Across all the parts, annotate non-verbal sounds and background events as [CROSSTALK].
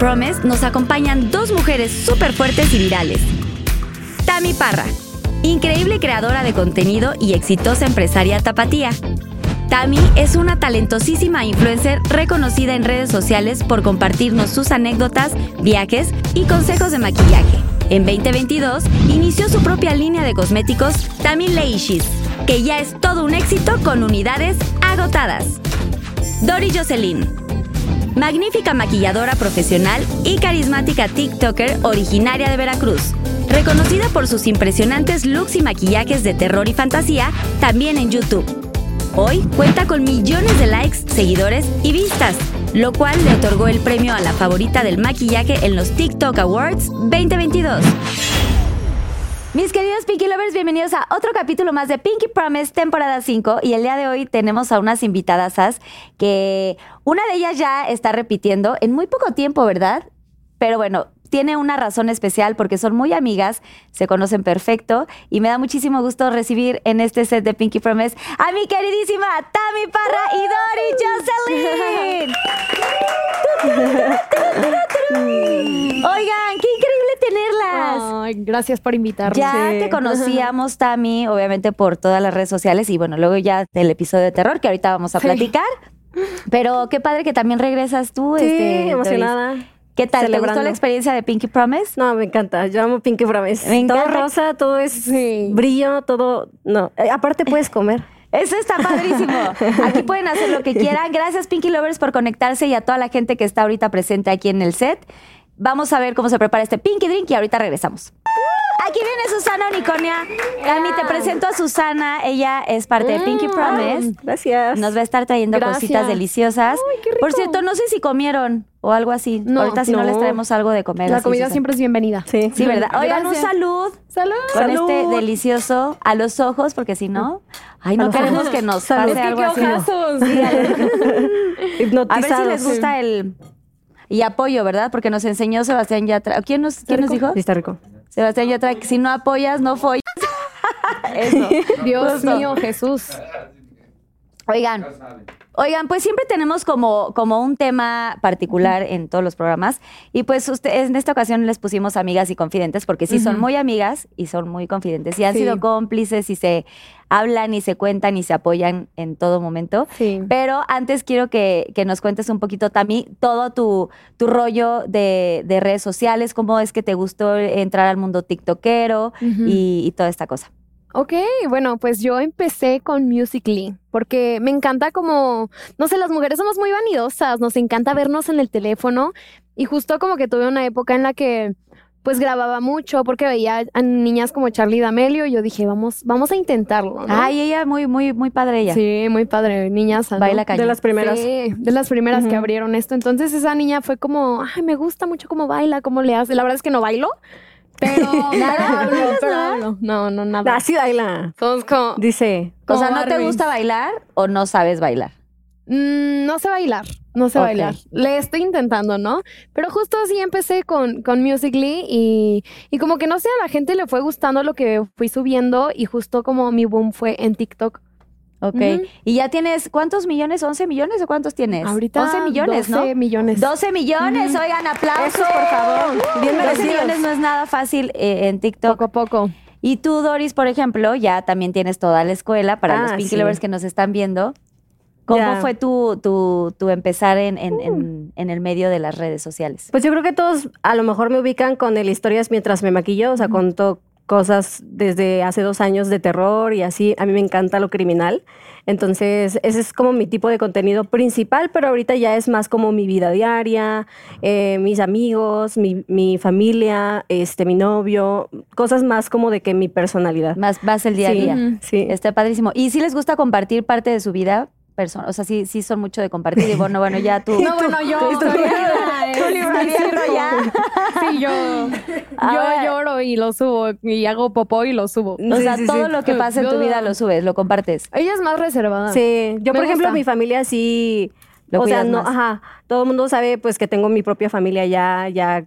Promise nos acompañan dos mujeres súper fuertes y virales. Tami Parra, increíble creadora de contenido y exitosa empresaria tapatía. Tami es una talentosísima influencer reconocida en redes sociales por compartirnos sus anécdotas, viajes y consejos de maquillaje. En 2022 inició su propia línea de cosméticos Tami Leishis, que ya es todo un éxito con unidades agotadas. Dori Jocelyn, Magnífica maquilladora profesional y carismática TikToker originaria de Veracruz. Reconocida por sus impresionantes looks y maquillajes de terror y fantasía, también en YouTube. Hoy cuenta con millones de likes, seguidores y vistas, lo cual le otorgó el premio a la favorita del maquillaje en los TikTok Awards 2022. Mis queridos Pinky Lovers, bienvenidos a otro capítulo más de Pinky Promise, temporada 5. Y el día de hoy tenemos a unas invitadasas que una de ellas ya está repitiendo en muy poco tiempo, ¿verdad? Pero bueno, tiene una razón especial porque son muy amigas, se conocen perfecto y me da muchísimo gusto recibir en este set de Pinky Promise a mi queridísima Tami Parra y Dori Jocelyn. Oigan, qué increíble tenerlas. Ay, gracias por invitarme. Ya te conocíamos, [LAUGHS] Tami, obviamente por todas las redes sociales y bueno, luego ya del episodio de terror que ahorita vamos a Sí. platicar. Pero qué padre que también regresas tú. Sí, este, emocionada. Doris. ¿Qué tal? ¿Te gustó Celebrando. la experiencia de Pinky Promise? No, me encanta. Yo amo Pinky Promise. Me Todo encanta. rosa, todo es Sí. brillo, todo. No. Eh, aparte puedes [LAUGHS] comer. Eso está padrísimo. Aquí pueden hacer lo que [LAUGHS] quieran. Gracias, Pinky Lovers, por conectarse y a toda la gente que está ahorita presente aquí en el set. Vamos a ver cómo se prepara este Pinky Drink y ahorita regresamos. Aquí viene Susana Unicornia. A mí te presento a Susana. Ella es parte de Pinky Promise. Gracias. Nos va a estar trayendo Gracias. cositas deliciosas. Ay, qué rico. Por cierto, no sé si comieron o algo así. No, Ahorita si no, no. les traemos algo de comer. La así, comida Susana. siempre es bienvenida. Sí. Sí, ¿verdad? Oigan, un Gracias. salud. Salud. Con Salud. este delicioso a los ojos, porque si no, ay, no queremos ojos. que nos Salud. pase Es que algo qué así. ojazos. Sí, a ver [LAUGHS] si les gusta el y apoyo, ¿verdad? Porque nos enseñó Sebastián Yatra. ¿Quién nos, quién nos dijo? Está rico. Sebastián Yatra, que si no apoyas, no follas. Eso. [LAUGHS] Dios Justo. mío, Jesús. Oigan, oigan, pues siempre tenemos como, como un tema particular en todos los programas. Y pues usted, en esta ocasión les pusimos amigas y confidentes, porque sí son muy amigas y son muy confidentes. Y han Sí. sido cómplices y se hablan y se cuentan y se apoyan en todo momento. Sí. Pero antes quiero que, que nos cuentes un poquito, Tami, todo tu, tu rollo de, de redes sociales, cómo es que te gustó entrar al mundo tiktokero y toda esta cosa. Ok, bueno, pues yo empecé con Musical.ly porque me encanta como, no sé, las mujeres somos muy vanidosas, nos encanta vernos en el teléfono y justo como que tuve una época en la que pues grababa mucho porque veía a niñas como Charlie D'Amelio y yo dije, vamos, vamos a intentarlo, ¿no? Ay, ella muy, muy, muy padre ella. Sí, muy padre, niñas. ¿no? Baila cañón. De las primeras. Sí, de las primeras que abrieron esto. Entonces esa niña fue como, ay, me gusta mucho cómo baila, cómo le hace. La verdad es que no bailo, [LAUGHS] pero Nada, hablo, ¿no? pero hablo. No, no, nada. Así baila. Somos como, Dice. O sea, ¿no te Barbies. gusta bailar o no sabes bailar? Mm, no sé bailar, no sé Ok. bailar. Le estoy intentando, ¿no? Pero justo así empecé con, con Musical.ly y, y como que no sé, a la gente le fue gustando lo que fui subiendo y justo como mi boom fue en TikTok. Ok. ¿Y ya tienes cuántos millones? ¿11 millones o cuántos tienes? Ahorita 11 millones, 12 ¿no? millones. 12 millones, oigan, aplausos, Eso. por favor. Bien 12 merecidos. millones no es nada fácil eh, en TikTok. Poco a poco. Y tú, Doris, por ejemplo, ya también tienes toda la escuela para Ah, los Pinky sí. Lovers que nos están viendo. ¿Cómo fue tu, tu, tu empezar en, en, en- en el medio de las redes sociales? Pues yo creo que todos a lo mejor me ubican con el historias mientras me maquillo, o sea, con to- cosas desde hace dos años de terror y así. A mí me encanta lo criminal. Entonces, ese es como mi tipo de contenido principal, pero ahorita ya es más como mi vida diaria, eh, mis amigos, mi, mi familia, este, mi novio, cosas más como de que mi personalidad. Más, más el día a día. sí. Está padrísimo. ¿Y si les gusta compartir parte de su vida? Perso- o sea, sí, sí son mucho de compartir. Y bueno, bueno, ya tú. [LAUGHS] No, bueno, yo. tú- tú- soy- tú [LAUGHS] es libro ya. Sí, yo. Yo lloro y lo subo. Y hago popó y lo subo. O sea, sí, todo sí. lo que pasa en tu vida lo subes, lo compartes. Ella es más reservada. Sí, yo Me por ejemplo, gusta. mi familia sí, Lo o sea, no, más. ajá, todo el mundo sabe pues que tengo mi propia familia ya, ya,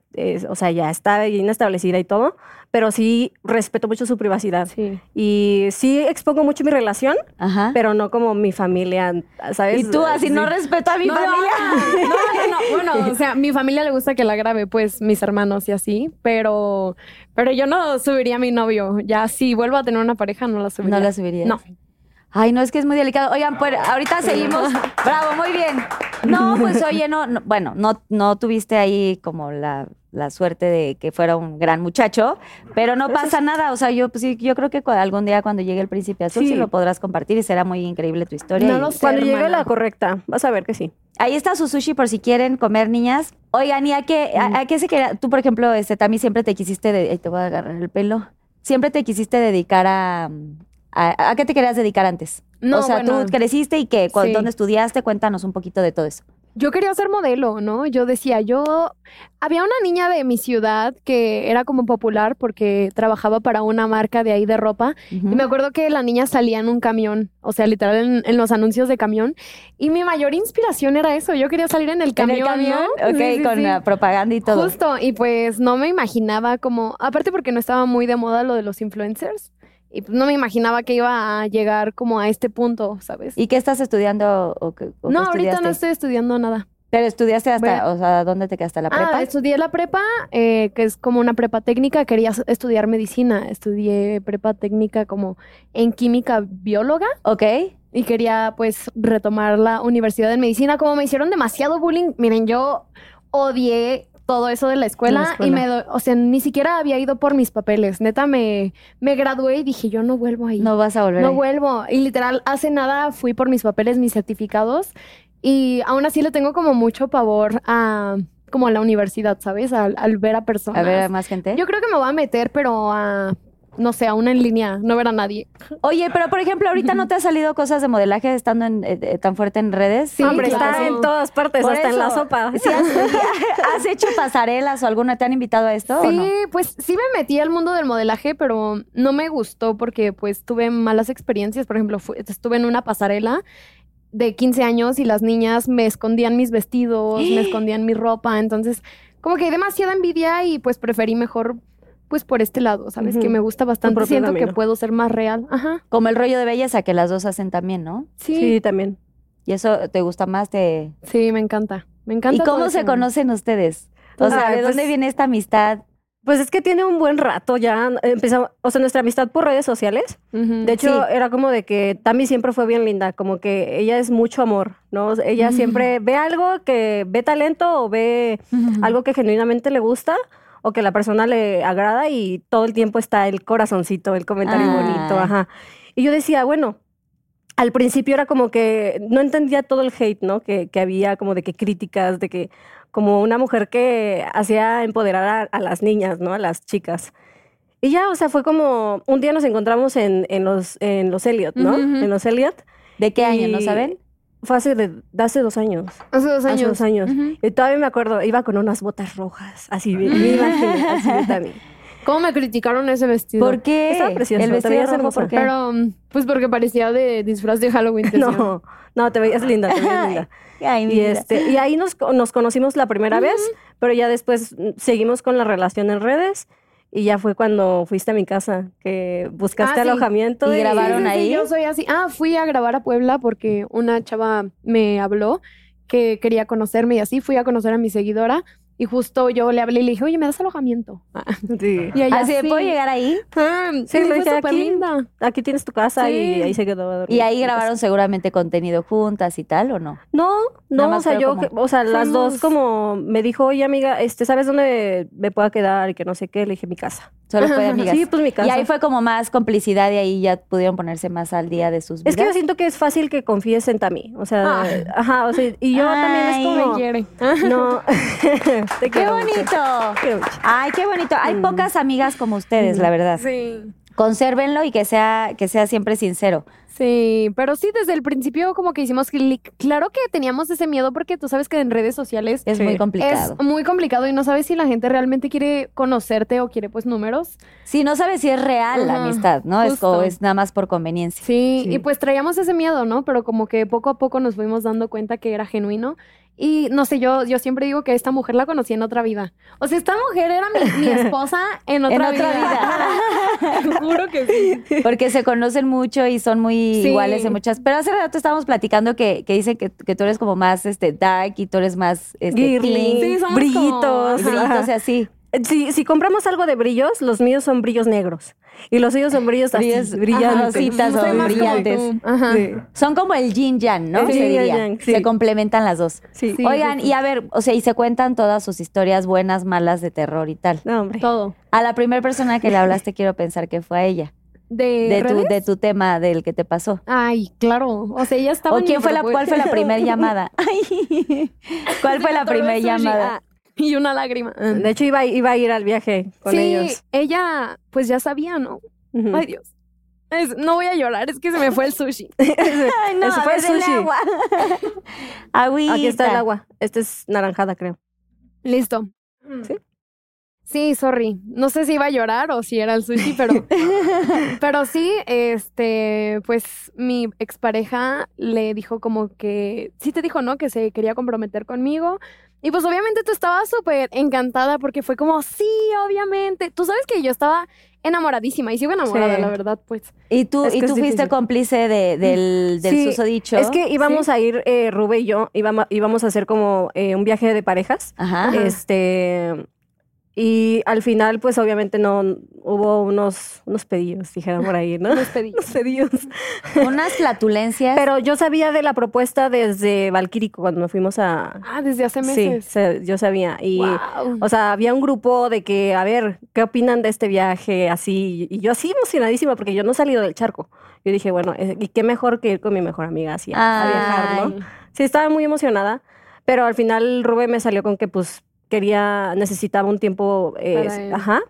o sea, ya está bien establecida y todo, pero sí respeto mucho su privacidad. Sí. Y sí expongo mucho mi relación, Ajá. pero no como mi familia, ¿sabes? y tú así, Sí. no respeto a mi No, familia. [LAUGHS] No, no, no. Bueno, o sea, mi familia le gusta que la grabe, pues mis hermanos y así, pero, pero yo no subiría a mi novio. Ya si vuelvo a tener una pareja, no la subiría. No la subirías. No. Ay, no, es que es muy delicado. Oigan, pues ahorita seguimos. Bravo, muy bien. No, pues [LAUGHS] oye, no, no- bueno, no, no tuviste ahí como la, la suerte de que fuera un gran muchacho, pero no pasa nada. O sea, yo, pues, sí, yo creo que algún día cuando llegue el príncipe azul sí. Sí. lo podrás compartir y será muy increíble tu historia. No lo sé. Cuando llegue hermana. la correcta, vas a ver que sí. Ahí está su sushi por si quieren comer, niñas. Oigan, ¿y a qué, a, a qué se quería? Tú, por ejemplo, este, también siempre te quisiste, de, te voy a agarrar el pelo, siempre te quisiste dedicar a, a, ¿a qué te querías dedicar antes? No, o sea, bueno, tú creciste y sí. ¿dónde estudiaste? Cuéntanos un poquito de todo eso. Yo quería ser modelo, ¿no? Yo decía, yo... Había una niña de mi ciudad que era como popular porque trabajaba para una marca de ahí de ropa. Y me acuerdo que la niña salía en un camión, o sea, literal en, en los anuncios de camión. Y mi mayor inspiración era eso. Yo quería salir en el ¿En camión. el camión? ¿no? Ok, Sí, sí, con la propaganda y todo. Justo, y pues no me imaginaba como, aparte porque no estaba muy de moda lo de los influencers, y pues no me imaginaba que iba a llegar como a este punto, ¿sabes? ¿Y qué estás estudiando? O qué- o qué no, ahorita no estoy estudiando nada. Pero estudiaste hasta, o sea, ¿dónde te quedaste? ¿La prepa? Ah, estudié la prepa, eh, que es como una prepa técnica, quería estudiar medicina, estudié prepa técnica como en química bióloga ok. y quería pues retomar la universidad de medicina. Como me hicieron demasiado bullying, miren, yo odié todo eso de la escuela, De la escuela. y me, do- o sea, ni siquiera había ido por mis papeles. Neta, me, me gradué y dije, yo no vuelvo ahí. No vas a volver. No ahí. vuelvo. Y literal, hace nada fui por mis papeles, mis certificados. Y aún así le tengo como mucho pavor a como a la universidad, ¿sabes? Al, al ver a personas. A ver, ¿hay más gente. Yo creo que me voy a meter, pero a, no sé, a una en línea, no ver a nadie. Oye, pero por ejemplo, ahorita no te ha salido cosas de modelaje estando en, eh, eh, tan fuerte en redes. Sí, Hombre, está en todas partes, Por hasta en la sopa. Sí, has, [LAUGHS] has hecho pasarelas o alguna? ¿Te han invitado a esto? o Sí, no? pues sí me metí al mundo del modelaje, pero no me gustó porque pues tuve malas experiencias. Por ejemplo, estuve en una pasarela de 15 años y las niñas me escondían mis vestidos, me [GASPS] escondían mi ropa. Entonces, como que hay demasiada envidia y pues preferí mejor pues por este lado, ¿sabes? Que me gusta bastante. Siento que camino. puedo ser más real. Ajá. Como el rollo de belleza que las dos hacen también, ¿no? Sí, Sí, también. Y eso te gusta más de... sí, me encanta. Me encanta. ¿Y cómo se conocen ustedes? O sea, ¿de dónde pues- viene esta amistad? Pues es que tiene un buen rato ya. Empezamos, o sea, nuestra amistad por redes sociales. De hecho, Sí. era como de que Tami siempre fue bien linda, como que ella es mucho amor, ¿no? Ella siempre ve algo que ve talento o ve algo que genuinamente le gusta o que la persona le agrada y todo el tiempo está el corazoncito, el comentario Ah. bonito, ajá. Y yo decía, bueno, al principio era como que no entendía todo el hate, ¿no? Que, que había como de que críticas, de que como una mujer que hacía empoderar a, a las niñas, ¿no? A las chicas. Y ya, o sea, fue como un día nos encontramos en, en los, en los Elliot, ¿no? En los Elliot. ¿De qué año? ¿No saben? Fue hace, de, de hace dos años. Hace dos años. Hace dos años. Ujú. Y todavía me acuerdo, iba con unas botas rojas, así, me me imaginé, así de Tami. ¿Cómo me criticaron ese vestido? ¿Por qué? Estaba precioso, El vestido rojo. ¿por qué? Pero, mm, pues porque parecía de disfraz de Halloween. [LAUGHS] No, no, te veías linda, te veías linda. [LAUGHS] Ay, Y, este, y ahí nos, nos conocimos la primera vez, pero ya después mm, seguimos con la relación en redes y ya fue cuando fuiste a mi casa, que buscaste Ah, sí. alojamiento. ¿Y grabaron sí, ahí? yo soy así. Ah, fui a grabar a Puebla porque una chava me habló que quería conocerme y así fui a conocer a mi seguidora y justo yo le hablé y le dije, oye, ¿me das alojamiento? Ah, [LAUGHS] Sí. Y ella, Así sí. ¿puedo llegar ahí? Ah, sí, Sí, le fue dije, aquí. linda. Aquí tienes tu casa Sí. y ahí se quedó. a dormir. ¿Y ahí grabaron seguramente contenido juntas y tal o no? No, no, o sea, yo, como- o sea, las dos como me dijo, oye amiga, este, ¿sabes dónde me pueda quedar? Y que no sé qué, le dije mi casa. Solo fue de [LAUGHS] amigas. Sí, pues mi casa. Y ahí fue como más complicidad y ahí ya pudieron ponerse más al día de sus vidas. Es que yo siento que es fácil que confíes en Tami. O sea, Ah. ajá, o sea, y yo también Ay, es como. Me. No. [LAUGHS] [LAUGHS] Te ¡Qué bonito! Mucho. Ay, qué bonito. Hay pocas amigas como ustedes, la verdad. Sí. Consérvenlo y que sea, que sea siempre sincero. Sí, pero sí, desde el principio como que hicimos clic. Claro que teníamos ese miedo porque tú sabes que en redes sociales Es Sí. muy complicado. es muy complicado y no sabes si la gente realmente quiere conocerte o quiere pues números. Sí, no sabes si es real la amistad, ¿no? Es, o es nada más por conveniencia. Sí, Sí. y pues traíamos ese miedo, ¿no? Pero como que poco a poco nos fuimos dando cuenta que era genuino. Y no sé, yo, yo siempre digo que esta mujer la conocí en otra vida. O sea, esta mujer era mi, mi [LAUGHS] esposa en otra, En otra vida. [LAUGHS] Juro que sí. Porque se conocen mucho y son muy Sí. iguales en muchas. Pero hace rato estábamos platicando que, que dicen que, que tú eres como más este dark y tú eres más este, Girly, clean, Sí, brillitos. y brillitos, ajá. o sea, sí. Si, si compramos algo de brillos, los míos son brillos negros. Y los suyos son brillos así, Brillos- brillantes. ajá, o brillantes. Sí. Son como el yin yang, ¿no? Yang, sí. Se complementan las dos. Sí. Sí. Oigan, y a ver, o sea, y se cuentan todas sus historias buenas, malas, de terror y tal. No, hombre. Todo. A la primera persona que le hablaste [LAUGHS] quiero pensar que fue a ella, ¿De, de tu, de tu tema del que te pasó. Ay, claro. O sea, ella estaba ¿O quién fue la, cuál fue la [LAUGHS] primera llamada? Ay, ¿Cuál fue la primera llamada? [LAUGHS] Y una lágrima. De hecho, iba, iba a ir al viaje con sí, ellos. ella pues ya sabía, ¿no? Ujú. Ay, Dios. Es- no voy a llorar, es que se me fue el sushi. [LAUGHS] Ay, no, [LAUGHS] Ese a fue el sushi. agua. Agüita. Aquí está el agua. Este es naranjada, creo. Listo. ¿Sí? Sí, sorry. No sé si iba a llorar o si era el sushi, pero. pero sí, este, pues mi expareja le dijo como que. Sí te dijo, ¿no? Que se quería comprometer conmigo. Y pues obviamente tú estabas súper encantada porque fue como, sí, obviamente. Tú sabes que yo estaba enamoradísima y sigo enamorada, Sí. la verdad, pues. Y tú, Es y tú fuiste cómplice de- del, del Sí, susodicho. Es que íbamos a ir, eh, Rube y yo, íbamos, íbamos a hacer como eh, un viaje de parejas. Ajá. Este. Y al final, pues obviamente no hubo unos, unos pedillos, dijeron por ahí, ¿no? Unos pedillos. [LAUGHS] Unas flatulencias. Pero yo sabía de la propuesta desde Valquírico cuando nos fuimos a. Ah, desde hace Sí, meses. se- yo sabía. Y. Wow. O sea, había un grupo de que, a ver, ¿qué opinan de este viaje? Así, y yo así emocionadísima porque yo no he salido del charco. Yo dije, bueno, eh, ¿y qué mejor que ir con mi mejor amiga así a, a viajar, ¿no? Sí, estaba muy emocionada, pero al final Rubén me salió con que pues quería, necesitaba un tiempo, eh, ajá.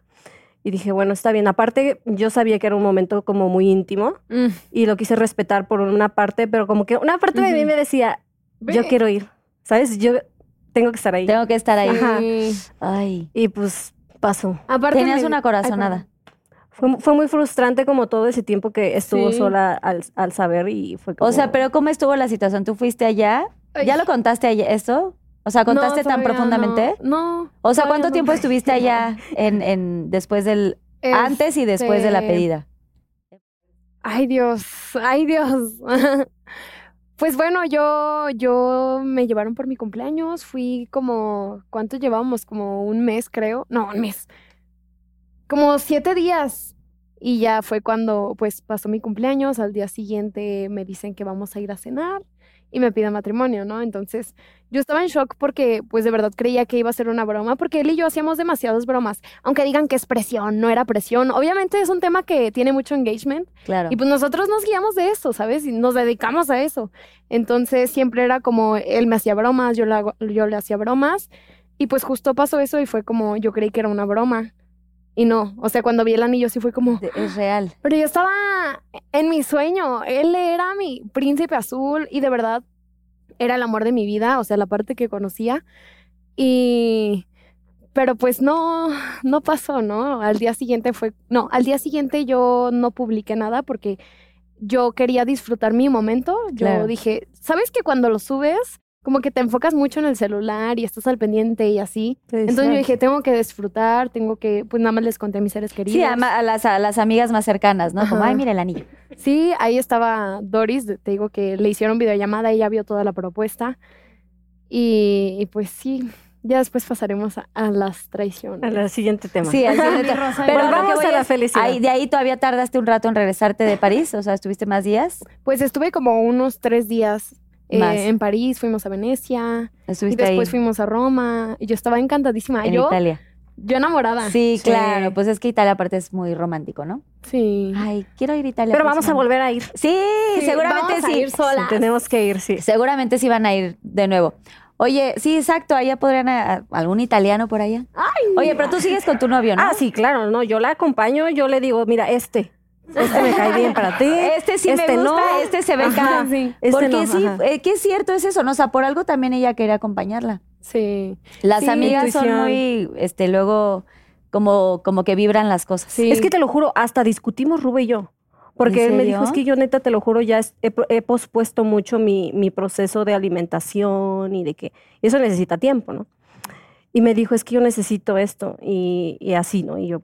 Y dije, bueno, está bien. Aparte, yo sabía que era un momento como muy íntimo Mm. y lo quise respetar por una parte, pero como que una parte de mí me decía, yo Ve. quiero ir, ¿sabes? Yo tengo que estar ahí. Tengo que estar ahí. Ajá. Ay. Y pues pasó. Aparte Tenías me- una Ay, corazonada. Fue, fue muy frustrante como todo ese tiempo que estuvo Sí. sola al, al saber y fue como... O sea, pero ¿cómo estuvo la situación? ¿Tú fuiste allá? Ay. ¿Ya lo contaste allá, esto? O sea, No, ¿contaste tan todavía profundamente? No. no, O sea, ¿cuánto no. tiempo [LAUGHS] estuviste allá en, en después del antes y después de la Este, pedida? Ay, Dios, ay, Dios. [LAUGHS] Pues bueno, yo, yo me llevaron por mi cumpleaños, fui como, ¿cuánto llevábamos? Como un mes, creo. No, un mes. Como siete días. Y ya fue cuando pues pasó mi cumpleaños, al día siguiente me dicen que vamos a ir a cenar y me piden matrimonio, ¿no? Entonces yo estaba en shock porque pues de verdad creía que iba a ser una broma, porque él y yo hacíamos demasiadas bromas, aunque digan que es presión, no era presión. Obviamente es un tema que tiene mucho engagement, Claro. y pues nosotros nos guiamos de eso, ¿sabes? Y nos dedicamos a eso. Entonces siempre era como él me hacía bromas, yo yo le hacía bromas. Y pues justo pasó eso y fue como yo creí que era una broma. Y no, o sea, cuando vi el anillo sí fue como... Es real. Pero yo estaba en mi sueño, él era mi príncipe azul y de verdad era el amor de mi vida, o sea, la parte que conocía. Y... Pero pues no, no pasó, ¿no? Al día siguiente fue... No, al día siguiente yo no publiqué nada porque yo quería disfrutar mi momento. Yo Claro. dije, ¿sabes que cuando lo subes, como que te enfocas mucho en el celular y estás al pendiente y así? Entonces yo dije, tengo que disfrutar, tengo que... Pues nada más les conté a mis seres queridos. Sí, a, las, a las amigas más cercanas, ¿no? Como, ay, mira el anillo. Sí, ahí estaba Doris, te digo que le hicieron videollamada, ella vio toda la propuesta. Y, y pues sí, ya después pasaremos a, a las traiciones. Al siguiente tema. Sí, al siguiente- [LAUGHS] Pero Pues lo que vamos a la es, felicidad. ahí- de ahí todavía tardaste un rato en regresarte de París, o sea, estuviste más días. Pues estuve como unos tres días eh, en París, fuimos a Venecia y Estuviste después ahí fuimos a Roma y yo estaba encantadísima. en yo, Italia. Yo enamorada. Sí, Sí. claro. Pues es que Italia aparte es muy romántico, ¿no? Sí. Ay, quiero ir a Italia. Pero vamos a volver a ir. Sí, Sí, seguramente vamos a sí. ir solas. Sí, tenemos que ir, sí. Seguramente sí van a ir de nuevo. Oye, sí, exacto, allá podrían a- algún italiano por allá. Oye, pero tú sigues con tu novio, ¿no? Ah, sí, claro, no, yo la acompaño, yo le digo, mira, este, este me cae bien para ti. Este sí me este gusta, no. este se ve acá. sí. este Porque no, sí, eh, que es cierto es eso, ¿no? O sea, por algo también ella quería acompañarla. Sí. Las Sí, amigas son muy, este, luego, como, como que vibran las cosas. Sí. Es que te lo juro, hasta discutimos Rube y yo. Porque ¿En él me dijo, es que yo neta, te lo juro, ya es- he, pospuesto mucho mi, mi proceso de alimentación y de que y eso necesita tiempo, ¿no? Y me dijo, es que yo necesito esto y, y así, ¿no? Y yo,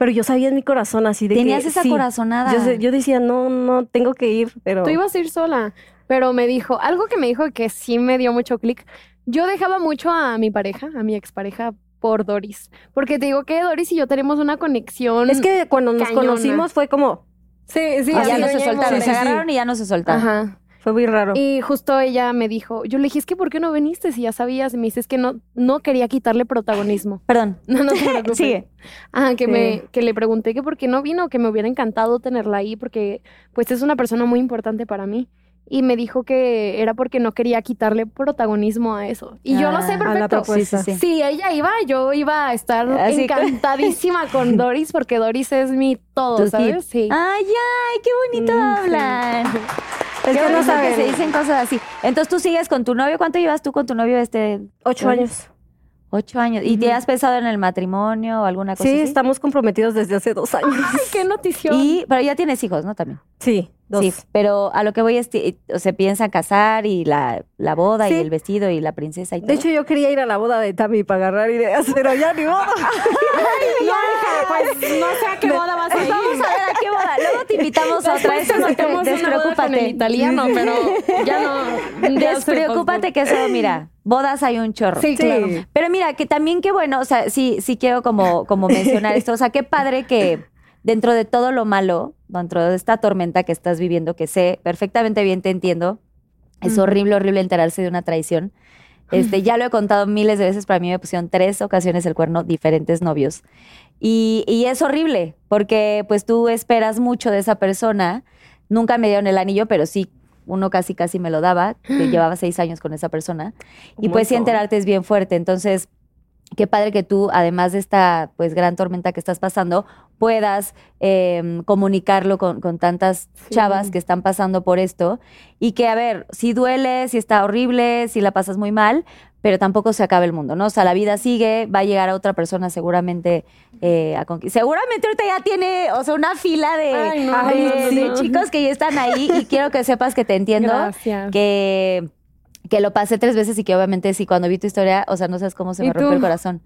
pero yo sabía en mi corazón así de Tenías que esa sí. corazonada. Yo, sé- yo decía, no, no, tengo que ir, pero... Tú ibas a ir sola, pero me dijo, algo que me dijo que sí me dio mucho clic. Yo dejaba mucho a mi pareja, a mi expareja, por Doris. Porque te digo que Doris y yo tenemos una conexión. Es que cuando nos Cañona. conocimos fue como, sí, sí, y ya no se soltaron, Emo. se agarraron y ya no se soltaron. Ajá. Fue muy raro. Y justo ella me dijo, yo le dije, es que ¿por qué no viniste si ya sabías? Y me dice, es que no, no quería quitarle protagonismo. [LAUGHS] Perdón. No, no te. [LAUGHS] Sigue. Ajá, que, Sí. me, que le pregunté que por qué no vino, que me hubiera encantado tenerla ahí, porque pues es una persona muy importante para mí. Y me dijo que era porque no quería quitarle protagonismo a eso. Y yo lo Ah, sé a la perfecto. Sí, sí, sí. Si ella iba, yo iba a estar Así que- encantadísima con [LAUGHS] Doris, porque Doris es mi todo, ¿sabes? Sí. Ay, ay, qué bonito Mm, sí. hablan. [LAUGHS] Es que no saber. que se dicen cosas así. Entonces tú sigues con tu novio. ¿Cuánto llevas tú con tu novio este? Ocho años. Ocho años. ¿Y te has pensado en el matrimonio o alguna cosa Sí, así? estamos comprometidos desde hace dos años. Ay, qué notición. Y, pero ya tienes hijos, ¿no? También. Sí, dos. Sí, pero a lo que voy es, se piensa casar y la, la boda y el vestido y la princesa y todo. De hecho, yo quería ir a la boda de Tami para agarrar ideas, pero ya ni modo. [LAUGHS] [LAUGHS] pues no sé a qué boda vas a ir. Vamos a ver a qué boda. Luego te invitamos a otra. Después no sacamos una boda con el italiano, pero ya no. ya Despreocúpate que eso, mira, bodas hay un chorro. Sí, claro. Pero mira, que también qué bueno, o sea, sí, sí quiero como, como mencionar esto. O sea, qué padre que dentro de todo lo malo, dentro de esta tormenta que estás viviendo, que sé perfectamente bien, te entiendo, es horrible, horrible enterarse de una traición. Este, [LAUGHS] ya lo he contado miles de veces, para mí me pusieron tres ocasiones el cuerno, diferentes novios. Y, y es horrible, porque pues tú esperas mucho de esa persona. Nunca me dieron el anillo, pero sí, uno casi casi me lo daba, que [GASPS] llevaba seis años con esa persona. Y pues sí, enterarte es bien fuerte. Entonces, qué padre que tú, además de esta pues gran tormenta que estás pasando, puedas eh, comunicarlo con, con tantas Sí. chavas que están pasando por esto. Y que, a ver, si duele, si está horrible, si la pasas muy mal, pero tampoco se acaba el mundo, ¿no? O sea, la vida sigue, va a llegar a otra persona seguramente eh, a conquistar. Seguramente ahorita ya tiene, o sea, una fila de, Ay, no, de- no, no, de no. chicos que ya están ahí y quiero que sepas que te entiendo Gracias. que, que lo pasé tres veces y que obviamente sí, cuando vi tu historia, o sea, no sabes cómo se ¿Y me rompió el corazón.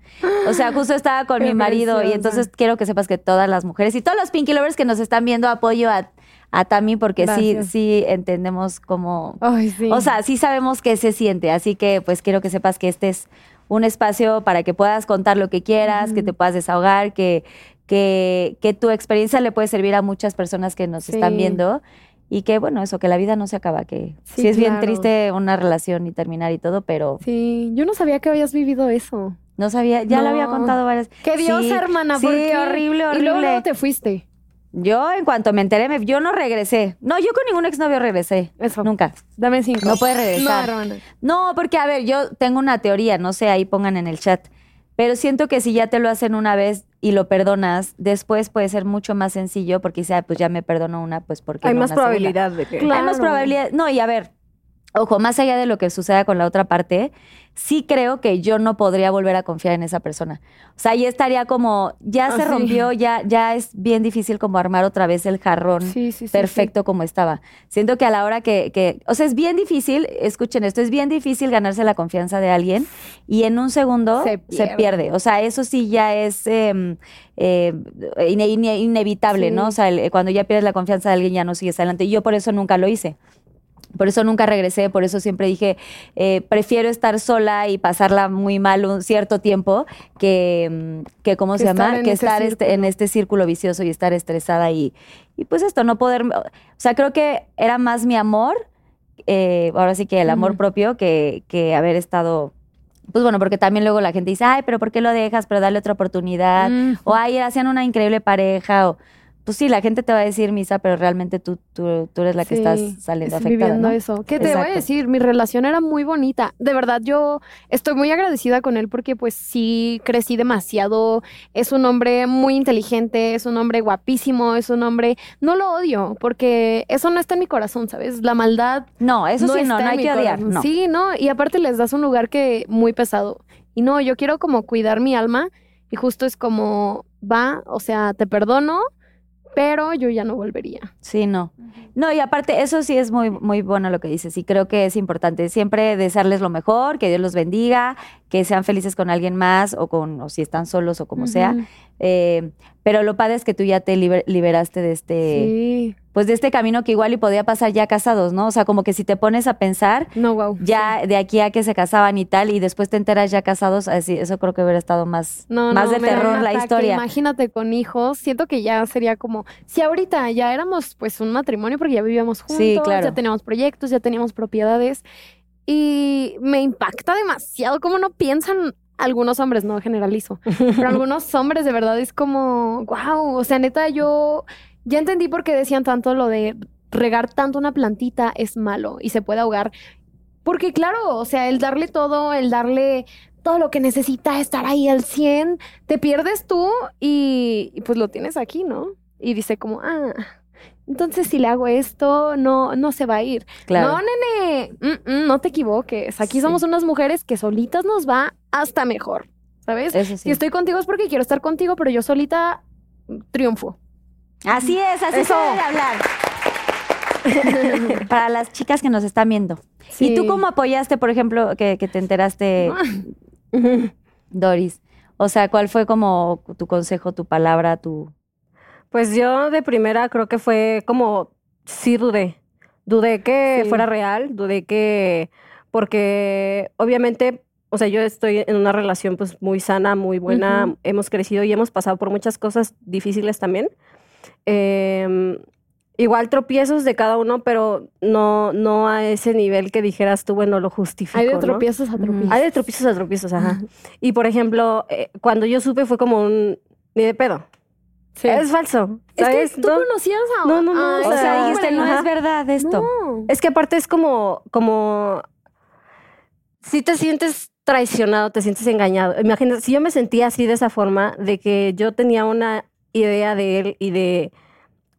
O sea, justo estaba con Qué mi marido y entonces quiero que sepas que todas las mujeres y todos los Pinky Lovers que nos están viendo apoyo a, a Tami porque sí, Gracias. sí entendemos cómo... Ay, sí. O sea, sí sabemos qué se siente, así que pues quiero que sepas que este es un espacio para que puedas contar lo que quieras, que te puedas desahogar, que, que, que tu experiencia le puede servir a muchas personas que nos Sí. están viendo y que bueno, eso, que la vida no se acaba, que sí, Sí, es bien triste una relación y terminar y todo, pero Sí, yo no sabía que habías vivido eso. no sabía, ya lo había No. contado varias ¡Qué diosa, Sí, hermana! Sí, horrible, horrible. Y luego, luego te fuiste. Yo en cuanto me enteré, me- yo no regresé. No, yo con ningún exnovio regresé. Eso. Nunca. Dame cinco. No puedes regresar. No, hermana. No, porque a ver, yo tengo una teoría, no sé, ahí pongan en el chat. Pero siento que si ya te lo hacen una vez y lo perdonas, después puede ser mucho más sencillo porque dice, "Ah, pues ya me perdono una, pues porque Hay más probabilidad de que... Claro. Hay más probabilidad. No, y a ver, ojo, más allá de lo que suceda con la otra parte, sí creo que yo no podría volver a confiar en esa persona. O sea, ya estaría como, ya Ah, se sí. rompió, ya, ya es bien difícil como armar otra vez el jarrón Sí, sí, sí. perfecto como estaba. Siento que a la hora que, que, o sea, es bien difícil, escuchen esto, es bien difícil ganarse la confianza de alguien y en un segundo se Se pierde. O sea, eso sí ya es em, eh, ine- ine- inevitable. ¿no? O sea, el- cuando ya pierdes la confianza de alguien ya no sigues adelante. Y yo por eso nunca lo hice. Por eso nunca regresé, por eso siempre dije, eh, prefiero estar sola y pasarla muy mal un cierto tiempo que, mm, que ¿cómo Que se llama? que estar este- en círculo. este círculo vicioso y estar estresada y, y pues esto, no poder, o sea, creo que era más mi amor, eh, ahora sí que el amor propio, que, que haber estado Pues bueno, porque también luego la gente dice, ay, pero ¿por qué lo dejas? Pero dale otra oportunidad. Mm. O ay, hacían una increíble pareja. O, pues sí, la gente te va a decir misa, pero realmente tú, tú, tú eres la que Sí, estás saliendo afectada. viviendo ¿no? eso. ¿Qué te voy a decir? Mi relación era muy bonita. De verdad, yo estoy muy agradecida con él porque pues sí crecí demasiado. Es un hombre muy inteligente, es un hombre guapísimo, es un hombre... No lo odio porque eso no está en mi corazón, ¿sabes? La maldad No, eso sí, no, está no en hay que odiar. No. Sí, no, y aparte les das un lugar que muy pesado. Y no, yo quiero como cuidar mi alma y justo es como, va, o sea, te perdono, pero yo ya no volvería. Sí, no. No, y aparte, eso sí es muy, muy bueno lo que dices. Y creo que es importante siempre desearles lo mejor, que Dios los bendiga, que sean felices con alguien más, o con, o si están solos, o como sea. Eh, pero lo padre es que tú ya te liber- liberaste de este, Sí. Pues de este camino que igual y podía pasar ya casados, ¿no? O sea, como que si te pones a pensar, No, wow. ya de aquí a que se casaban y tal, y después te enteras ya casados, así, eso creo que hubiera estado más, No, más no, de terror la historia. Imagínate con hijos, siento que ya sería como, si ahorita ya éramos pues un matrimonio porque ya vivíamos juntos, Sí, claro. ya teníamos proyectos, ya teníamos propiedades y me impacta demasiado cómo no piensan algunos hombres, no generalizo, pero [LAUGHS] algunos hombres de verdad es como, wow, o sea, neta yo ya entendí por qué decían tanto lo de regar tanto una plantita es malo y se puede ahogar. Porque claro, o sea, el darle todo, el darle todo lo que necesita estar ahí al 100, te pierdes tú y, y pues lo tienes aquí, ¿no? Y dice como, ah, entonces si le hago esto, no, no se va a ir. Claro. No, nene, mm, mm, no te equivoques. Aquí Sí. somos unas mujeres que solitas nos va hasta mejor, ¿sabes? Eso sí. Si estoy contigo es porque quiero estar contigo, pero yo solita triunfo. Así es, así Eso. se debe de hablar. [LAUGHS] Para las chicas que nos están viendo. ¿Y tú cómo apoyaste, por ejemplo, que, que te enteraste, [LAUGHS] Doris? O sea, ¿cuál fue como tu consejo, tu palabra, tu... Pues yo de primera creo que fue como, sí dudé. Dudé que Sí. fuera real, dudé que, porque obviamente, o sea, yo estoy en una relación pues muy sana, muy buena, hemos crecido y hemos pasado por muchas cosas difíciles también. Em, igual tropiezos de cada uno, pero no, no a ese nivel que dijeras tú, bueno, lo justifico. Hay de ¿no? tropiezos a tropiezos. Hay de tropiezos a tropiezos, ajá. Y por ejemplo, eh, cuando yo supe fue como un, ni de pedo. Sí. Es falso. Es ¿sabes? que tú No- conocías a No, no, no, o sea, sea, dijiste, no ajá. es verdad esto. No. Es que aparte es como, como, si te sientes traicionado, te sientes engañado. Imagínate, si yo me sentía así de esa forma, de que yo tenía una idea de él y de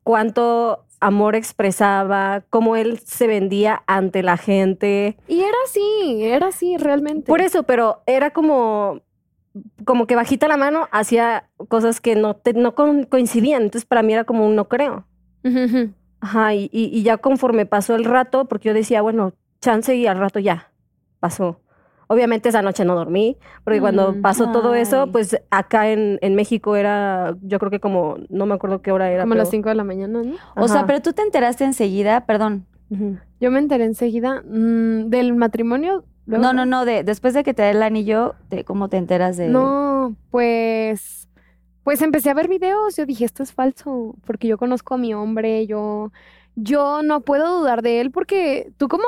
cuánto amor expresaba, cómo él se vendía ante la gente. Y era así, era así realmente. Por eso, pero era como, como que bajita la mano hacía cosas que no, te- no co- coincidían. Entonces para mí era como un no creo. Ujú, [LAUGHS] ujú. Ajá, y, y- y ya conforme pasó el rato, porque yo decía, bueno, chance y al rato ya pasó. Obviamente esa noche no dormí, porque cuando Mm, pasó todo eso, pues acá en, en México era, yo creo que como, no me acuerdo qué hora era. Como a las pero- 5 de la mañana, ¿no? O sea, pero tú te enteraste enseguida, perdón. Yo me enteré enseguida mm, del matrimonio. luego- No, no, no, de, después de que te dé el anillo, de ¿cómo te enteras de...? No, pues, pues empecé a ver videos. Yo dije, esto es falso, porque yo conozco a mi hombre, yo, yo no puedo dudar de él, porque tú como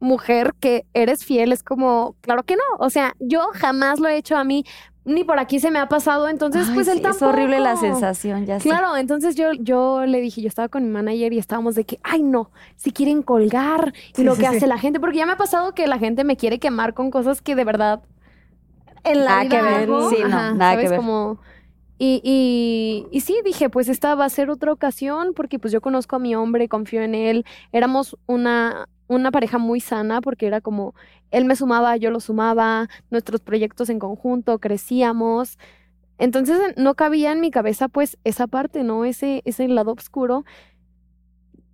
mujer que eres fiel es como, claro que no. O sea, yo jamás lo he hecho a mí, ni por aquí se me ha pasado. Entonces, Ay, pues él sí, tampoco. Es horrible la sensación, ya sé. Claro, entonces yo, yo le dije, yo estaba con mi manager y estábamos de que, ay no, si quieren colgar y lo sí, que hace la gente, porque ya me ha pasado que la gente me quiere quemar con cosas que de verdad en la Nada vida que ver, hago, sí, no, ajá, nada que ver. Como, y, y, sí, dije, pues esta va a ser otra ocasión porque pues yo conozco a mi hombre, confío en él, éramos una, una pareja muy sana porque era como, él me sumaba, yo lo sumaba, nuestros proyectos en conjunto, crecíamos. Entonces no cabía en mi cabeza pues esa parte, ¿no? Ese, ese lado oscuro.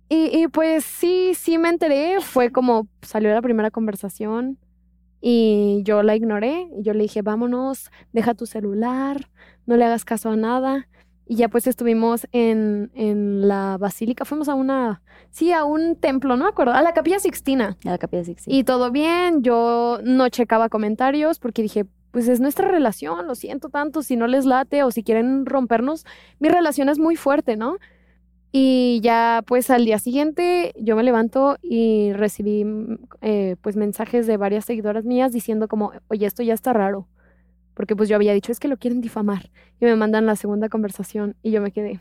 Y, y pues sí, sí me enteré, fue como salió la primera conversación y yo la ignoré y yo le dije, vámonos, deja tu celular, no le hagas caso a nada. Y ya pues estuvimos en, en la basílica, fuimos a una, sí, a un templo, no me acuerdo, a la capilla Sixtina. A la capilla Sixtina. Y todo bien, yo no checaba comentarios porque dije, pues es nuestra relación, lo siento tanto, si no les late o si quieren rompernos, mi relación es muy fuerte, ¿no? Y ya pues al día siguiente yo me levanto y recibí eh, pues mensajes de varias seguidoras mías diciendo como, oye, esto ya está raro. Porque pues yo había dicho, es que lo quieren difamar. Y me mandan la segunda conversación y yo me quedé.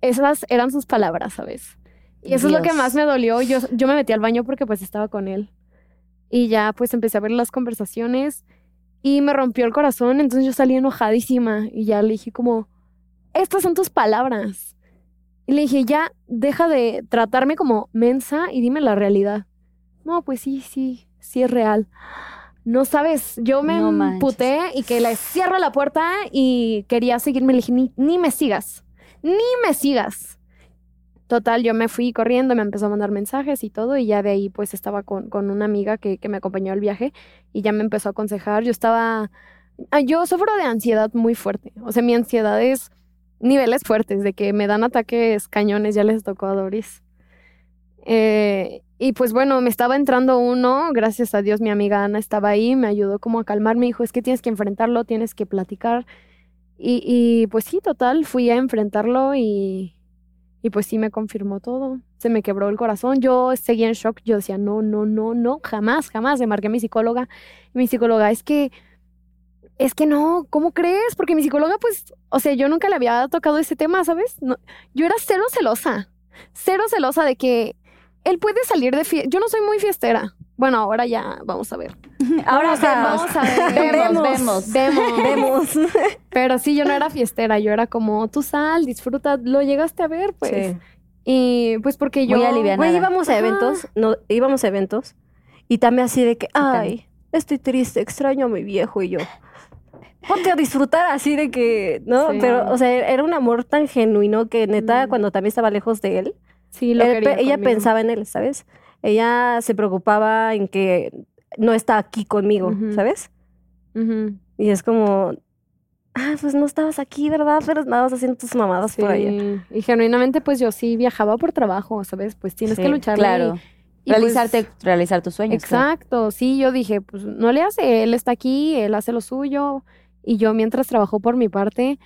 Esas eran sus palabras, ¿sabes? Y eso es lo que más me dolió. Yo, yo me metí al baño porque pues estaba con él. Y ya pues empecé a ver las conversaciones y me rompió el corazón. Entonces yo salí enojadísima y ya le dije como, estas son tus palabras. Y le dije, ya, deja de tratarme como mensa y dime la realidad. No, pues sí, sí, sí es real. No sabes, yo me No emputé y que le cierro la puerta y quería seguirme. Le dije, ni, ni me sigas, ni me sigas. Total, yo me fui corriendo, me empezó a mandar mensajes y todo, y ya de ahí pues estaba con, con una amiga que, que me acompañó al viaje y ya me empezó a aconsejar. Yo estaba, ah, yo sufro de ansiedad muy fuerte, o sea, mi ansiedad es niveles fuertes, de que me dan ataques cañones, ya les tocó a Doris. Eh, y pues bueno, me estaba entrando uno, gracias a Dios mi amiga Ana estaba ahí, me ayudó como a calmar, me dijo, es que tienes que enfrentarlo, tienes que platicar. Y, y pues sí, total, fui a enfrentarlo y, y pues sí me confirmó todo. Se me quebró el corazón, yo seguía en shock, yo decía, no, no, no, no, jamás, jamás. Le marqué a mi psicóloga mi psicóloga, es que, es que no, ¿cómo crees? Porque mi psicóloga, pues, o sea, yo nunca le había tocado ese tema, ¿sabes? No, yo era cero celosa, cero celosa de que él puede salir de fiesta. Yo no soy muy fiestera. Bueno, ahora ya vamos a ver. [LAUGHS] Ahora Vamos a- vemos. vamos a ver. [LAUGHS] Vemos, Vemos, vemos. vemos. [LAUGHS] Vemos. Pero sí, yo no era fiestera, yo era como, tú sal, disfruta, lo llegaste a ver, pues. Sí. Y pues porque yo... Muy íbamos a Ajá. eventos, no, íbamos a eventos y también así de que, ay, estoy triste, extraño a mi viejo y yo. Ponte a disfrutar así de que, ¿no? Sí. Pero, o sea, era un amor tan genuino que neta, Mm. cuando también estaba lejos de él, Sí, lo él quería ella conmigo. pensaba en él, ¿sabes? Ella se preocupaba en que no está aquí conmigo. ¿sabes? Y es como, ah, pues no estabas aquí, ¿verdad? Pero estabas haciendo tus mamadas por allá. Y genuinamente, pues yo sí viajaba por trabajo, ¿sabes? Pues tienes Sí, que luchar. Claro. y, pues, Realizarte, realizar tus sueños. claro. Exacto, sí, yo dije, pues no le hace, él está aquí, él hace lo suyo, y yo mientras trabajo por mi parte,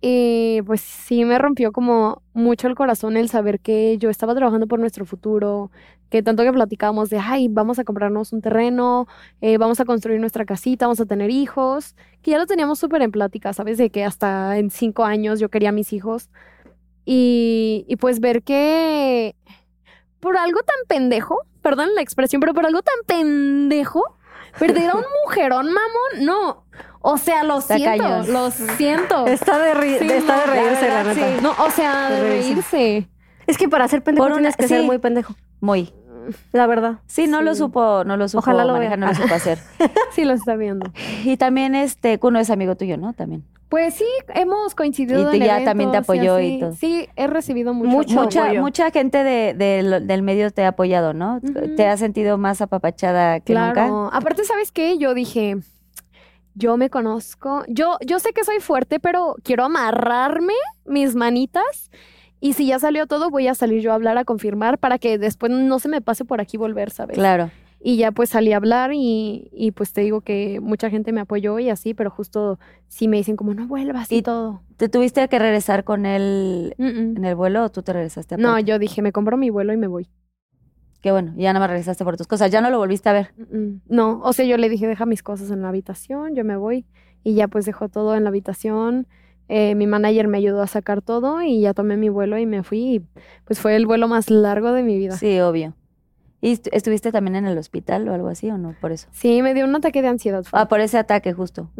y pues sí me rompió como mucho el corazón el saber que yo estaba trabajando por nuestro futuro, que tanto que platicábamos de, ay, vamos a comprarnos un terreno, eh, vamos a construir nuestra casita, vamos a tener hijos, que ya lo teníamos súper en plática, ¿sabes? De que hasta en cinco años yo quería mis hijos. Y, y pues ver que por algo tan pendejo, perdón la expresión, pero por algo tan pendejo, perder a un [LAUGHS] mujerón mamón, no. O sea, lo Está siento, cañón. lo siento. Está de, ri- Sí, está de reírse, la, verdad, neta. sí. No, o sea, de De reírse. Es que para ser pendejo una- tienes que ser muy pendejo, Muy. la verdad. Sí, no lo supo, no lo supo Ojalá lo manejar, vea. no lo supo hacer. [LAUGHS] Sí, lo está viendo. Y también este, Kuno es amigo tuyo, ¿no? También. Pues sí, hemos coincidido Y te- en ya también te y apoyó y todo. Sí, he recibido mucho. Mucha, apoyo. mucha gente de, del medio te ha apoyado, ¿no? ¿Te has sentido más apapachada que nunca? Claro. Aparte, ¿sabes qué? Yo dije, yo me conozco, yo, yo sé que soy fuerte, pero quiero amarrarme mis manitas y si ya salió todo, voy a salir yo a hablar, a confirmar, para que después no se me pase por aquí volver, ¿sabes? Claro. Y ya pues salí a hablar y, y pues te digo que mucha gente me apoyó y así, pero justo sí me dicen como no vuelvas y, Y- todo. ¿Te tuviste que regresar con él Mm, mm. en el vuelo o tú te regresaste a No, yo dije, me compro mi vuelo y me voy. Qué bueno, ya no me regresaste por tus cosas, ya no lo volviste a ver. No, o sea, yo le dije, deja mis cosas en la habitación, yo me voy. Y ya pues dejó todo en la habitación. Eh, mi manager me ayudó a sacar todo y ya tomé mi vuelo y me fui. Y pues fue el vuelo más largo de mi vida. Sí, Sí, obvio. ¿Y est- estuviste también en el hospital o algo así o no? Por eso. me dio un ataque de ansiedad. fue. Ah, por ese ataque justo.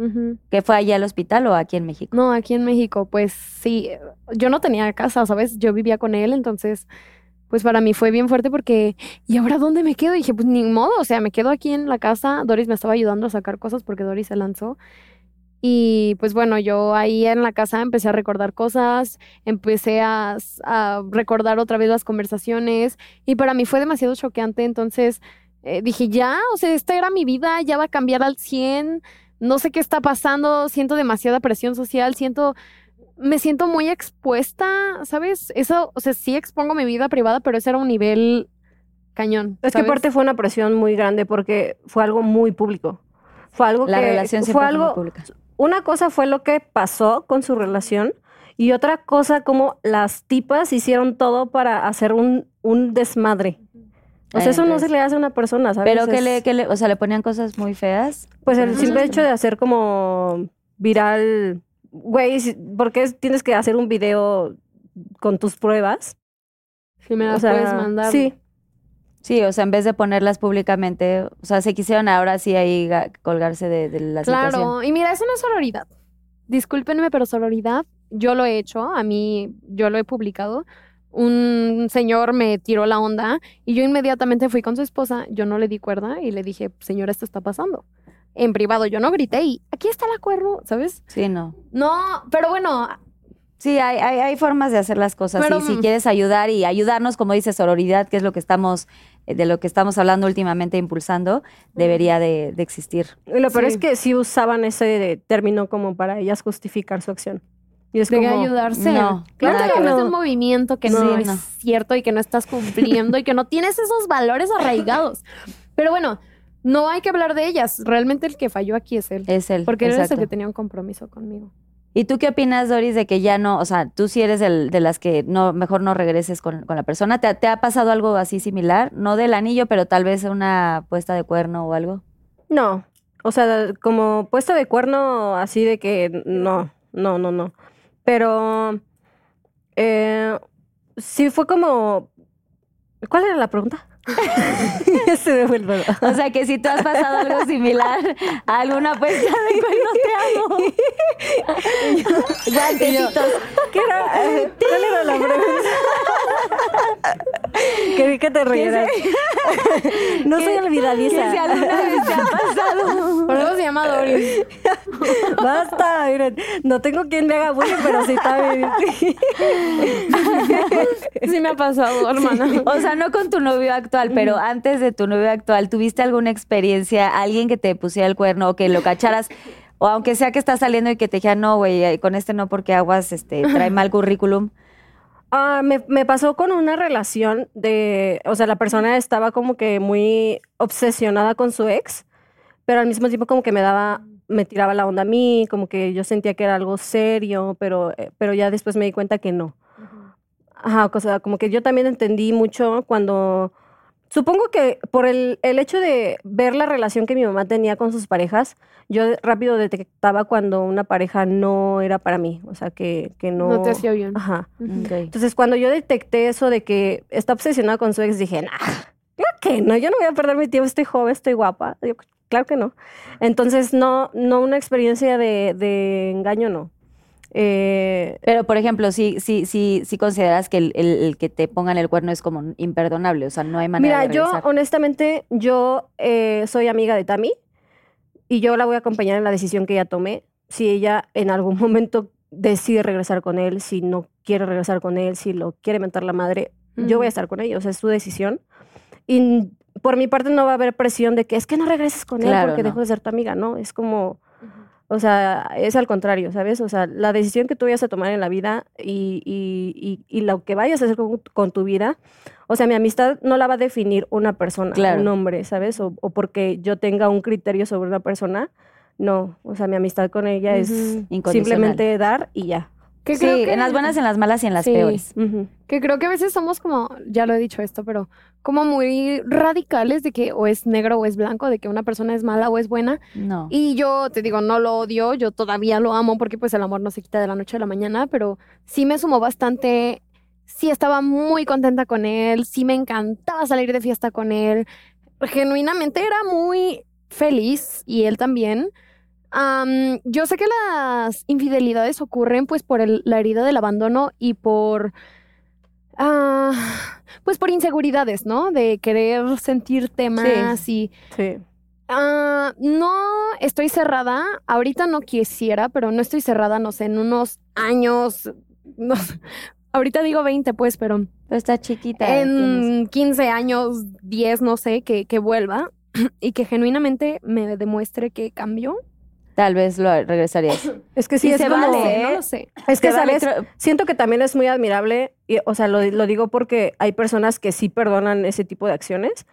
¿Que fue allá al hospital o aquí en México? No, aquí en México, pues sí, yo no tenía casa, ¿sabes? Yo vivía con él, entonces, pues para mí fue bien fuerte porque, ¿y ahora dónde me quedo? Y dije, pues ni modo, o sea, me quedo aquí en la casa. Doris me estaba ayudando a sacar cosas porque Doris se lanzó. Y pues bueno, yo ahí en la casa empecé a recordar cosas, empecé a, recordar otra vez las conversaciones y para mí fue demasiado choqueante, entonces eh, dije, ya, o sea, esta era mi vida, ya va a cambiar al 100, no sé qué está pasando, siento demasiada presión social, siento, me siento muy expuesta, ¿sabes? Eso, o sea, sí expongo mi vida privada, pero ese era un nivel cañón. Es que aparte fue una presión muy grande porque fue algo muy público. Fue algo La que relación fue siempre fue muy algo pública. una cosa fue lo que pasó con su relación Y otra cosa, como las tipas hicieron todo para hacer un, un desmadre. O sea, eso no se le hace a una persona, ¿sabes? Pero que le, que le, o sea, le ponían cosas muy feas. Pues el simple hecho de hacer como viral, güey, ¿por qué tienes que hacer un video con tus pruebas? Si me las o sea, puedes mandar. Sí, Sí, o sea, en vez de ponerlas públicamente, o sea, se quisieron ahora sí ahí ga- colgarse de, de la Claro, situación. y mira, eso no es sororidad. Discúlpenme, pero sororidad, yo lo he hecho, a mí, yo lo he publicado. Un señor me tiró la onda y yo inmediatamente fui con su esposa, yo no le di cuerda y le dije, señora, esto está pasando. En privado yo no grité y aquí está la cuerno, ¿sabes? Sí, no. No, pero bueno, Sí, hay, hay, hay formas de hacer las cosas. Pero, y si mm. quieres ayudar y ayudarnos, como dice sororidad, que es lo que estamos, eh, de lo que estamos hablando últimamente, impulsando, debería de, de existir. y lo peor Sí. es que sí usaban ese de- término como para ellas justificar su acción. Y es de como, ayudarse. no, claro que que hablas de no. un movimiento que no, Sí, es no. cierto y que no estás cumpliendo y que no tienes esos valores arraigados. [LAUGHS] Pero bueno, no hay que hablar de ellas. Realmente el que falló aquí es él. Es él. Porque él es el exacto. que tenía un compromiso conmigo. ¿Y tú qué opinas, Doris, de que ya no, o sea, tú sí eres del- de las que no, mejor no regreses con, con la persona? ¿Te, te ha pasado algo así similar? No del anillo, pero tal vez una puesta de cuerno o algo. No, o sea, como puesta de cuerno así de que no, no, no, no. Pero eh, sí fue como... ¿Cuál era la pregunta? [LAUGHS] Se me. O sea, que si tú has pasado algo similar a alguna puesta de cuerno, te amo. [LAUGHS] Guantecitos. ¿Qué era? [LAUGHS] Eh, ¿Cuál era la pregunta? Quería que te rieras. No soy olvidadiza. si alguna vez te ha pasado. Por eso se llama Doris. Basta, miren. No tengo quien me haga bullying, pero sí está bien. Sí me ha pasado, hermana. O sea, no con tu novio actual, pero antes de tu novio actual, ¿tuviste alguna experiencia, alguien que te pusiera el cuerno o que lo cacharas? O aunque sea que estás saliendo y que te dijera, no, güey, eh, con este no porque aguas, este, trae mal currículum. Ah, me, me pasó con una relación de, o sea, la persona estaba como que muy obsesionada con su ex, pero al mismo tiempo como que me daba, me tiraba la onda a mí, como que yo sentía que era algo serio, pero, eh, pero ya después me di cuenta que no. Ajá, o sea, como que yo también entendí mucho cuando, supongo que por el, el hecho de ver la relación que mi mamá tenía con sus parejas, yo rápido detectaba cuando una pareja no era para mí, o sea, que, que no... No te hacía bien. Ajá. Entonces, cuando yo detecté eso de que está obsesionada con su ex, dije, nah, claro que no, yo no voy a perder mi tiempo, estoy joven, estoy guapa. Yo, claro que no. Entonces, no, no una experiencia de, de engaño, no. Eh, Pero, por ejemplo, si, si, si, si consideras que el, el- el que te pongan el cuerno es como imperdonable, o sea, no hay manera mira, de yo honestamente, yo eh, soy amiga de Tami y yo la voy a acompañar en la decisión que ella tome. Si ella en algún [LAUGHS] momento decide regresar con él, si no quiere regresar con él, si lo quiere mentar la madre, yo voy a estar con ella, o sea, es su decisión. Y por mi parte no va a haber presión de que es que no regreses con él Claro, porque no. dejo de ser tu amiga, ¿no? Es como, o sea, es al contrario, ¿sabes? O sea, la decisión que tú vayas a tomar en la vida y, y, y, y lo que vayas a hacer con, con tu vida, o sea, mi amistad no la va a definir una persona, Claro. un hombre, ¿sabes? O, o porque yo tenga un criterio sobre una persona. No, o sea, mi amistad con ella es simplemente dar y ya. Que Sí, creo que- en las buenas, en las malas y en las Sí. peores. Que creo que a veces somos como, ya lo he dicho esto, pero como muy radicales de que o es negro o es blanco, de que una persona es mala o es buena. No. Y yo te digo, no lo odio, yo todavía lo amo porque pues el amor no se quita de la noche a la mañana, pero sí me sumó bastante, sí estaba muy contenta con él, sí me encantaba salir de fiesta con él, genuinamente era muy feliz y él también. Yo sé que las infidelidades ocurren pues por el- la herida del abandono y por... ah, pues por inseguridades, ¿no? De querer sentirte más y Sí. Ah, no estoy cerrada. Ahorita no quisiera, pero no estoy cerrada, no sé, en unos años. [LAUGHS] no ahorita digo 20, pues, pero Pero está chiquita. en 15 años, 10, no sé, que, que vuelva [CLEARS THROAT] y que genuinamente me demuestre que cambió. Tal vez lo regresarías. [COUGHS] Es que sí, es se como- vale, ¿eh? No lo sé. Es que, vale ¿sabes? Siento que también es muy admirable, y, o sea, lo, lo digo porque hay personas que sí perdonan ese tipo de acciones.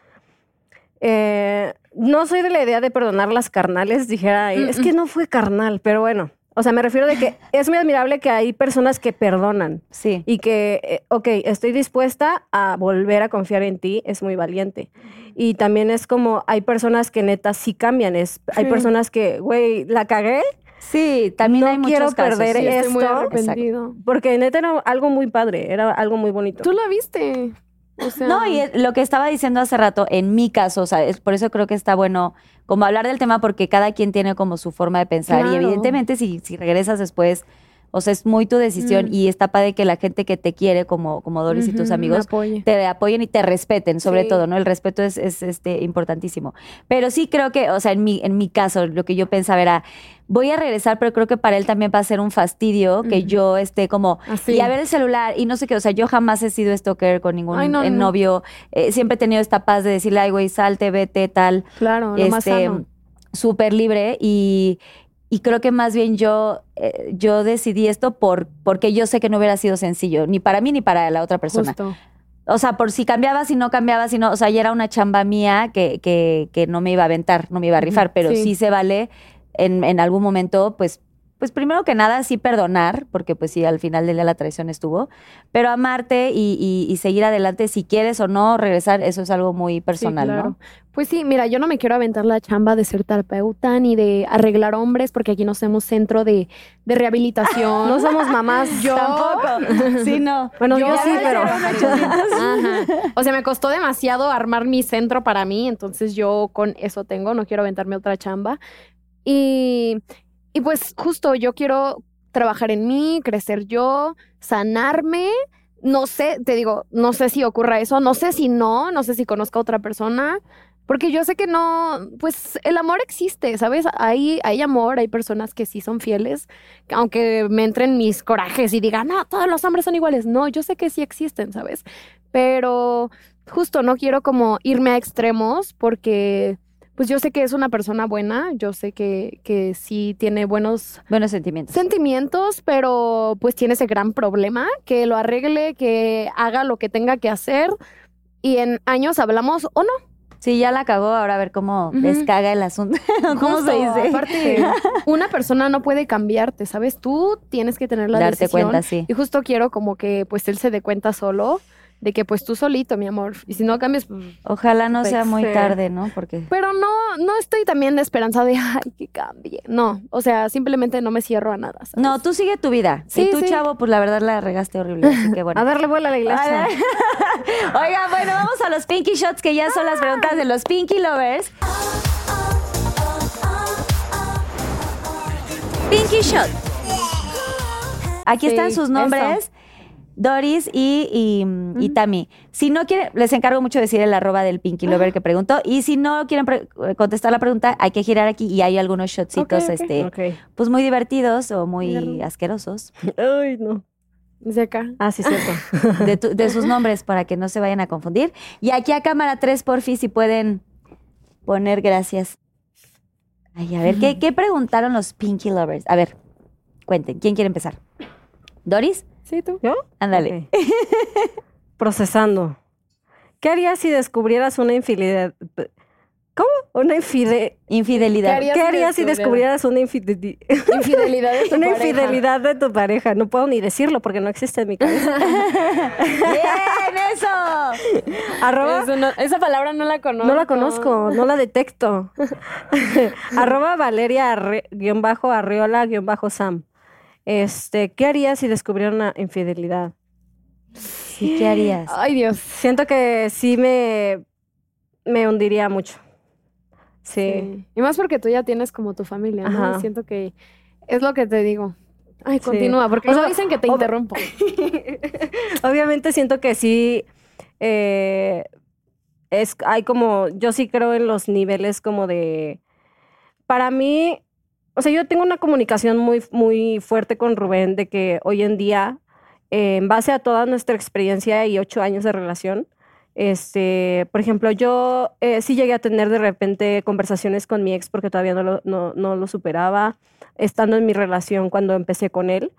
Eh, no soy de la idea de perdonar las carnales, dijera, Mm, es que no fue carnal, pero bueno, O sea, me refiero de que es muy admirable que hay personas que perdonan Sí. y que, eh, ok, estoy dispuesta a volver a confiar en ti, es muy valiente. Y también es como, hay personas que neta sí cambian, es, hay Sí. personas que, güey, la cagué, Sí, también No hay muchos quiero casos. perder Sí, estoy muy esto- arrepentido. porque neta era algo muy padre, era algo muy bonito. Tú la viste. O sea, No, y lo que estaba diciendo hace rato, en mi caso, o sea, es por eso creo que está bueno como hablar del tema porque cada quien tiene como su forma de pensar y evidentemente si, si regresas después, o sea, es muy tu decisión Mm. y está padre que la gente que te quiere como, como Doris y tus amigos apoye. te apoyen y te respeten, sobre Sí. todo, ¿no? El respeto es, es, este, importantísimo. Pero sí creo que, o sea, en mi, en mi caso, lo que yo pensaba era, voy a regresar, pero creo que para él también va a ser un fastidio que yo esté como, Así. y a ver el celular, y no sé qué, o sea, yo jamás he sido stalker con ningún Ay, no, eh, no. novio, eh, siempre he tenido esta paz de decirle, ay, güey, salte, vete, tal, Claro, lo más este, sano. súper libre y... Y creo que más bien yo, eh, yo decidí esto por, porque yo sé que no hubiera sido sencillo, ni para mí ni para la otra persona. Justo. O sea, por si cambiaba, si no cambiaba, si no, o sea, ya era una chamba mía que, que, que no me iba a aventar, no me iba a rifar, pero sí. sí, se vale en, en algún momento, pues, pues primero que nada sí perdonar, porque pues sí, al final del día la traición estuvo, pero amarte y, y- y seguir adelante si quieres o no regresar, eso es algo muy personal, Sí, claro. ¿no? Pues sí, mira, yo no me quiero aventar la chamba de ser terapeuta ni de arreglar hombres, porque aquí no somos centro de, de rehabilitación. [LAUGHS] No somos mamás. Yo Tampoco. [LAUGHS] Sí, no. Bueno, yo, Yo sí, pero... [LAUGHS] Ajá. O sea, me costó demasiado armar mi centro para mí, entonces yo con eso tengo, no quiero aventarme otra chamba. Y, y pues justo yo quiero trabajar en mí, crecer yo, sanarme. No sé, te digo, no sé si ocurra eso, no sé si no, no sé si conozca a otra persona, porque yo sé que no, pues el amor existe, ¿sabes? Hay, hay amor, hay personas que sí son fieles, aunque me entren mis corajes y digan, no, todos los hombres son iguales. No, yo sé que sí existen, ¿sabes? Pero justo no quiero como irme a extremos porque pues yo sé que es una persona buena, yo sé que, que sí tiene buenos Buenos sentimientos. sentimientos, pero pues tiene ese gran problema, que lo arregle, que haga lo que tenga que hacer y en años hablamos o no. Sí, ya la cagó, ahora a ver cómo descaga el asunto. [LAUGHS] ¿Cómo se dice? Aparte, [LAUGHS] una persona no puede cambiarte, ¿sabes? Tú tienes que tener la Darte decisión. cuenta, sí. Y justo quiero como que pues él se dé cuenta solo de que pues tú solito, mi amor. Y si no cambias, pues... Ojalá no sea muy Sí. tarde, ¿no? Porque Pero no, no estoy también de esperanza de, ay, que cambie. No, o sea, simplemente no me cierro a nada. ¿sabes? No, tú sigue tu vida. Sí, y tú, sí. chavo, pues la verdad la regaste horrible. Así que bueno. [LAUGHS] A darle vuelo a la iglesia. A ver. Oigan, bueno, vamos a los Pinky Shots, que ya son las preguntas de los Pinky Lovers. Pinky Shot. Aquí Sí, están sus nombres. Doris y, y, y Tami. Si no quieren, les encargo mucho decir el arroba del Pinky Lover que preguntó. Y si no quieren pre- contestar la pregunta, hay que girar aquí y hay algunos shotcitos, Ok, ok. este, pues muy divertidos o muy asquerosos Ay, no. Desde acá. Ah, sí, cierto. [LAUGHS] de, tu- de sus nombres para que no se vayan a confundir. Y aquí a cámara 3, porfi, si pueden poner gracias. Ay, a ver, ¿qué, qué preguntaron los Pinky Lovers? A ver, cuenten, ¿quién quiere empezar? ¿Doris? Sí, tú. ¿Yo? Ándale. Procesando. ¿Qué harías si descubrieras una infidelidad? ¿Cómo? Una infide... Infidelidad. ¿Qué harías? ¿Qué si harías si descubrieras- una infide- Infidelidad de tu [LAUGHS] Una pareja. infidelidad de tu pareja. No puedo ni decirlo porque no existe en mi cabeza. [LAUGHS] ¡Bien, eso! Arroba, Eso no- esa palabra no la conozco. no la conozco, no la detecto. [LAUGHS] Arroba Valeria Este, ¿qué harías si descubriera una infidelidad? Sí, ¿qué harías? Ay, Dios. Siento que sí me, me hundiría mucho. Sí. Sí. Y más porque tú ya tienes como tu familia, ¿no? Ajá. Siento que es lo que te digo. Ay, Sí. continúa, porque O sea, dicen que te ob- interrumpo. [LAUGHS] Obviamente siento que sí eh, es hay como yo sí creo en los niveles como de para mí o sea yo tengo una comunicación muy muy fuerte con Rubén de que hoy en día eh, en base a toda nuestra experiencia y ocho años de relación este por ejemplo yo eh, sí llegué a tener de repente conversaciones con mi ex porque todavía no lo, no, no lo superaba estando en mi relación cuando empecé con él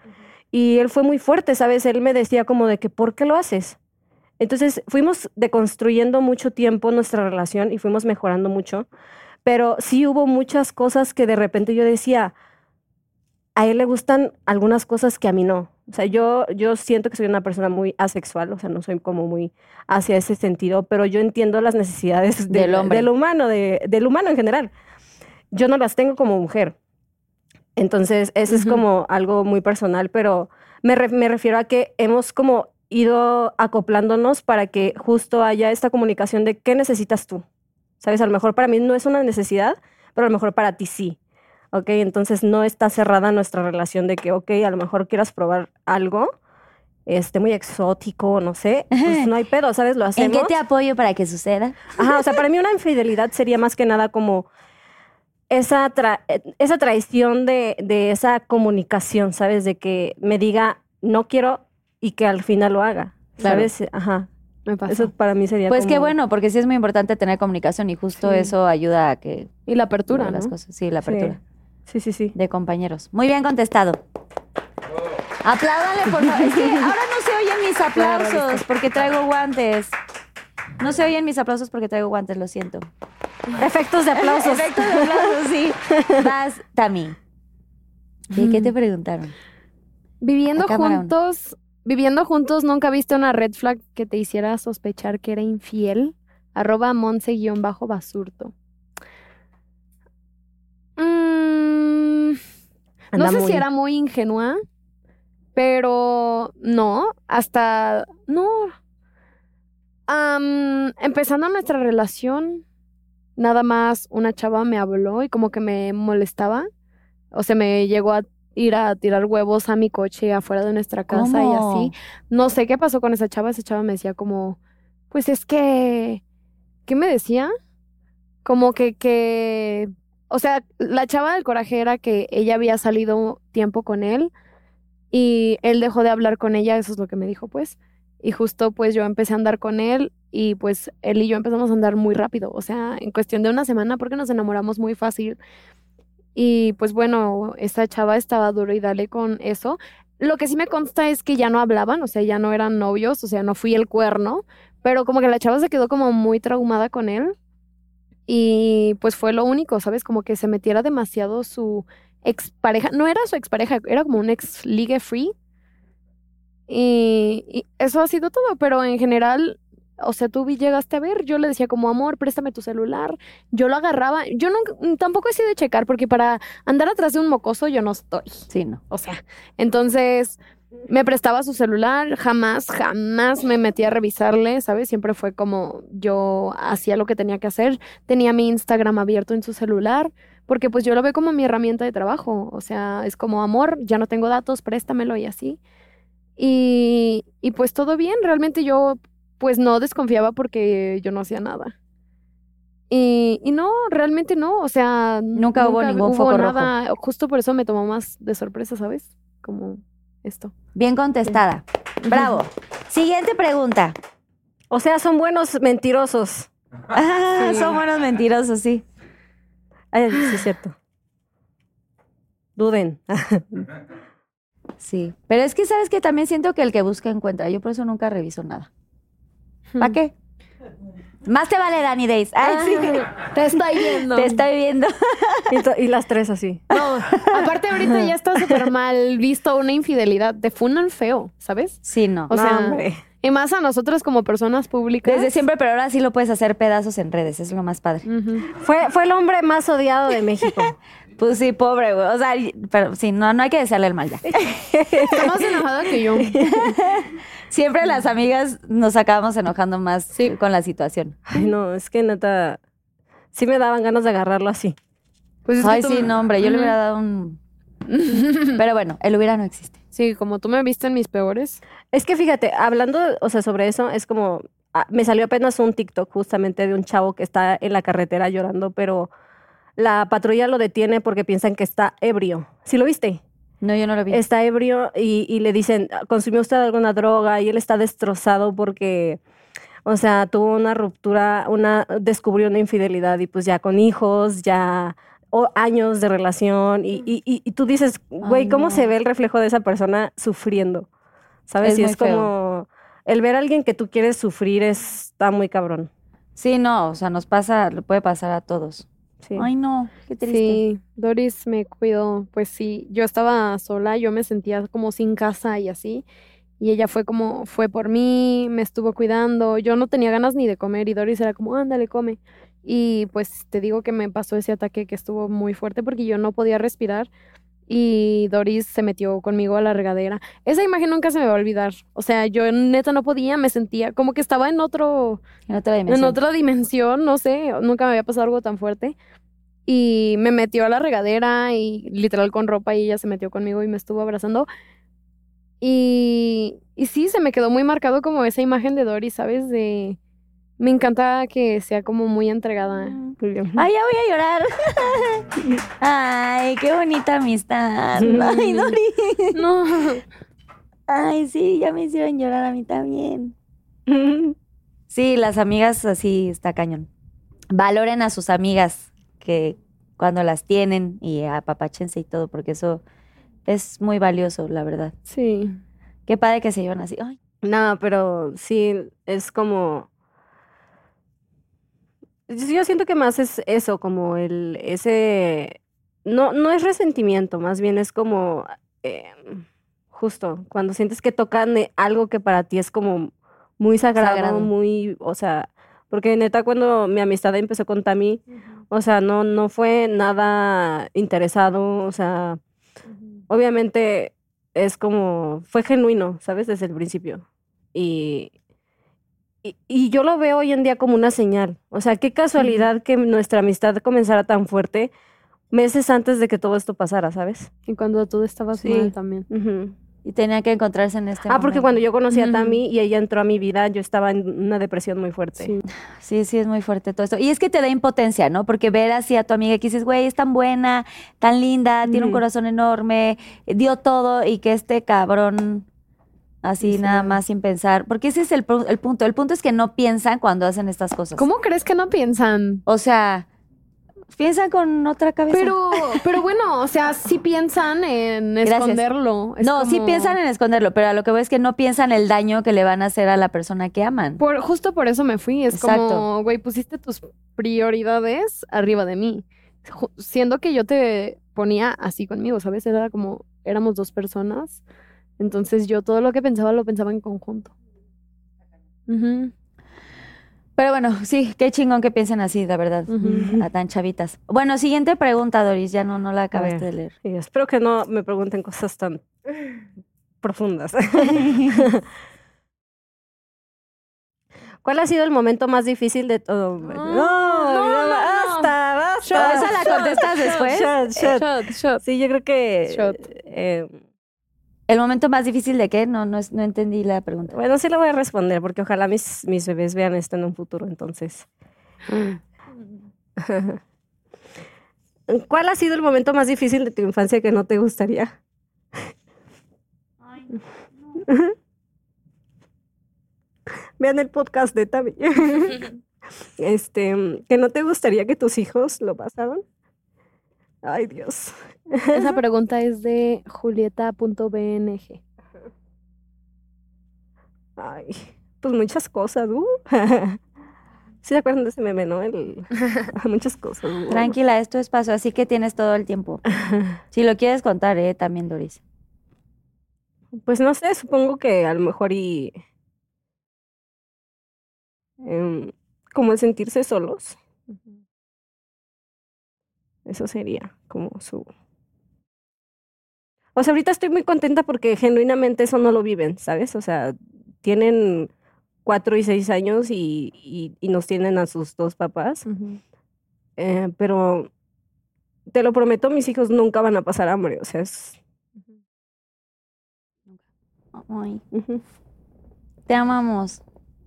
y él fue muy fuerte, ¿sabes? Él me decía como de que, ¿por qué lo haces? Entonces fuimos deconstruyendo mucho tiempo nuestra relación y fuimos mejorando mucho, pero sí hubo muchas cosas que de repente yo decía, a él le gustan algunas cosas que a mí no. O sea, yo, yo siento que soy una persona muy asexual, o sea, no soy como muy hacia ese sentido, pero yo entiendo las necesidades [LAUGHS] de- Del hombre. del humano, de- del humano en general. Yo no las tengo como mujer. Entonces, eso es como algo muy personal, pero me, re- me refiero a que hemos como ido acoplándonos para que justo haya esta comunicación de qué necesitas tú. ¿Sabes? A lo mejor para mí no es una necesidad, pero a lo mejor para ti sí. ¿Ok? Entonces no está cerrada nuestra relación de que, ok, a lo mejor quieras probar algo este, muy exótico, no sé, pues no hay [LAUGHS] pedo, ¿sabes? Lo ¿En hacemos. qué te apoyo para que suceda? Ajá, o sea, para mí una infidelidad sería más que nada como esa, tra- esa traición de, de esa comunicación, ¿sabes? De que me diga no quiero y que al final lo haga, Claro. ¿sabes? Ajá. Me pasa. Eso para mí sería Pues qué como- bueno, porque sí es muy importante tener comunicación y justo Sí. eso ayuda a que y la apertura, las cosas. Sí, la apertura Sí, sí, sí. de compañeros. Muy bien contestado. Apláudale, por favor. Es que ahora no se oyen mis aplausos porque traigo guantes. No se oyen mis aplausos porque traigo guantes, lo siento. Efectos de aplausos. Efecto de aplausos, sí. [LAUGHS] Vas, Tami. ¿Y qué te preguntaron? Viviendo juntos, viviendo juntos, ¿nunca viste una red flag que te hiciera sospechar que era infiel? Arroba monse-basurto. Mm, no sé muy- si era muy ingenua, pero no, hasta no. Empezando nuestra relación, nada más una chava me habló y como que me molestaba. O sea, me llegó a ir a tirar huevos a mi coche afuera de nuestra casa y así. No sé qué pasó con esa chava. Esa chava me decía como, pues es que, ¿qué me decía? Como que, que, o sea, la chava del coraje era que ella había salido tiempo con él y él dejó de hablar con ella, eso es lo que me dijo, pues. Y justo pues yo empecé a andar con él y pues él y yo empezamos a andar muy rápido, o sea, en cuestión de una semana porque nos enamoramos muy fácil. Y pues bueno, esta chava estaba duro y dale con eso. Lo que sí me consta es que ya no hablaban, o sea, ya no eran novios, o sea, no fui el cuerno, pero como que la chava se quedó como muy traumada con él. Y pues fue lo único, ¿sabes? Como que se metiera demasiado su expareja. No era su expareja, era como un ex ligue free. Y, y eso ha sido todo, pero en general, o sea, tú llegaste a ver, yo le decía como, amor, préstame tu celular. Yo lo agarraba. Yo nunca, tampoco he sido de checar, porque para andar atrás de un mocoso yo no estoy. Sí, no. O sea, entonces me prestaba su celular, jamás, jamás me metí a revisarle, ¿sabes? Siempre fue como yo hacía lo que tenía que hacer. Tenía mi Instagram abierto en su celular, porque pues yo lo veo como mi herramienta de trabajo. O sea, es como amor, ya no tengo datos, préstamelo y así. Y, y pues todo bien, realmente yo pues no desconfiaba porque yo no hacía nada. Y, y no, realmente no, o sea, Nunca hubo ningún foco rojo. nada, justo por eso me tomó más de sorpresa, ¿sabes? Como esto. Bien contestada. Bravo. Siguiente pregunta. O sea, son buenos mentirosos. Ah, Sí. Son buenos mentirosos, sí. Ay, sí, es cierto. Duden. [LAUGHS] Sí. Pero es que, ¿sabes que También siento que el que busca encuentra. Yo por eso nunca reviso nada. ¿Para qué? Más te vale Danny Days. Ay, sí. Te estoy viendo. Te estoy viendo. [LAUGHS] y, las tres así. No, aparte ahorita ya está súper mal visto una infidelidad. Te funan feo, ¿sabes? Sí, no. O No, sea, hombre. y más a nosotras como personas públicas. Desde siempre, pero ahora sí lo puedes hacer pedazos en redes. Es lo más padre. Fue, fue el hombre más odiado de México. [LAUGHS] Pues sí, pobre, güey. O sea, pero sí, no, no hay que desearle el mal ya. [LAUGHS] Está más enojada que yo. [LAUGHS] Siempre las amigas nos acabamos enojando más con la situación. Ay, no, es que neta, sí me daban ganas de agarrarlo así. Pues es que Ay, tú- sí, no, hombre, yo le hubiera dado un... Pero bueno, el hubiera no existe. Sí, como tú me viste en mis peores. Es que fíjate, hablando, o sea, sobre eso, es como, ah, me salió apenas un TikTok justamente de un chavo que está en la carretera llorando, pero la patrulla lo detiene porque piensan que está ebrio. ¿Sí lo viste? No, yo no lo vi. Está ebrio y, y le dicen, ¿consumió usted alguna droga? Y él está destrozado porque, o sea, tuvo una ruptura, una, descubrió una infidelidad y pues ya con hijos, ya o años de relación y, y, y- y tú dices, güey, ¿cómo no. se ve el reflejo de esa persona sufriendo? ¿Sabes? Es y es como, el ver a alguien que tú quieres sufrir está muy cabrón. Sí, no, o sea, nos pasa, le puede pasar a todos. Sí. Ay, no, qué triste. Sí, Doris me cuidó, pues sí, yo estaba sola, yo me sentía como sin casa y así, y ella fue como, fue por mí, me estuvo cuidando, yo no tenía ganas ni de comer y Doris era como, ándale, come. Y pues te digo que me pasó ese ataque que estuvo muy fuerte porque yo no podía respirar y Doris se metió conmigo a la regadera. Esa imagen nunca se me va a olvidar, o sea, yo neta no podía, me sentía como que estaba en otro, En otra dimensión. en otra dimensión, no sé, nunca me había pasado algo tan fuerte. Y me metió a la regadera y literal con ropa y ella se metió conmigo y me estuvo abrazando. Y, y sí, se me quedó muy marcado como esa imagen de Dory, ¿sabes? De... Me encanta que sea como muy entregada. Muy bien. Ay, ya voy a llorar. [LAUGHS] Ay, qué bonita amistad. Ay, Dori. No. Ay, sí, ya me hicieron llorar a mí también. [LAUGHS] Sí, las amigas así está cañón. Valoren a sus amigas que cuando las tienen y apapachense y todo, porque eso es muy valioso, la verdad. Sí. Qué padre que se llevan así. Ay, No, pero sí, es como... Yo siento que más es eso, como el, ese... No, no es resentimiento, más bien es como... eh, justo, cuando sientes que tocan algo que para ti es como muy sagrado, Sagrado. muy... O sea, porque neta cuando mi amistad empezó con Tami, o sea, no, no fue nada interesado, o sea, obviamente es como, fue genuino, ¿sabes? Desde el principio. Y, y, y yo lo veo hoy en día como una señal. O sea, qué casualidad que nuestra amistad comenzara tan fuerte meses antes de que todo esto pasara, ¿sabes? Y cuando tú estabas Sí. mal también. Y tenía que encontrarse en este Ah, porque cuando yo conocí a. Tami y ella entró a mi vida, yo estaba en una depresión muy fuerte. Sí. Sí, sí, es muy fuerte todo esto. Y es que te da impotencia, ¿no? Porque ver así a tu amiga que dices, güey, es tan buena, tan linda, tiene un corazón enorme, dio todo y que este cabrón así Sí. nada más sin pensar. Porque ese es el, pu- el punto. El punto es que no piensan cuando hacen estas cosas. ¿Cómo crees que no piensan? O sea, piensan con otra cabeza. Pero, [LAUGHS] pero bueno, o sea, sí piensan en esconderlo. Es no, sí piensan en esconderlo, pero a lo que voy es que no piensan el daño que le van a hacer a la persona que aman. Por, justo por eso me fui. Es Exacto. como, güey, pusiste tus prioridades arriba de mí. Siendo que yo te ponía así conmigo, ¿sabes? Era como, éramos dos personas. Entonces yo todo lo que pensaba lo pensaba en conjunto. Pero bueno, sí, qué chingón que piensen así, la verdad. A tan chavitas. Bueno, siguiente pregunta, Doris. Ya no, no la acabaste de leer. Y espero que no me pregunten cosas tan [LAUGHS] profundas. [LAUGHS] ¿Cuál ha sido el momento más difícil de todo? No, no, no, no. basta, basta. ¿Esa la contestas después? Shot, shot. Shot, shot. Sí, yo creo que. Shot. eh, ¿El momento más difícil de qué? No, no, es- no entendí la pregunta. bueno, sí lo voy a responder porque ojalá mis, mis bebés vean esto en un futuro, entonces. [LAUGHS] ¿Cuál ha sido el momento más difícil de tu infancia que no te gustaría? [LAUGHS] Vean el podcast de Tami. [LAUGHS] este, que no te gustaría que tus hijos lo pasaran. Ay, Dios. Esa [LAUGHS] pregunta es de julieta.bng. Ay, pues muchas cosas. Uh. [LAUGHS] ¿Sí se acuerdan de ese meme, no? El, [LAUGHS] muchas cosas. uh. Tranquila, es tu espacio, así que tienes todo el tiempo. Si lo quieres contar, ¿eh? También, Doris. Pues no sé, supongo que a lo mejor y... em, como el sentirse solos. Eso sería como su... O sea, ahorita estoy muy contenta porque genuinamente eso no lo viven, ¿sabes? O sea, tienen cuatro y seis años y, y, y nos tienen a sus dos papás. Eh, pero te lo prometo, mis hijos nunca van a pasar hambre. O sea, es... Ay, te amamos,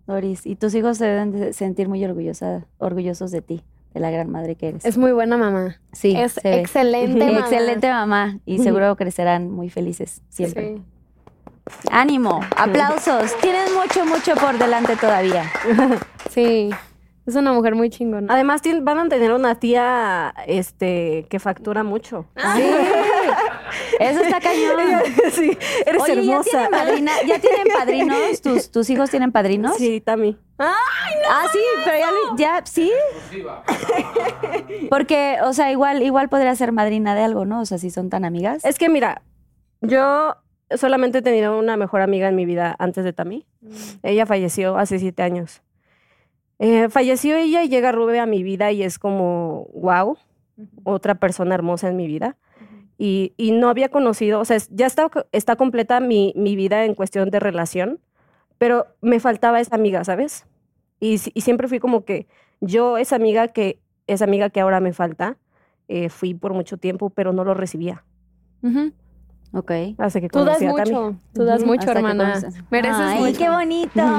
Doris. Y tus hijos se deben de sentir muy orgullosa, orgullosos de ti, de la gran madre que eres. Es muy buena mamá. sí, es se ve. excelente [LAUGHS] mamá. Excelente mamá. Y seguro crecerán muy felices siempre. Sí. Ánimo, aplausos. Tienes mucho, mucho por delante todavía. [LAUGHS] Sí, es una mujer muy chingona. Además, van a tener una tía este, que factura mucho. Sí. Eso está cañón. [LAUGHS] sí, eres Oye, ¿ya hermosa. tienen, madrina- ¿ya [LAUGHS] tienen padrinos? ¿Tus, ¿Tus hijos tienen padrinos? Sí, Tami. Ah, sí, pero ya, lo- ya, sí. Porque, o sea, igual, igual podría ser madrina de algo, ¿no? O sea, si son tan amigas. Es que mira, yo solamente he tenido una mejor amiga en mi vida antes de Tami. Ella falleció hace siete años. Eh, falleció ella y llega Rube a mi vida y es como, wow, otra persona hermosa en mi vida. Y, y no había conocido, o sea, ya está, está completa mi, mi vida en cuestión de relación, pero me faltaba esa amiga, ¿sabes? Y, y siempre fui como que yo, esa amiga que, esa amiga que ahora me falta, eh, fui por mucho tiempo, pero no lo recibía. Ujú. Ok. Hasta que Tú das mucho, tú das mucho, hasta hermana. Mereces Ay, mucho. qué bonito. [LAUGHS]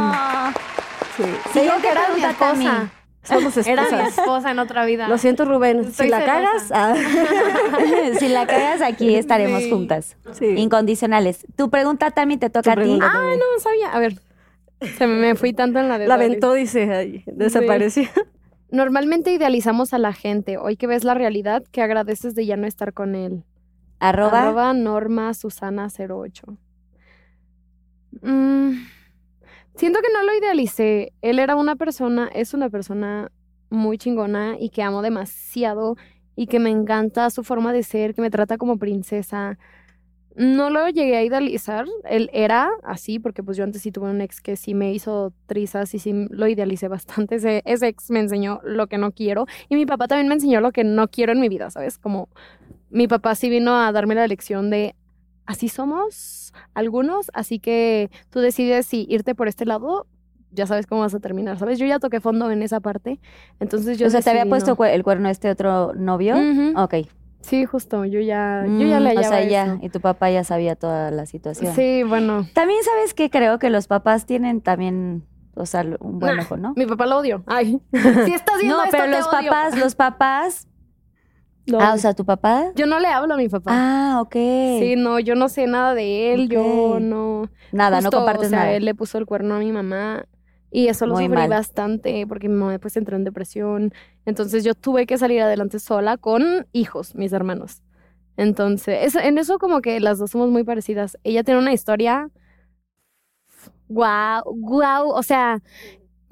Sí. Te digo Siguiente que era mi esposa. Somos [LAUGHS] Era mi esposas. esposa en otra vida. Lo siento, Rubén. Estoy si la cagas, ah, [LAUGHS] si la cagas aquí estaremos Sí. juntas. sí. Incondicionales. Tu pregunta, Tami, te toca Tu a ti. Ah, no sabía. A ver, se me, fui tanto en la de La aventó, dice, desapareció. Normalmente idealizamos a la gente. Hoy que ves la realidad, que agradeces de ya no estar con él. Arroba. Arroba Norma Susana 08. Mm, siento que no lo idealicé. Él era una persona, es una persona muy chingona y que amo demasiado y que me encanta su forma de ser, que me trata como princesa. No lo llegué a idealizar. Él era así, porque pues yo antes sí tuve un ex que sí me hizo trizas y sí lo idealicé bastante. Ese, ese ex me enseñó lo que no quiero. Y mi papá también me enseñó lo que no quiero en mi vida, ¿sabes? Como mi papá sí vino a darme la lección de así somos algunos, así que tú decides si irte por este lado, ya sabes cómo vas a terminar, ¿sabes? Yo ya toqué fondo en esa parte, entonces yo o sea, ¿te había puesto no. el cuerno este otro novio? Ujú. Ok. Sí, justo, yo ya, yo ya Mm, le O hallaba sea, ya. eso. Y tu papá ya sabía toda la situación. Sí, bueno. También sabes que creo que los papás tienen también, o sea, un buen Nah, ojo, ¿no? Mi papá lo odio. Ay. [LAUGHS] Si estás viendo No, esto, pero te los odio. papás, los papás. No. Ah, o sea, tu papá. yo no le hablo a mi papá. Ah, ok. Sí, no, yo no sé nada de él, yo no. Nada, Justo, no compartes o sea, nada. él le puso el cuerno a mi mamá y eso lo Muy sufrí mal. bastante porque mi mamá después entró en depresión. Entonces yo tuve que salir adelante sola con hijos, mis hermanos. Entonces, es- en eso como que las dos somos muy parecidas. Ella tiene una historia guau, guau, o sea,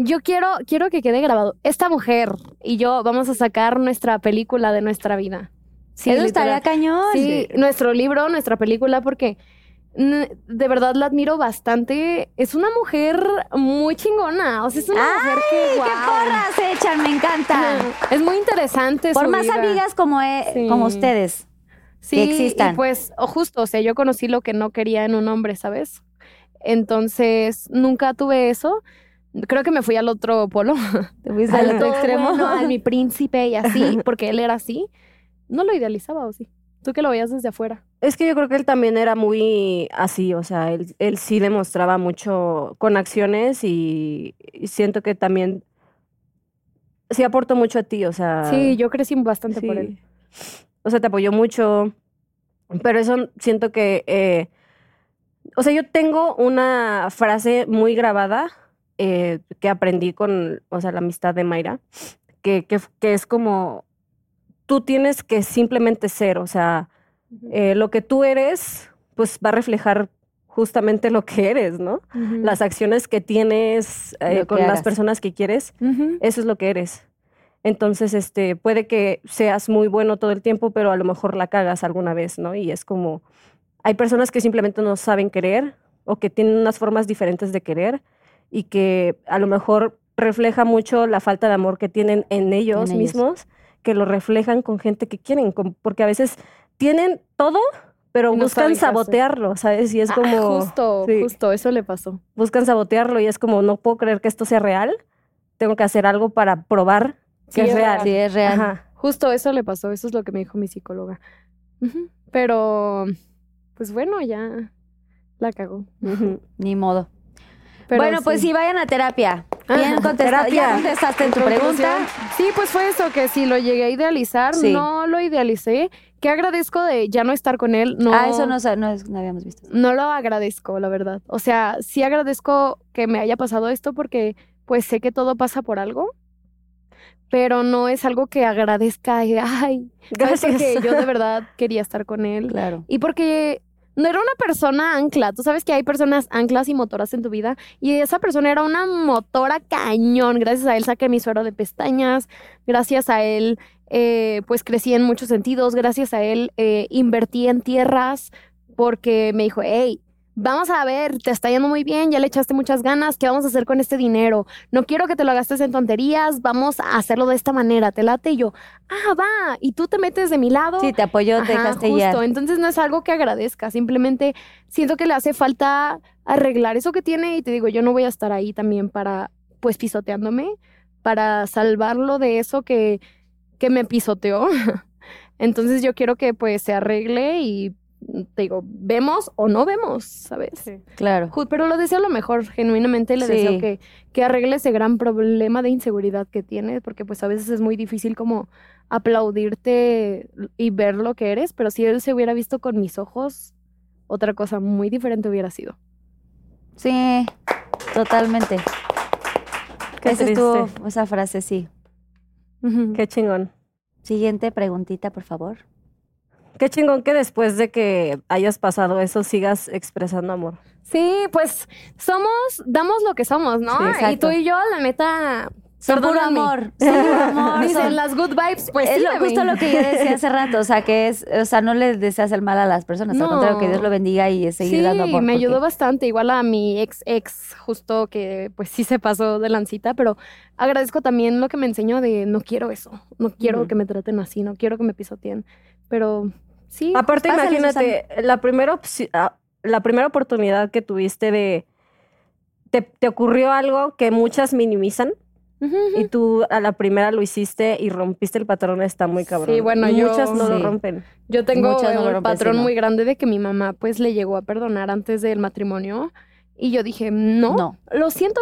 yo quiero quiero que quede grabado. Esta mujer y yo vamos a sacar nuestra película de nuestra vida. Sí, Eso estaría cañón. Sí, nuestro libro, nuestra película, porque de verdad la admiro bastante. Es una mujer muy chingona. O sea, es una mujer que. ¡Qué guau. porras echan! Me encanta. Es muy interesante. Por su más vida. amigas como, e- Sí. como ustedes. sí, que existan. Y pues, o justo, o sea, yo conocí lo que no quería en un hombre, ¿sabes? Entonces, nunca tuve eso. Creo que me fui al otro polo. [LAUGHS] Te fuiste al otro extremo. bueno, al [LAUGHS] mi príncipe y así, porque él era así. No lo idealizaba, ¿o sí? Tú que lo veías desde afuera. Es que yo creo que él también era muy así, o sea, él, él sí demostraba mucho con acciones y, y siento que también sí aportó mucho a ti, o sea. Sí, yo crecí bastante por él. O sea, te apoyó mucho, pero eso siento que, eh, o sea, yo tengo una frase muy grabada eh, que aprendí con, o sea, la amistad de Mayra, que, que, que es como, tú tienes que simplemente ser, o sea, eh, lo que tú eres, pues va a reflejar justamente lo que eres, ¿no? Las acciones que tienes eh, que con las personas que quieres, eso es lo que eres. Entonces, este, puede que seas muy bueno todo el tiempo, pero a lo mejor la cagas alguna vez, ¿no? Y es como, hay personas que simplemente no saben querer o que tienen unas formas diferentes de querer y que a lo mejor refleja mucho la falta de amor que tienen en ellos, ellos. mismos, que lo reflejan con gente que quieren, com- porque a veces tienen todo, pero no buscan sabotearlo, ¿sabes? Y es Ah, como... justo, sí justo, eso le pasó. buscan sabotearlo y es como, no puedo creer que esto sea real, tengo que hacer algo para probar Sí, que es es real. real. Sí, es real. Ajá. Justo eso le pasó, eso es lo que me dijo mi psicóloga. Pero, pues bueno, ya la cagó. Ni modo. Pero bueno, pues sí, vayan a terapia. Bien Ajá. contestado. Ya contestaste en tu pregunta. Sí, pues fue eso, que si lo llegué a idealizar, Sí. no lo idealicé. Que agradezco de ya no estar con él. No, Ah, eso no, no, no habíamos visto. no lo agradezco, la verdad. O sea, sí agradezco que me haya pasado esto porque pues sé que todo pasa por algo, pero no es algo que agradezca ay. Gracias. porque yo de verdad quería estar con él [LAUGHS] Claro. y porque no era una persona ancla. Tú sabes que hay personas anclas y motoras en tu vida. Y esa persona era una motora cañón. Gracias a él saqué mi suero de pestañas. Gracias a él, eh, pues crecí en muchos sentidos. Gracias a él, eh, invertí en tierras porque me dijo, hey, vamos a ver, te está yendo muy bien, ya le echaste muchas ganas, ¿qué vamos a hacer con este dinero? No quiero que te lo gastes en tonterías, vamos a hacerlo de esta manera, te late y yo, ah, va, y tú te metes de mi lado. Sí, te apoyó, te dejaste justo. Entonces no es algo que agradezca, simplemente siento que le hace falta arreglar eso que tiene y te digo, yo no voy a estar ahí también para, pues, pisoteándome, para salvarlo de eso que, que me pisoteó. [LAUGHS] Entonces yo quiero que pues se arregle y te digo, vemos o no vemos, ¿sabes? Claro. Ju- Pero lo deseo lo mejor, genuinamente le Sí. deseo que, que arregle ese gran problema de inseguridad que tiene, porque pues a veces es muy difícil como aplaudirte y ver lo que eres, pero si él se hubiera visto con mis ojos, otra cosa muy diferente hubiera sido. Sí, totalmente. Qué Esa estuvo, esa frase, sí. Qué chingón. Siguiente preguntita, por favor. Qué chingón que después de que hayas pasado eso sigas expresando amor. Sí, pues somos, damos lo que somos, ¿no? Sí, y tú y yo, la neta, Son puro amor. [LAUGHS] Son puro amor. Dicen las good vibes, pues es sí, lo- justo lo que yo decía hace rato, o sea, que es, o sea, no le deseas el mal a las personas, al No. contrario, que Dios lo bendiga y seguir sí, dando amor. me porque- ayudó bastante, igual a mi ex ex, justo que pues sí se pasó de lancita, pero agradezco también lo que me enseñó de no quiero eso, no quiero que me traten así, no quiero que me pisoteen, pero sí. Aparte, Pásale, imagínate, la primera, ah, la primera oportunidad que tuviste de... Te, te ocurrió algo que muchas minimizan y tú a la primera lo hiciste y rompiste el patrón, está muy cabrón. Sí, bueno, yo- Muchas no Sí. lo rompen. Yo tengo Muchas no lo un patrón sí, ¿no? muy grande de que mi mamá pues le llegó a perdonar antes del matrimonio y yo dije, no, No. lo siento,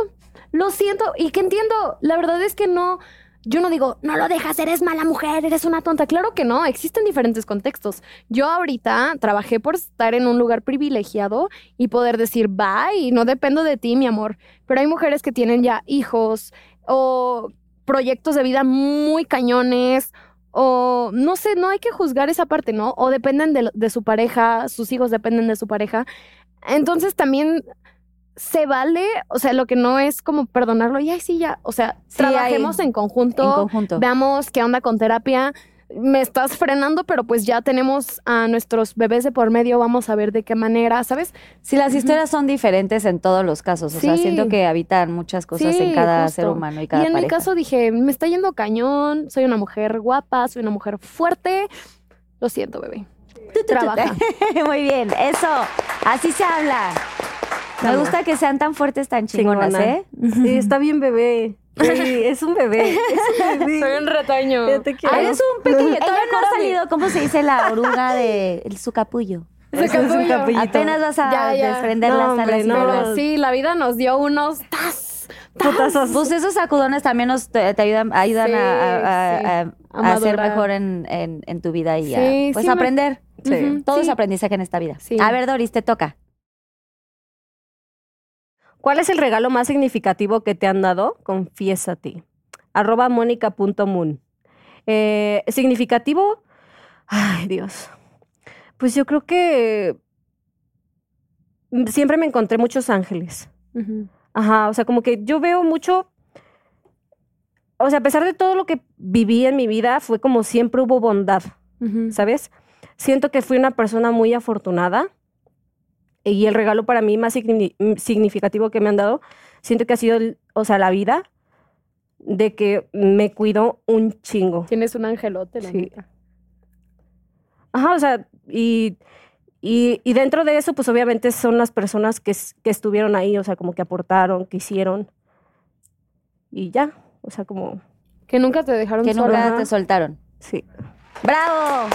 lo siento y que entiendo, la verdad es que no, yo no digo, no lo dejas, eres mala mujer, eres una tonta, claro que no, existen diferentes contextos. Yo ahorita trabajé por estar en un lugar privilegiado y poder decir, bye, no dependo de ti, mi amor, pero hay mujeres que tienen ya hijos o proyectos de vida muy cañones o no sé, no hay que juzgar esa parte, ¿no? O dependen de, de su pareja, sus hijos dependen de su pareja. Entonces también se vale, o sea, lo que no es como perdonarlo y ay, sí, ya, o sea, Sí, trabajemos hay- en conjunto, En conjunto. veamos qué onda con terapia. Me estás frenando, pero pues ya tenemos a nuestros bebés de por medio, vamos a ver de qué manera, ¿sabes? Sí, las historias son diferentes en todos los casos. O sea, Sí. siento que habitan muchas cosas Sí, en cada justo. ser humano y Y cada en mi caso dije, me está yendo cañón, soy una mujer guapa, soy una mujer fuerte. Lo siento, bebé. Trabaja. [LAUGHS] Muy bien, eso. Así se habla. Me gusta que sean tan fuertes, tan chingonas, Chingona. ¿eh? Sí, está bien bebé. Sí, [LAUGHS] es un bebé. Es un bebé. retoño. Yo te quiero. Ay, es un pequeño. Todavía no ha salido, ¿cómo se dice la oruga de el, su capullo? Es un. Apenas vas a Ya, ya. desprender No, las hombre, alas. no. sí, la vida nos dio unos tas, tas. Putazos. Pues esos sacudones también nos te, te ayudan, ayudan Sí, a, a- sí. a- A a ser mejor en, en- en tu vida y a pues sí me- aprender. Sí. Ujú, Todo es aprendizaje en esta vida. Sí. A ver, Doris, te toca. ¿Cuál es el regalo más significativo que te han dado? Confiésate. Arroba mónica.moon. Eh, ¿Significativo? Ay, Dios. Pues yo creo que siempre me encontré muchos ángeles. Ajá, o sea, como que yo veo mucho, o sea, a pesar de todo lo que viví en mi vida, fue como siempre hubo bondad. ¿sabes? Siento que fui una persona muy afortunada y el regalo para mí más signi- mm, significativo que me han dado, siento que ha sido, el- o sea, la vida de que me cuidó un chingo. Tienes un angelote, la Sí. neta. Ajá, o sea, y, y, y dentro de eso, pues obviamente son las personas que, que estuvieron ahí, o sea, como que aportaron, que hicieron. Y ya, o sea, como, Que nunca te dejaron Que sola. nunca Ajá. te soltaron. sí. ¡Bravo!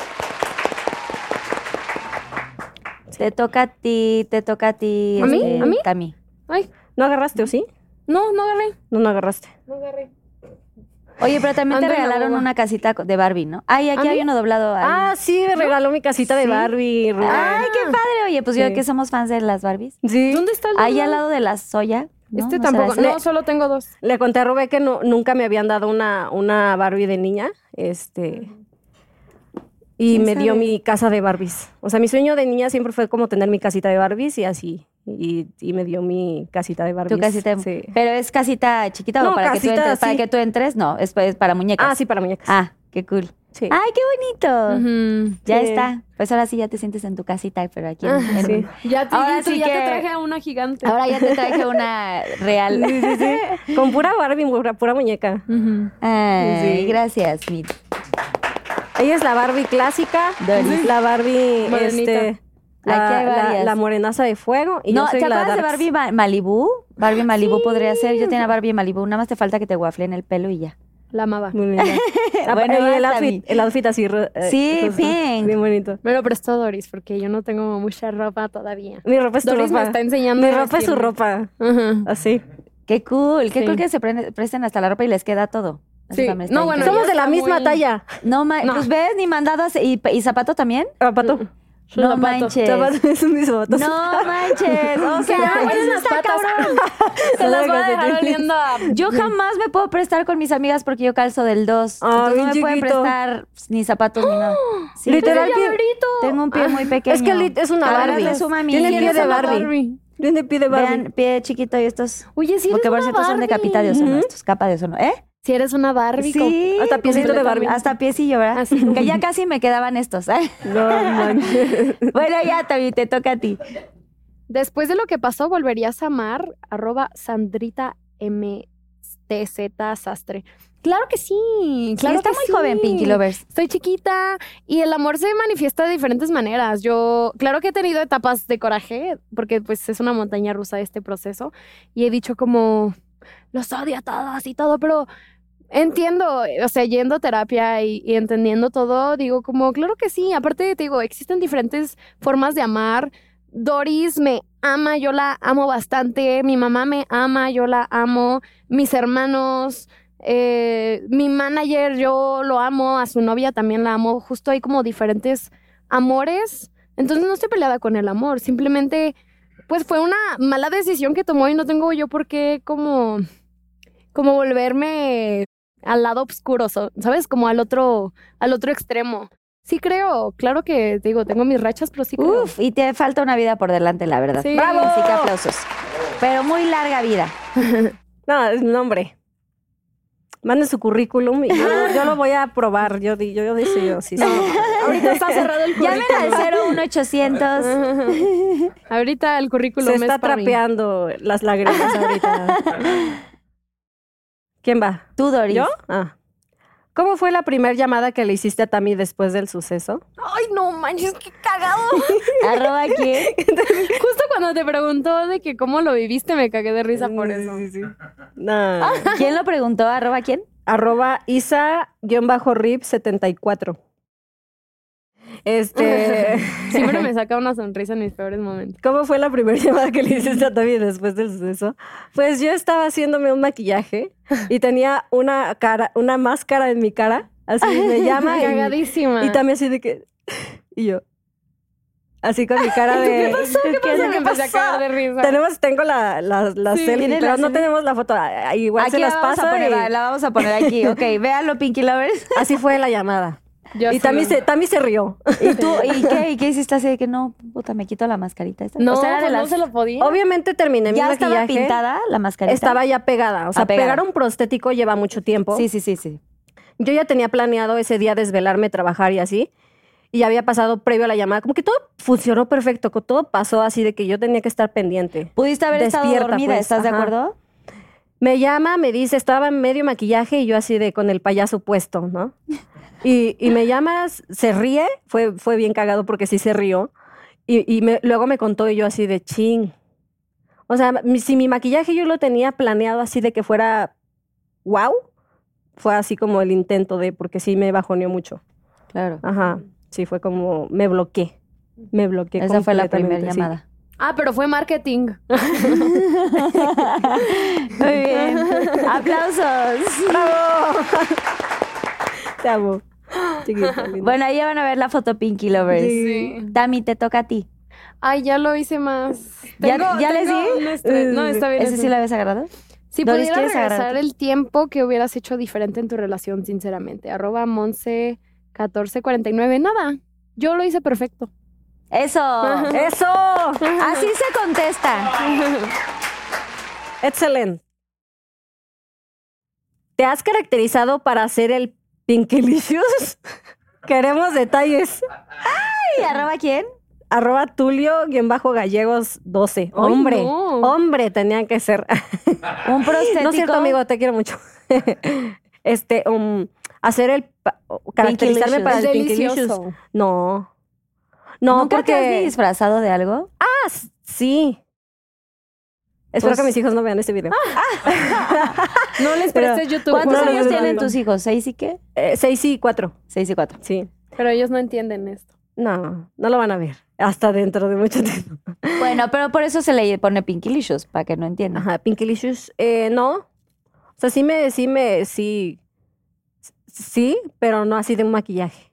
Te toca a ti, te toca a ti. ¿A mí? este, ¿A mí? Tami. Ay, ¿No agarraste o sí? no, no agarré. No, no agarraste. No agarré. Oye, pero también te regalaron una casita de Barbie, ¿no? Ay, aquí ¿A hay mí? uno doblado. ahí. Ah, sí, me regaló mi casita de Sí. Barbie. Rubén. Ay, qué padre. Oye, pues yo que somos fans de las Barbies. Sí. ¿Dónde está el Ahí al lado de la soya. ¿no? Este ¿No será tampoco. No, solo tengo dos. Le conté a Rubén que no, nunca me habían dado una, una Barbie de niña. Este. Y ¿Quién me dio sabe? mi casa de Barbies. O sea, mi sueño de niña siempre fue como tener mi casita de Barbies y así. Y, y me dio mi casita de Barbies. Tu casita. Sí. Pero es casita chiquita o para que tú entres. Para así. que tú entres, no, es, es para muñecas. Ah, sí, para muñecas. Ah, qué cool. sí. Ay, qué bonito. Ya Sí. está. Pues ahora sí ya te sientes en tu casita, pero aquí en, Ah, sí. Ya te, Ahora sí ya que- te traje a una gigante. Ahora ya te traje una [LAUGHS] real. Sí, sí, sí. Con pura Barbie, pura, pura muñeca. Ay, Sí. gracias, Mit. Ella es la Barbie clásica, Doris. la Barbie, Morenita. este, la, morenaza de fuego y no, yo soy ¿te la acuerdas de. Barbie Ma- Malibu? Barbie Malibu podría ser. Yo tenía Barbie Malibu. Nada más te falta que te en el pelo y ya. La amaba. Muy. Ah, [LAUGHS] Bueno, y el outfit, el outfit así. eh, Sí, rosa, pink. Bien bonito. Me lo prestó Doris porque yo no tengo mucha ropa todavía. Mi ropa es tu Doris ropa. me está enseñando. Mi ropa es su ropa. Así. Qué cool. Qué Sí. cool que se prende- presten hasta la ropa y les queda todo. Sí. No, bueno. Somos de la misma muy- talla. No, ma- No. pues ves, ni hacer- ¿Y, y zapato también? Zapato. No zapato. manches. Zapato [LAUGHS] es zapatos. No manches. O sea, eso está cabrón. [LAUGHS] [LAUGHS] Se las voy a dejar oliendo a... Yo jamás me puedo prestar con mis amigas porque yo calzo del 2. Ah, Entonces no me pueden chiquito. prestar ni zapatos ni nada. [GASPS] Sí, Literal, pie- Tengo un pie muy pequeño. Es que es una Barbie. le suma mi- Tiene pie ¿Quieres de Barbie. Tiene pie de Barbie. Vean, pie chiquito y estos. Oye, si porque por cierto son de capita de ozono estos, capa de ozono. ¿Eh? Si eres una Barbie. Sí. Hasta piecito de Barbie. Hasta piecillo, ¿verdad? Así. Que ya casi me quedaban estos. ¿eh? No, manches. [LAUGHS] bueno, ya, Tavi, te toca a ti. Después de lo que pasó, volverías a amar. Arroba Sandrita MTZ Sastre. Claro que sí. Claro está que muy sí. joven, Pinky Lovers. Estoy chiquita y el amor se manifiesta de diferentes maneras. Yo, claro que he tenido etapas de coraje, porque pues es una montaña rusa este proceso, y he dicho como, los odio a todos y todo, pero entiendo, o sea, yendo a terapia y, entendiendo todo, digo como, claro que sí, aparte te digo, existen diferentes formas de amar. Doris me ama, yo la amo bastante, mi mamá me ama, yo la amo, mis hermanos, eh, mi manager, yo lo amo, a su novia también la amo. Justo hay como diferentes amores. Entonces no estoy peleada con el amor. Simplemente, pues fue una mala decisión que tomó y no tengo yo por qué como, como volverme al lado oscuro, ¿sabes? Como al otro, al otro extremo. Sí creo, claro que digo, tengo mis rachas, pero sí creo. Uf, y te falta una vida por delante, la verdad. Sí. ¡Bravo! Así que aplausos. Pero muy larga vida. [LAUGHS] No, es nombre. Manden su currículum y yo, yo lo voy a probar. Yo, di- yo, yo decido. Sí, sí. Ahorita está cerrado el Llamen currículum. al [LAUGHS] 01800. Ahorita el currículum Se es está mí. trapeando las lágrimas ahorita. [LAUGHS] ¿Quién va? Tú, Doris. ¿Yo? Ah. ¿Cómo fue la primera llamada que le hiciste a Tami después del suceso? Ay, no manches, qué cagado. [LAUGHS] Arroba quién. Justo cuando te preguntó de que cómo lo viviste, me cagué de risa por eso. [LAUGHS] No. ¿Quién lo preguntó? ¿Arroba quién? Arroba Isa-Rip74. Este. [LAUGHS] Siempre me [LAUGHS] saca una sonrisa en mis peores momentos. ¿Cómo fue la primera [LAUGHS] llamada que le hiciste a Tami después del suceso? Pues yo estaba haciéndome un maquillaje y tenía una cara, una máscara en mi cara. Así me llama y, Cagadísima. y también así de que. Y yo. Así con mi cara de. ¿Qué pasó? ¿Qué pasó? Que empecé a cagar de risa. Tenemos, tengo la, la, la Sí, selfie, ¿tienes pero la no tenemos la foto. Ah, Igual se Aquí las la vamos paso. a poner, y- la vamos a poner aquí. Ok, véanlo, Pinky Lovers. Así fue la llamada. Yo y lo- se, Tami se rió. ¿Y tú? ¿Y qué? ¿Y qué hiciste así de que no, puta, me quito la mascarita? esta? No, O sea, era de pues no las- se lo podía. Obviamente terminé mi ¿Ya estaba maquillaje. pintada la mascarita? Estaba ya pegada. O sea, pegar un prostético lleva mucho tiempo. Sí, sí, sí, sí. Yo ya tenía planeado ese día desvelarme, trabajar y así. Y ya había pasado previo a la llamada. Como que todo funcionó perfecto. Todo pasó así de que yo tenía que estar pendiente. ¿Pudiste haber estado Despierta, dormida? pues, ¿Estás de acuerdo? Me llama, me dice, estaba en medio maquillaje y yo así de con el payaso puesto, ¿no? [LAUGHS] Y, y me llamas, se ríe, fue, fue bien cagado porque sí se rió. Y, y me- luego me contó y yo así de ching. O sea, si mi maquillaje yo lo tenía planeado así de que fuera wow, fue así como el intento de, porque sí me bajoneó mucho. Claro. Ajá, sí, fue como, me bloqueé. Me bloqueé. Esa fue la primera llamada. Ah, pero fue marketing. [LAUGHS] Muy bien. Aplausos. ¡Bravo! Te amo. Chiquita. Bueno, ahí van a ver la foto Pinky Lovers. Sí. Tami, te toca a ti. Ay, ya lo hice más. ¿Ya- Tengo- ya les tengo estrés. No, está bien. ¿Ese sí lo habías agarrado? Si Doris, pudiera ¿quieres agarrar regresar tú? el tiempo que hubieras hecho diferente en tu relación, sinceramente. Arroba Monse 14.49. Nada. Yo lo hice perfecto. Eso. [LAUGHS] ¡Eso! Así se contesta. Excelente. ¿Te has caracterizado para hacer el Pinkylicious? [LAUGHS] Queremos detalles. ¿Y arroba quién? Arroba Tulio-gallegos 12. Hombre, no. hombre tenía que ser. Un prostético. [LAUGHS] No es cierto, amigo, te quiero mucho. este, um, hacer el. caracterizarme para el delicioso. No. No, ¿Nunca porque. te has disfrazado de algo? Ah, sí. Espero Pues- que mis hijos no vean este video. [LAUGHS] No les Pero, prestes YouTube. ¿Cuántos no, años no, tienen no. tus hijos? ¿Seis y qué? Eh, seis y cuatro. Seis y cuatro. Sí. Pero ellos no entienden esto. No, no lo van a ver. Hasta dentro de mucho tiempo. [LAUGHS] Bueno, pero por eso se le pone Pinkylicious, para que no entiendan. Ajá, Pinkylicious. Eh, no. O sea, sí me, sí me, sí. Sí, pero no así de un maquillaje.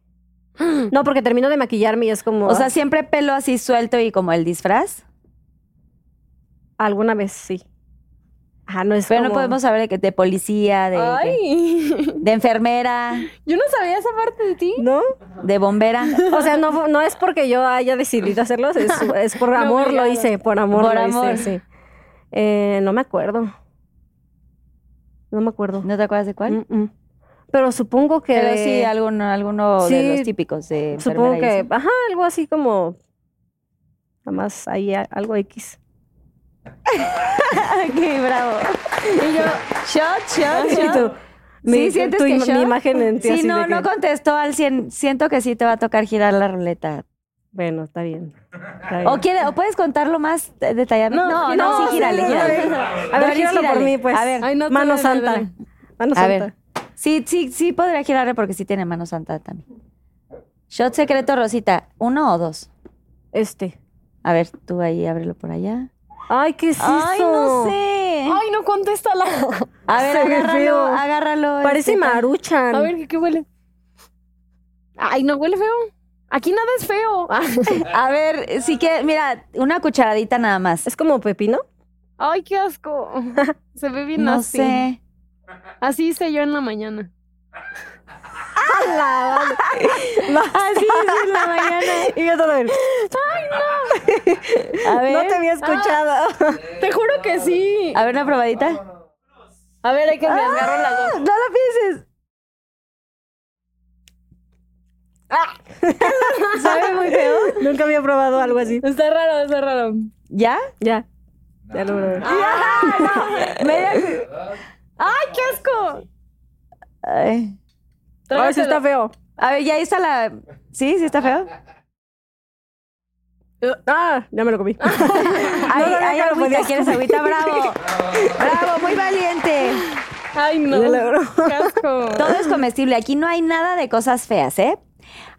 [GASPS] No, porque termino de maquillarme y es como. O sea, siempre pelo así suelto y como el disfraz. alguna vez sí. Ajá, no es Pero no como- podemos saber de que de policía, de, Ay. [LAUGHS] de enfermera, Yo no sabía esa parte de ti. ¿No? de bombera. [LAUGHS] O sea, no, no es porque yo haya decidido hacerlo, es, [LAUGHS] es por amor lo hice, por amor Por lo amor. hice, sí. Eh, no me acuerdo. No me acuerdo. ¿No te acuerdas de cuál? Mm, mm. Pero supongo que. Pero de- sí, alguno, alguno de Sí, los típicos de Supongo y que, ajá, algo así como. Nada más ahí algo X. [LAUGHS] Qué bravo. Y yo, shot, shot, Y shot. tú, mi, ¿Sí sientes tu que im- mi shot? imagen en ti Sí, así no, de no que- contestó al 100. Siento que sí te va a tocar girar la ruleta. Bueno, está bien. está bien. ¿O, quiere, ¿O puedes contarlo más eh, detalladamente? No, no, sí, gírale, sí, gírale. A ver, gíralo por mí, pues. A ver, Ay, no, Mano santa. Mano a santa. ver. Sí, sí, sí podría girarle porque sí tiene mano santa también. Shot secreto, Rosita. ¿Uno o dos? Este. A ver, tú ahí ábrelo por allá. Ay, ¿qué es Ay, eso? no sé. Ay, no contéstala. A ver, [LAUGHS] agárralo, agárralo. Parece este, maruchan. A ver, ¿qué, qué huele? Ay, no huele feo. Aquí nada es feo. [LAUGHS] A ver, sí que, mira, una cucharadita nada más. ¿Es como pepino? Ay, qué asco. [LAUGHS] Se ve bien No así. sé. Así hice yo en la mañana. [LAUGHS] Así es en la mañana. Y yo todo el- [LAUGHS] A ver. No te había escuchado. Te juro que sí. A ver, una probadita. A ver, hay que me agarro las dos. No lo pienses. [LAUGHS] ¿Sabe muy feo? Nunca había probado algo así. Está raro, está raro. ¿Ya? Ya. Ya lo probé. Media- ¡Ay, qué asco! Ay. Ay, sí está feo. A ver, ya está la. ¿Sí? ¿Sí está feo? [LAUGHS] Ah, ya me lo comí. [LAUGHS] [LAUGHS] Ay, no, ay, no agüita, podías ¿quieres agüita? ¡Bravo! ¡Bravo! ¡Muy valiente! Ay, no. Qué asco. Todo es comestible. Aquí no hay nada de cosas feas, ¿eh?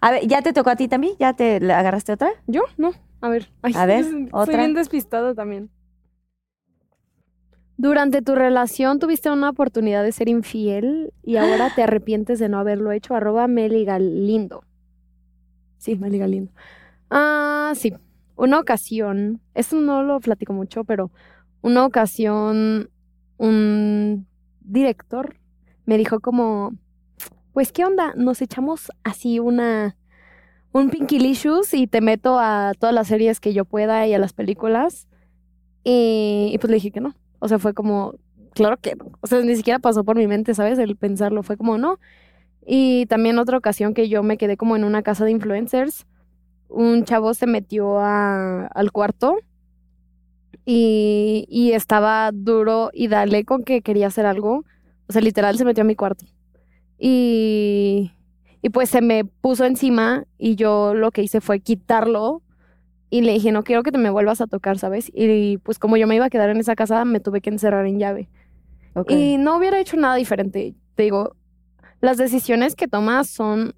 A ver, ¿ya te tocó a ti también? ¿Ya te agarraste otra? ¿Yo? No. A ver. Ay, A ver, soy otra. bien despistada también. Durante tu relación tuviste una oportunidad de ser infiel y ahora te arrepientes de no haberlo hecho. Arroba Meli Galindo. Sí, Meli Galindo. Ah, sí. Una ocasión, esto no lo platico mucho, pero una ocasión un director me dijo como, pues, ¿qué onda? Nos echamos así una, un Pinkylicious y te meto a todas las series que yo pueda y a las películas. Y, y pues le dije que no. O sea, fue como, claro que no. O sea, ni siquiera pasó por mi mente, ¿sabes? El pensarlo fue como, no. Y también otra ocasión que yo me quedé como en una casa de influencers, un chavo se metió a- al cuarto y, y estaba duro y dale con que quería hacer algo. O sea, literal se metió a mi cuarto. Y, y pues se me puso encima y yo lo que hice fue quitarlo y le dije, no quiero que te me vuelvas a tocar, ¿sabes? Y pues como yo me iba a quedar en esa casa, me tuve que encerrar en llave. Y no hubiera hecho nada diferente. Te digo, las decisiones que tomas son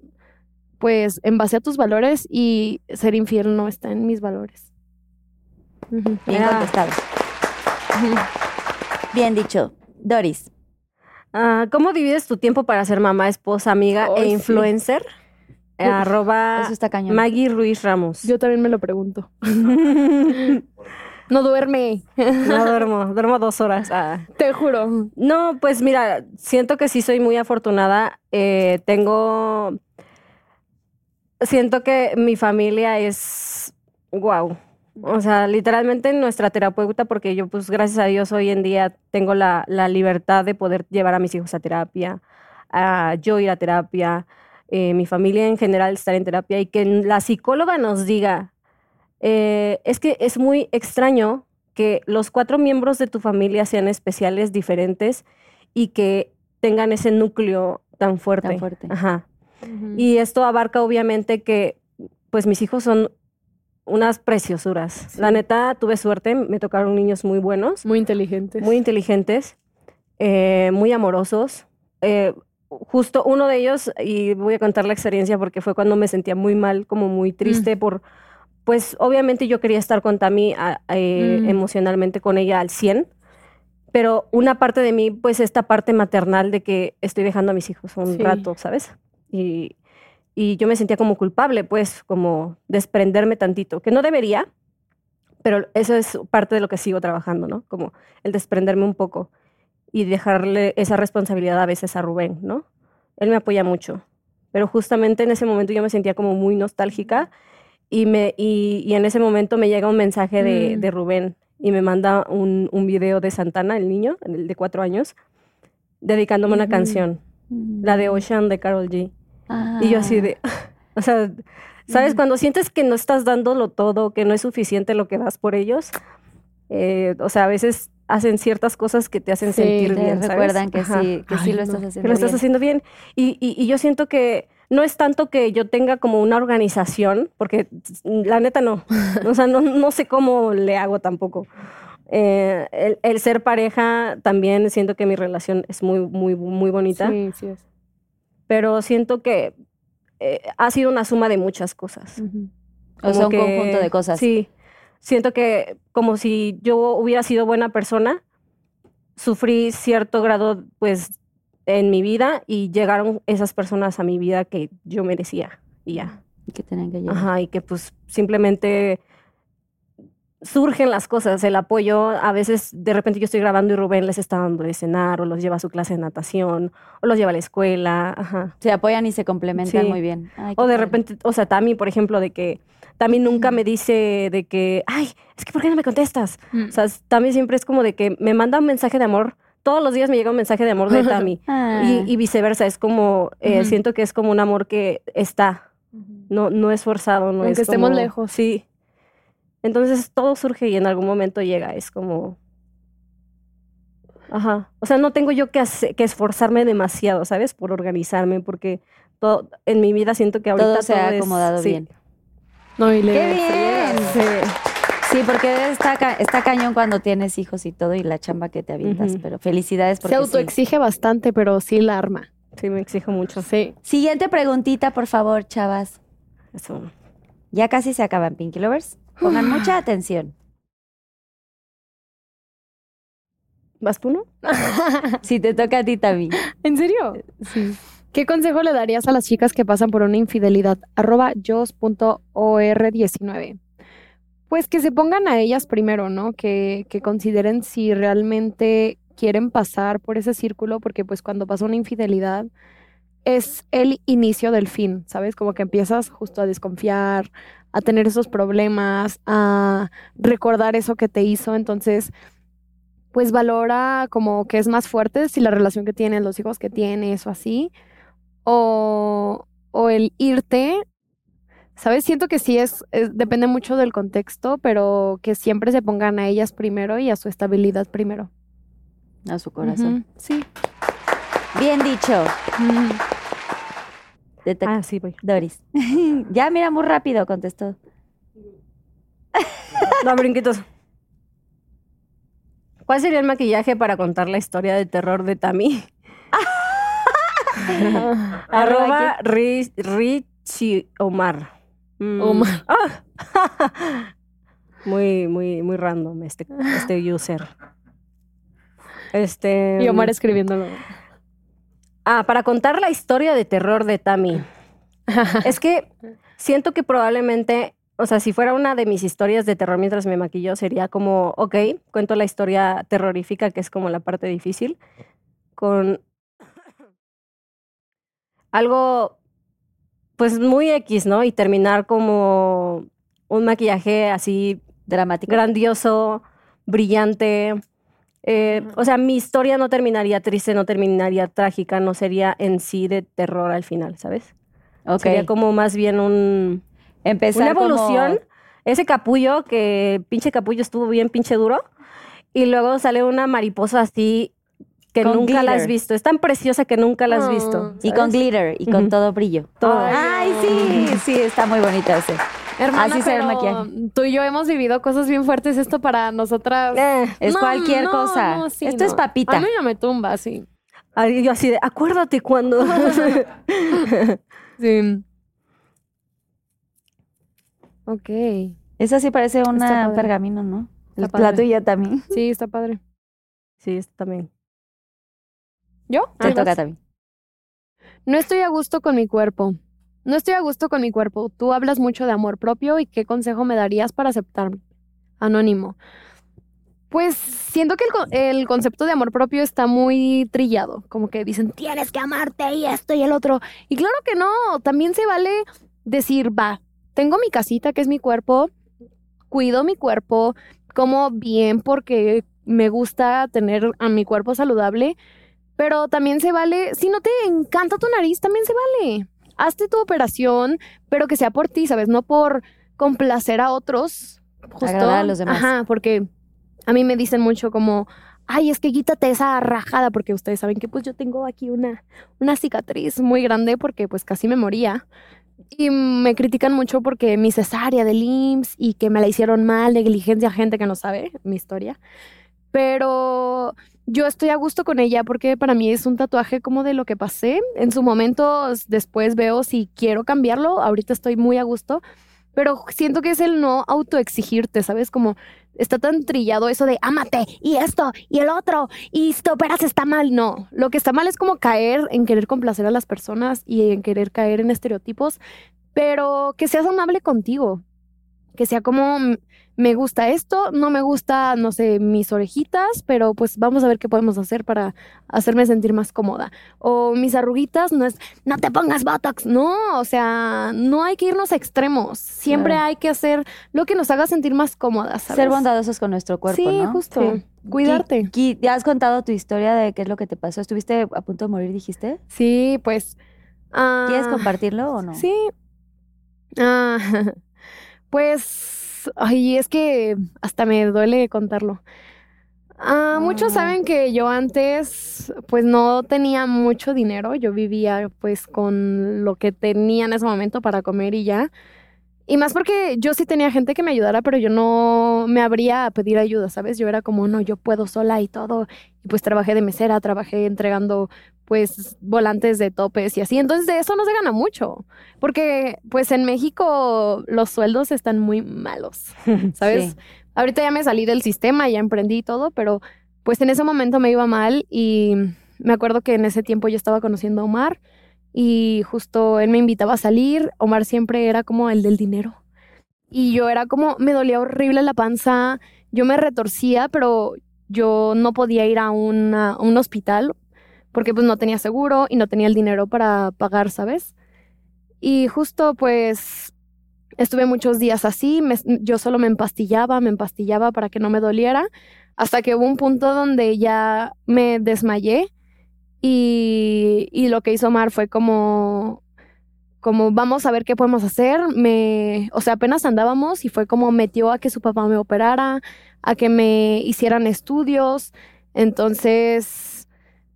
pues en base a tus valores y ser infiel no está en mis valores. Bien contestado. [LAUGHS] Bien dicho. Doris. Ah, ¿Cómo divides tu tiempo para ser mamá, esposa, amiga Ay, e sí. Eh, arroba Eso está cañón. Maggie Ruiz Ramos. Yo también me lo pregunto. [LAUGHS] No duerme, no duermo, duermo dos horas. Ah. te juro. No, pues mira, siento que sí soy muy afortunada. Eh, tengo siento que mi familia es wow. O sea, literalmente nuestra terapeuta, porque yo, pues, gracias a Dios, hoy en día tengo la, la libertad de poder llevar a mis hijos a terapia, a yo ir a terapia, eh, mi familia en general estar en terapia y que la psicóloga nos diga, eh, es que es muy extraño que los cuatro miembros de tu familia sean especiales, diferentes y que tengan ese núcleo tan fuerte. Tan fuerte. Ajá. Y esto abarca obviamente que, pues mis hijos son unas preciosuras. La neta, tuve suerte, me tocaron niños muy buenos, Muy inteligentes. muy inteligentes, eh, muy amorosos. Eh, justo uno de ellos, y voy a contar la experiencia porque fue cuando me sentía muy mal, como muy triste por, pues obviamente yo quería estar con Tami eh, Mm. emocionalmente con ella al 100, pero una parte de mí, pues esta parte maternal de que estoy dejando a mis hijos un Sí. rato, ¿sabes? Y, y yo me sentía como culpable, pues como desprenderme tantito, que no debería, pero eso es parte de lo que sigo trabajando, ¿no? Como el desprenderme un poco y dejarle esa responsabilidad a veces a Rubén, ¿no? Él me apoya mucho, pero justamente en ese momento yo me sentía como muy nostálgica y, me, y, y en ese momento me llega un mensaje de, Mm. de Rubén y me manda un, un video de Santana, el niño, el de cuatro años, dedicándome una Ujú. canción, la de Ocean de Carol G. Y yo así de, [LAUGHS] o sea, ¿sabes? Ujú. Cuando sientes que no estás dándolo todo, que no es suficiente lo que das por ellos, eh, o sea, a veces hacen ciertas cosas que te hacen Sí, sentir Te bien, ¿sabes? recuerdan que Ajá. sí, que sí lo no. estás Que haciendo lo estás bien. haciendo bien. Y, y- y yo siento que no es tanto que yo tenga como una organización, porque la neta no. [LAUGHS] O sea, no, no sé cómo le hago tampoco. Eh, el, el ser pareja también siento que mi relación es muy, muy, muy bonita Sí, sí es. pero siento que eh, ha sido una suma de muchas cosas. O sea, un que- conjunto de cosas. Sí, siento que como si yo hubiera sido buena persona, sufrí cierto grado, pues, en mi vida y llegaron esas personas a mi vida que yo merecía y ya. Y que tenían que llegar. Ajá, y que pues simplemente surgen las cosas, el apoyo, a veces de repente yo estoy grabando y Rubén les está dando de cenar o los lleva a su clase de natación o los lleva a la escuela, ajá. Se apoyan y se complementan Sí. muy bien. Ay, O de padre. repente, o sea, Tami, por ejemplo, de que Tami nunca me dice de que, ay, es que ¿por qué no me contestas? Mm. O sea, Tami siempre es como de que me manda un mensaje de amor. Todos los días me llega un mensaje de amor de Tami. [LAUGHS] Ah. y, y viceversa, es como, eh, siento que es como un amor que está, no, no es forzado, no Aunque es estemos como- lejos. Sí. Entonces todo surge y en algún momento llega, es como... Ajá. O sea, no tengo yo que, hacer- que esforzarme demasiado, ¿sabes? Por organizarme, porque todo, en mi vida siento que ahorita todo se ha es- acomodado sí. No, y le- ¡Qué bien! Sí. Sí, porque está, ca- está cañón cuando tienes hijos y todo y la chamba que te avientas. Pero felicidades Se porque sí. autoexige bastante, pero sí la arma. Sí, me exijo mucho. Sí. Siguiente preguntita, por favor, chavas. Eso. Ya casi se acaban, Pinky Lovers. Pongan mucha atención. ¿Vas tú, no? Si te toca a ti también. ¿En serio? Sí. ¿Qué consejo le darías a las chicas que pasan por una infidelidad? Arroba jos.or19. Pues que se pongan a ellas primero, ¿no? Que, que consideren si realmente quieren pasar por ese círculo, porque pues cuando pasa una infidelidad es el inicio del fin, ¿sabes? Como que empiezas justo a desconfiar, a tener esos problemas, a recordar eso que te hizo, entonces pues valora como que es más fuerte si la relación que tienes, los hijos que tienes o así, o, o el irte, ¿sabes? Siento que sí es, es- depende mucho del contexto, pero que siempre se pongan a ellas primero y a su estabilidad primero. A su corazón. Sí. Bien dicho. Ah, sí, voy. Doris. [LAUGHS] ya, mira, muy rápido contestó. [LAUGHS] No, brinquitos. ¿Cuál sería el maquillaje para contar la historia de terror de Tami? [LAUGHS] Arroba Richie Omar. Mm. Omar. Ah. [LAUGHS] muy, muy, muy random este, este user. Este. Y Omar escribiéndolo. Ah, para contar la historia de terror de Tami. [LAUGHS] es que siento que probablemente, o sea, si fuera una de mis historias de terror mientras me maquillo, sería como, ok, cuento la historia terrorífica, que es como la parte difícil, con algo pues muy X, ¿no? Y terminar como un maquillaje así Dramático. grandioso, brillante. Eh, o sea, mi historia no terminaría triste, no terminaría trágica, no sería en sí de terror al final, ¿sabes? Ok. Sería como más bien un, Empezar una evolución. como- Ese capullo, que pinche capullo estuvo bien pinche duro. Y luego sale una mariposa así que Con nunca la has glitter. visto. Es tan preciosa que nunca la has Oh. visto. Y con glitter y con todo brillo. Todo. Ay, sí, sí, está muy bonito ese. Hermana, Así se ve maquillaje. Tú y yo hemos vivido cosas bien fuertes. Esto para nosotras. Eh, Es No, cualquier no, cosa. no, sí, Esto es papita. A mí no me tumba, sí. ay, yo así de, acuérdate cuando. [LAUGHS] Sí. Ok. Esa sí parece una pergamino, ¿no? La tuya también. Sí, está padre. sí, esto también. ¿Yo? Te toca también. No estoy a gusto con mi cuerpo. No estoy a gusto con mi cuerpo. Tú hablas mucho de amor propio y qué consejo me darías para aceptarme. Anónimo. Pues siento que el, el concepto de amor propio está muy trillado. Como que dicen, tienes que amarte y esto y el otro. Y claro que no. También se vale decir, va, tengo mi casita que es mi cuerpo, cuido mi cuerpo, como bien porque me gusta tener a mi cuerpo saludable. Pero también se vale, si no te encanta tu nariz, también se vale. Hazte tu operación, pero que sea por ti, ¿sabes? No por complacer a otros. Justo. Agradar a los demás. Ajá, porque a mí me dicen mucho como, ay, es que quítate esa rajada, porque ustedes saben que pues yo tengo aquí una, una cicatriz muy grande porque pues casi me moría. Y me critican mucho porque mi cesárea del IMSS y que me la hicieron mal, negligencia, gente que no sabe mi historia. Pero yo estoy a gusto con ella porque para mí es un tatuaje como de lo que pasé. En su momento después veo si quiero cambiarlo. Ahorita estoy muy a gusto. Pero siento que es el no autoexigirte, ¿sabes? Como está tan trillado eso de ámate y esto y el otro y si te operas está mal. No, lo que está mal es como caer en querer complacer a las personas y en querer caer en estereotipos, pero que seas amable contigo. Que sea como "Mm, me gusta esto, no me gusta, no sé, mis orejitas, pero pues vamos a ver qué podemos hacer para hacerme sentir más cómoda. O mis arruguitas no es, no te pongas Botox. No, o sea, no hay que irnos a extremos. Siempre Claro. hay que hacer lo que nos haga sentir más cómodas. ¿sabes? Ser bondadosos con nuestro cuerpo, Sí, ¿no? justo. Sí. Cuidarte. Ki, ¿Ya has contado tu historia de qué es lo que te pasó? ¿Estuviste a punto de morir, dijiste? Sí, pues. ah, ¿Quieres compartirlo o no? Sí. Ah, [LAUGHS] pues, ay, es que hasta me duele contarlo. Ah, muchos Ay. saben que yo antes, pues no tenía mucho dinero. Yo vivía, pues, con lo que tenía en ese momento para comer y ya. Y más porque yo sí tenía gente que me ayudara, pero yo no me abría a pedir ayuda, ¿sabes? Yo era como, no, yo puedo sola y todo. Y pues trabajé de mesera, trabajé entregando pues volantes de topes y así. Entonces de eso no se gana mucho, porque pues en México los sueldos están muy malos, [LAUGHS] ¿sabes? Sí. Ahorita ya me salí del sistema, ya emprendí y todo, pero pues en ese momento me iba mal y me acuerdo que en ese tiempo yo estaba conociendo a Omar y justo él me invitaba a salir. Omar siempre era como el del dinero. Y yo era como, me dolía horrible la panza, yo me retorcía, pero yo no podía ir a, una- a un hospital porque pues no tenía seguro y no tenía el dinero para pagar, ¿sabes? Y justo pues estuve muchos días así, yo solo me empastillaba, me empastillaba para que no me doliera, hasta que hubo un punto donde ya me desmayé y, y lo que hizo Omar fue como, como vamos a ver qué podemos hacer. Me, o sea, apenas andábamos y fue como metió a que su papá me operara, a que me hicieran estudios. Entonces,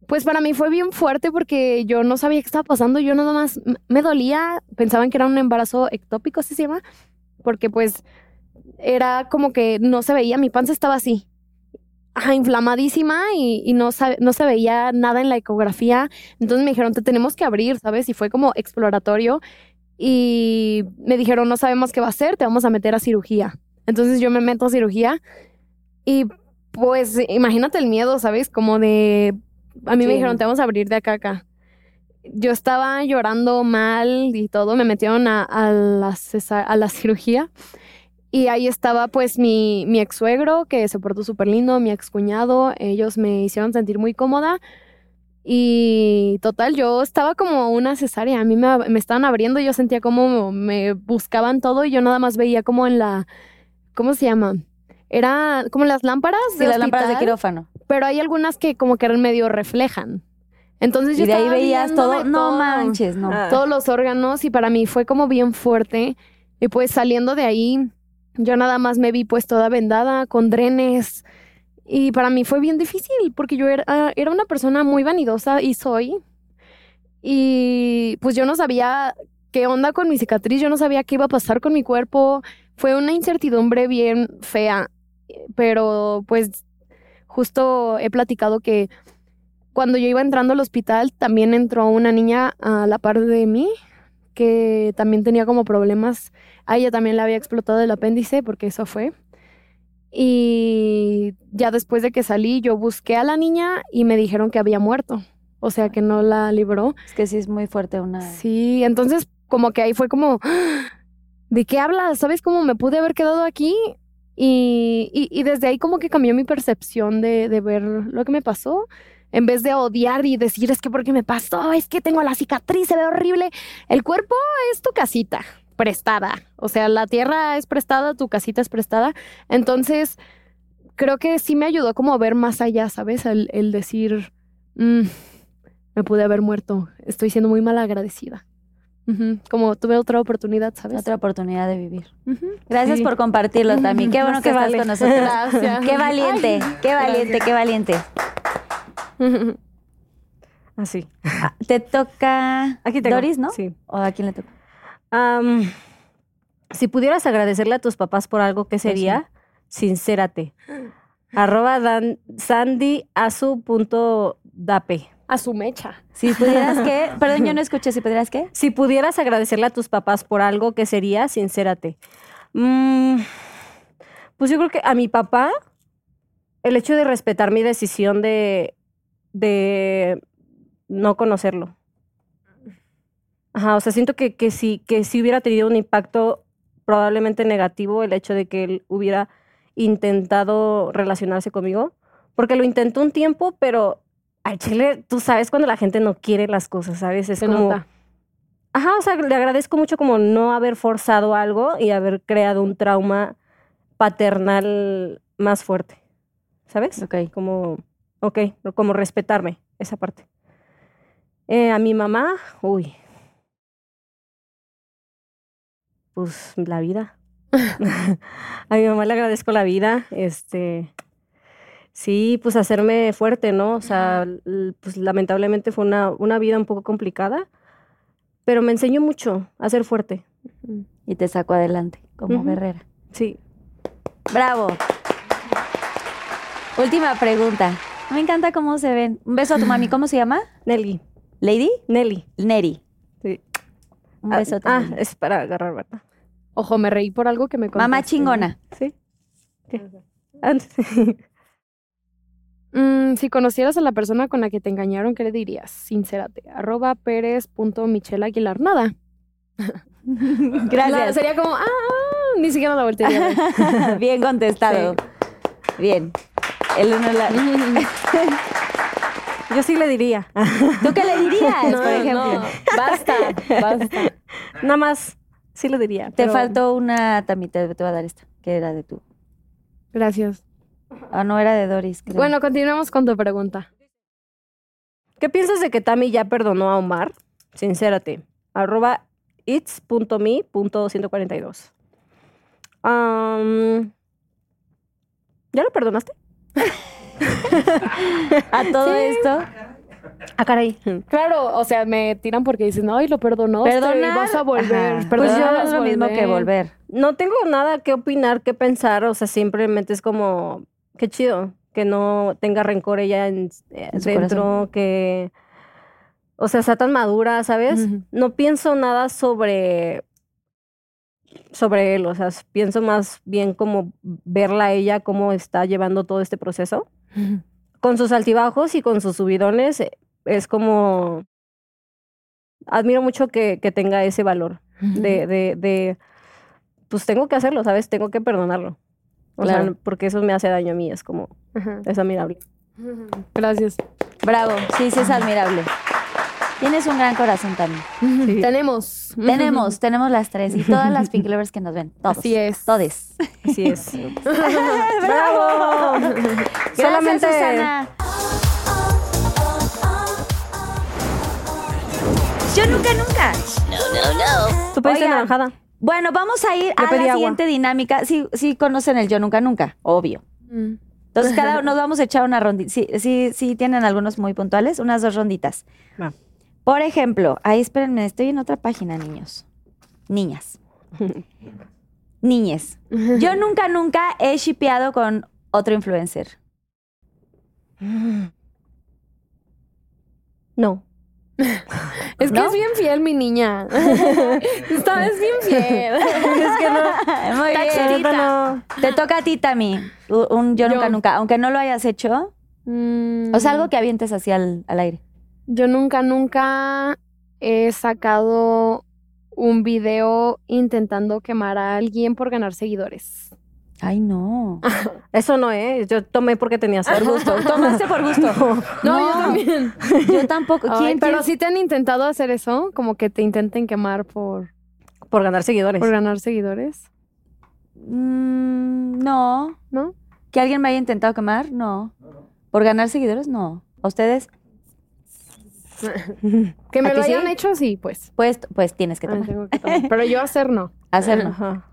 pues para mí fue bien fuerte porque yo no sabía qué estaba pasando. Yo nada más me dolía, pensaban que era un embarazo ectópico, así se llama, porque pues era como que no se veía, mi panza estaba así. Inflamadísima y, y no, sabe- no se veía nada en la ecografía. Entonces me dijeron, te tenemos que abrir, ¿sabes? Y fue como exploratorio. Y me dijeron, no sabemos qué va a hacer, te vamos a meter a cirugía. Entonces yo me meto a cirugía y pues imagínate el miedo, ¿sabes? Como de... A mí me dijeron, te vamos a abrir de acá a acá. Yo estaba llorando mal y todo, me metieron a, a la, a la [LAUGHS] cirugía. Y ahí estaba pues mi, mi ex suegro, que se portó súper lindo, mi ex cuñado, ellos me hicieron sentir muy cómoda. Y total, yo estaba como una cesárea. A mí me, me estaban abriendo, yo sentía como me buscaban todo y yo nada más veía como en la. ¿Cómo se llama? Era como las lámparas. Sí, de las lámparas de quirófano. Pero hay algunas que como que medio reflejan. Entonces yo Y de ahí estaba veías todo. No todo manches, no. Ah. todos los órganos y para mí fue como bien fuerte. Y pues saliendo de ahí, yo nada más me vi pues toda vendada, con drenes. Y para mí fue bien difícil porque yo era, era una persona muy vanidosa y soy. Y pues yo no sabía qué onda con mi cicatriz, yo no sabía qué iba a pasar con mi cuerpo. Fue una incertidumbre bien fea, pero pues justo he platicado que cuando yo iba entrando al hospital también entró una niña a la par de mí que también tenía como problemas. A ella también le había explotado el apéndice porque eso fue. Y ya después de que salí, yo busqué a la niña y me dijeron que había muerto. O sea, que no la libró. Es que sí es muy fuerte una. Sí, entonces como que ahí fue como, ¿de qué hablas? ¿Sabes cómo me pude haber quedado aquí? Y, y, desde ahí como que cambió mi percepción de, de ver lo que me pasó. En vez de odiar y decir, es que porque me pasó, es que tengo la cicatriz, se ve horrible. El cuerpo es tu casita, prestada. O sea, la tierra es prestada, tu casita es prestada. Entonces, creo que sí me ayudó como a ver más allá, ¿sabes? El, el decir, "Mm, me pude haber muerto, estoy siendo muy mal agradecida. Como tuve otra oportunidad, ¿sabes? Otra oportunidad de vivir. Gracias Sí. por compartirlo, Tami. Qué bueno No [LAUGHS] que estás vale. con nosotros. Gracias. Qué valiente, Ay, qué valiente, gracias. qué valiente. [LAUGHS] Así. Te toca Aquí tengo. Doris, ¿no? Sí. ¿O a quién le toca? Si pudieras agradecerle a tus papás por algo, ¿qué sería? Sincérate. Arroba dan, sandyasu.dape. A su mecha. Si pudieras qué, [LAUGHS] perdón, yo no escuché, si pudieras qué. Si pudieras agradecerle a tus papás por algo, ¿qué sería? Sincérate. Mm, pues yo creo que a mi papá, el hecho de respetar mi decisión de, de no conocerlo. Ajá, o sea, siento que, que, sí, que sí hubiera tenido un impacto probablemente negativo el hecho de que él hubiera intentado relacionarse conmigo, porque lo intentó un tiempo, pero al chile, tú sabes cuando la gente no quiere las cosas, ¿sabes? Es Se como... nota. Ajá, o sea, le agradezco mucho como no haber forzado algo y haber creado un trauma paternal más fuerte, ¿sabes? Ok. Como, ok, como respetarme esa parte. Eh, a mi mamá, uy, pues la vida. [LAUGHS] [LAUGHS] a mi mamá le agradezco la vida, este, sí, pues hacerme fuerte, ¿no? O sea, pues lamentablemente fue una, una vida un poco complicada, pero me enseñó mucho a ser fuerte, Y te saco adelante como guerrera. sí. Bravo. Última pregunta. Me encanta cómo se ven. Un beso a tu mami. ¿Cómo se llama? Nelly, Lady Nelly. Neri. Sí. Un Ah, beso Ah, es para agarrar, ¿verdad? Ojo, me reí por algo que me Mamá contaste. chingona. Sí. ¿Qué? [LAUGHS] Mm, si conocieras a la persona con la que te engañaron, ¿qué le dirías? Sincérate. Arroba pérez.michelaguilar. Nada. [LAUGHS] La- Gracias. sería como, ah, ah, ni siquiera la voltearía. [LAUGHS] Bien contestado. Bien. El uno la- [LAUGHS] Yo sí le diría. ¿Tú qué le dirías, No, por ejemplo? no, basta, basta. Nada más, sí le diría. Te pero- faltó una, Tami, te, te voy a dar esta, que era de tú. Gracias. Ah, no, era de Doris, creo. Bueno, continuamos con tu pregunta. ¿Qué piensas de que Tami ya perdonó a Omar? Sincérate. Arroba its.me.142. Am, ¿Ya lo perdonaste? [LAUGHS] a todo esto, Ah, caray. Claro, o sea, me tiran porque dicen, ay, lo perdonaste, perdonar. vas a volver. Pues yo es lo mismo que volver. No tengo nada que opinar, que pensar. O sea, simplemente es como, qué chido que no tenga rencor ella en, eh, En dentro, corazón. que, o sea, está tan madura, ¿sabes? No pienso nada sobre, sobre él. O sea, pienso más bien como verla a ella, cómo está llevando todo este proceso. Con sus altibajos y con sus subidones, eh, es como, admiro mucho que, que tenga ese valor de, de, de, pues tengo que hacerlo, ¿sabes? Tengo que perdonarlo. O Claro. sea, porque eso me hace daño a mí, es como, Ajá. es admirable. Gracias. Bravo, sí, sí es admirable. Tienes un gran corazón también. Tenemos. Tenemos, [LAUGHS] tenemos las tres y todas las Pink Lovers que nos ven. Todos. Así es. Todes. Así es. [LAUGHS] ¡Bravo! Solamente Solamente- Susana. Yo nunca, nunca. Tú pediste Oigan. naranjada. Bueno, vamos a ir Yo a la agua. siguiente dinámica. Sí, sí conocen el yo nunca nunca, obvio. Mm. Entonces, cada [LAUGHS] nos vamos a echar una rondita. Sí, sí, sí, tienen algunos muy puntuales, unas dos ronditas. Por ejemplo, ahí espérenme, estoy en otra página, niños. Niñas. [LAUGHS] Niñes. Yo nunca, nunca he shipeado con otro influencer. No. [LAUGHS] Es que ¿No? es bien fiel, mi niña. [LAUGHS] Esta vez bien fiel. [LAUGHS] es que no. Muy bien. no. Te toca a ti, Tami. Un yo, Yo. nunca, nunca. Aunque no lo hayas hecho. Mm, O sea, algo que avientes así al, al aire. Yo nunca, nunca he sacado un video intentando quemar a alguien por ganar seguidores. Ay, no. [LAUGHS] Eso no, ¿eh? Yo tomé porque tenía sed. Por [LAUGHS] gusto. Tomaste por gusto. [LAUGHS] No, yo también. Yo tampoco. Ay, ¿Quién, pero quién? sí te han intentado hacer eso, como que te intenten quemar por, Por ganar seguidores. por ganar seguidores, Mm, no. ¿no? ¿Que alguien me haya intentado quemar? No. ¿Por ganar seguidores? No. ¿A ustedes? Que me ¿A lo que sí? hayan hecho, sí, pues. Pues, pues tienes que Ay, tomar. tengo que tomar. Pero yo hacer no. Hacerlo. Ajá.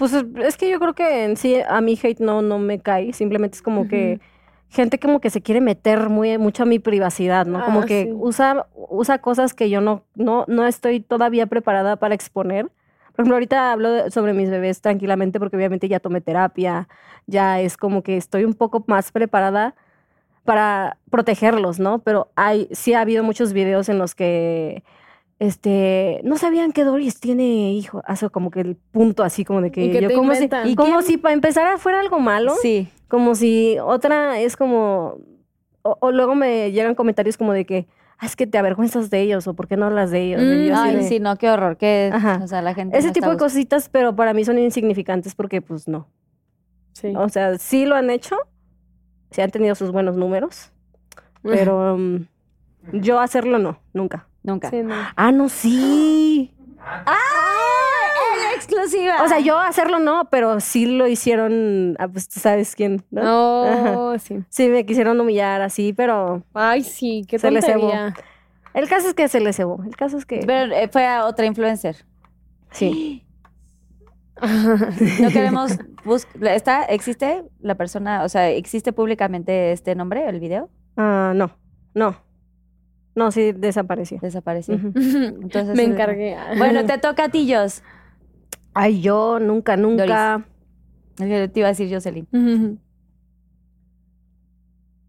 Pues es- que yo creo que en sí a mí hate no, no me cae. Simplemente es como que gente como que se quiere meter muy, mucho a mi privacidad, ¿no? Como Ah, que sí. usa, usa cosas que yo no, no, no estoy todavía preparada para exponer. Por ejemplo, ahorita hablo de- sobre mis bebés tranquilamente porque obviamente ya tomé terapia, ya es como que estoy un poco más preparada para protegerlos, ¿no? Pero hay, sí ha habido muchos videos en los que este, no sabían que Doris tiene hijo, hace como que el punto así como de que Y que yo como si, inventan. y ¿Y como quién? si para empezar fuera algo malo, Sí. como si otra es como o, o luego me llegan comentarios como de que "Ah, es que te avergüenzas de ellos o por qué no hablas de ellos. Así Ay, de- sí, no, qué horror. Qué, Ajá. o sea, la gente. Ese no tipo de cositas, pero para mí son insignificantes porque pues no. Sí. O sea, sí lo han hecho, sí han tenido sus buenos números, pero um, yo hacerlo no, nunca. Nunca. Sí, no. Ah, no, sí. ¡Ah! ¡El exclusiva! O sea, yo hacerlo no, pero sí lo hicieron, ah, pues tú sabes quién, ¿no? Ajá. Oh, sí. Sí, me quisieron humillar así, pero Ay, sí, qué Se les cebó. el caso es que se le cebó. El caso es que Pero eh, fue a otra influencer. sí. [LAUGHS] No queremos. ¿Está? ¿Existe la persona? O sea, ¿existe públicamente este nombre, el video? Ah, no, no. No, sí desapareció. Desapareció. [LAUGHS] Entonces, Me sí, encargué. Bueno, [LAUGHS] te toca a ti, Jos. Ay, yo nunca, nunca. Te iba a decir Jocelyn. [LAUGHS]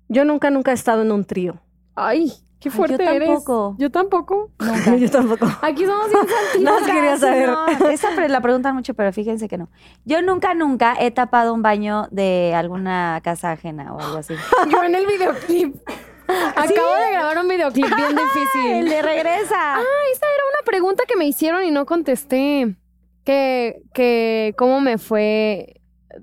Yo nunca, nunca he estado en un trío. Ay, qué Ay, fuerte yo eres. tampoco. Yo tampoco. Nunca. yo tampoco. Aquí somos bien más quería saber. no, esa pre- la preguntan mucho, pero fíjense que no. Yo nunca, nunca he tapado un baño de alguna casa ajena o algo así. Yo en el videoclip. Acabo de grabar un videoclip bien [LAUGHS] ¡El difícil. de regresa! Ah, esa era una pregunta que me hicieron y no contesté. Que, que cómo me fue,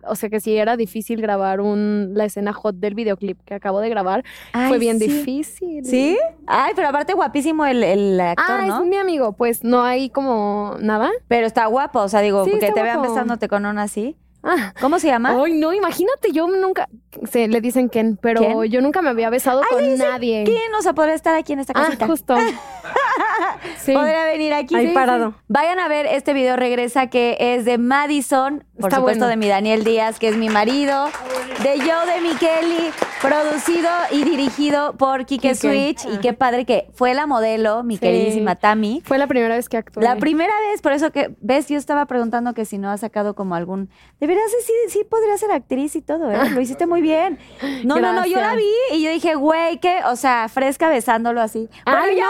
o sea, que si era difícil grabar un, la escena hot del videoclip que acabo de grabar. Ay, fue bien sí. difícil. ¿Sí? Ay, pero aparte guapísimo el, el actor, Ah, ¿no? es mi amigo. Pues no hay como nada. Pero está guapo, o sea, digo, Sí, está te vean guapo. besándote con una así. Ah. ¿Cómo se llama? Ay, no, imagínate, yo nunca, se le dicen Ken, pero ¿Ken? yo nunca me había besado Ay, con le dicen nadie. ¿Quién? O sea, podría estar aquí en esta Ah, casita. justo. [LAUGHS] sí. Podría venir aquí. Ahí Sí, parado. sí. Vayan a ver este video regresa que es de Madison, por Está supuesto bueno. de mi Daniel Díaz, que es mi marido, de Joe de Micheli, producido y dirigido por Kike. Switch. Y qué padre que fue la modelo, mi queridísima Tami. Fue la primera vez que actué. La primera vez, por eso que, ves, yo estaba preguntando que si no ha sacado como algún. De veras, sí, sí podría ser actriz y todo, ¿eh? Lo hiciste muy bien. No, no, no, yo la vi y yo dije, güey, que, o sea, fresca besándolo así. Ay, Bueno,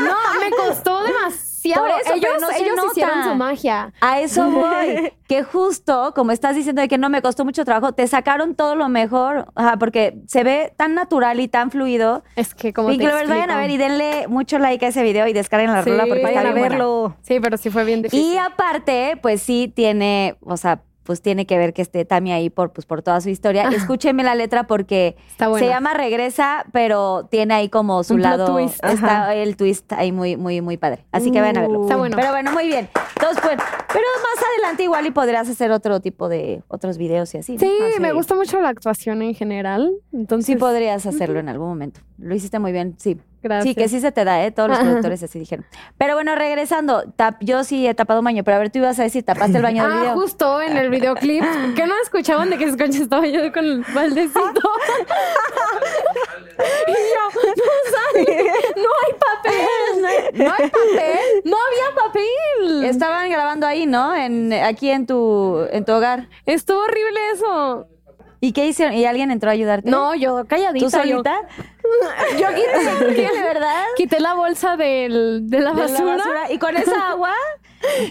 no, [LAUGHS] no, me costó demasiado. Por eso, pero ellos no ellos nota. hicieron su magia. A eso voy. [LAUGHS] que justo, como estás diciendo de que no me costó mucho trabajo, te sacaron todo lo mejor. Ajá, porque se ve tan natural y tan fluido. Es que como Pink te Lovers, vayan a ver explico? y denle mucho like a ese video y descarguen la Sí, rola porque Vayan a buena. verlo. Sí, pero sí fue bien difícil. Y aparte, pues sí tiene, o sea, pues tiene que ver que esté Tami ahí por, pues, por toda su historia. Escúcheme la letra porque se llama Regresa, pero tiene ahí como su Un lado. twist. Está Ajá. el twist ahí muy, muy, muy padre. Así que vayan a verlo. Está bueno. Pero bueno, muy bien. Entonces, pues, pero más adelante igual y podrías hacer otro tipo de otros videos y así. ¿no? Sí, Ah, me gusta mucho la actuación en general. Entonces, Sí podrías hacerlo en algún momento. Lo hiciste muy bien, sí. gracias. Sí, que sí se te da, ¿eh? Todos los productores así dijeron. Pero bueno, regresando, tap- yo sí he tapado un baño, pero a ver, tú ibas a decir, tapaste el baño del [LAUGHS] Ah, video. justo en el videoclip. que no escuchaban de que se estaba yo con el baldecito? y yo, no sale, no hay papel, [LAUGHS] no hay papel, no había papel. Estaban grabando ahí, ¿no? En, aquí en tu, en tu hogar. Estuvo horrible eso. ¿Y qué hicieron? ¿Y alguien entró a ayudarte? No, yo calladita. ¿Tú solita? [LAUGHS] Yo, yo quité, ¿Qué, de verdad? quité la bolsa del, de la ¿De la basura. basura? ¿Y con esa agua? [LAUGHS]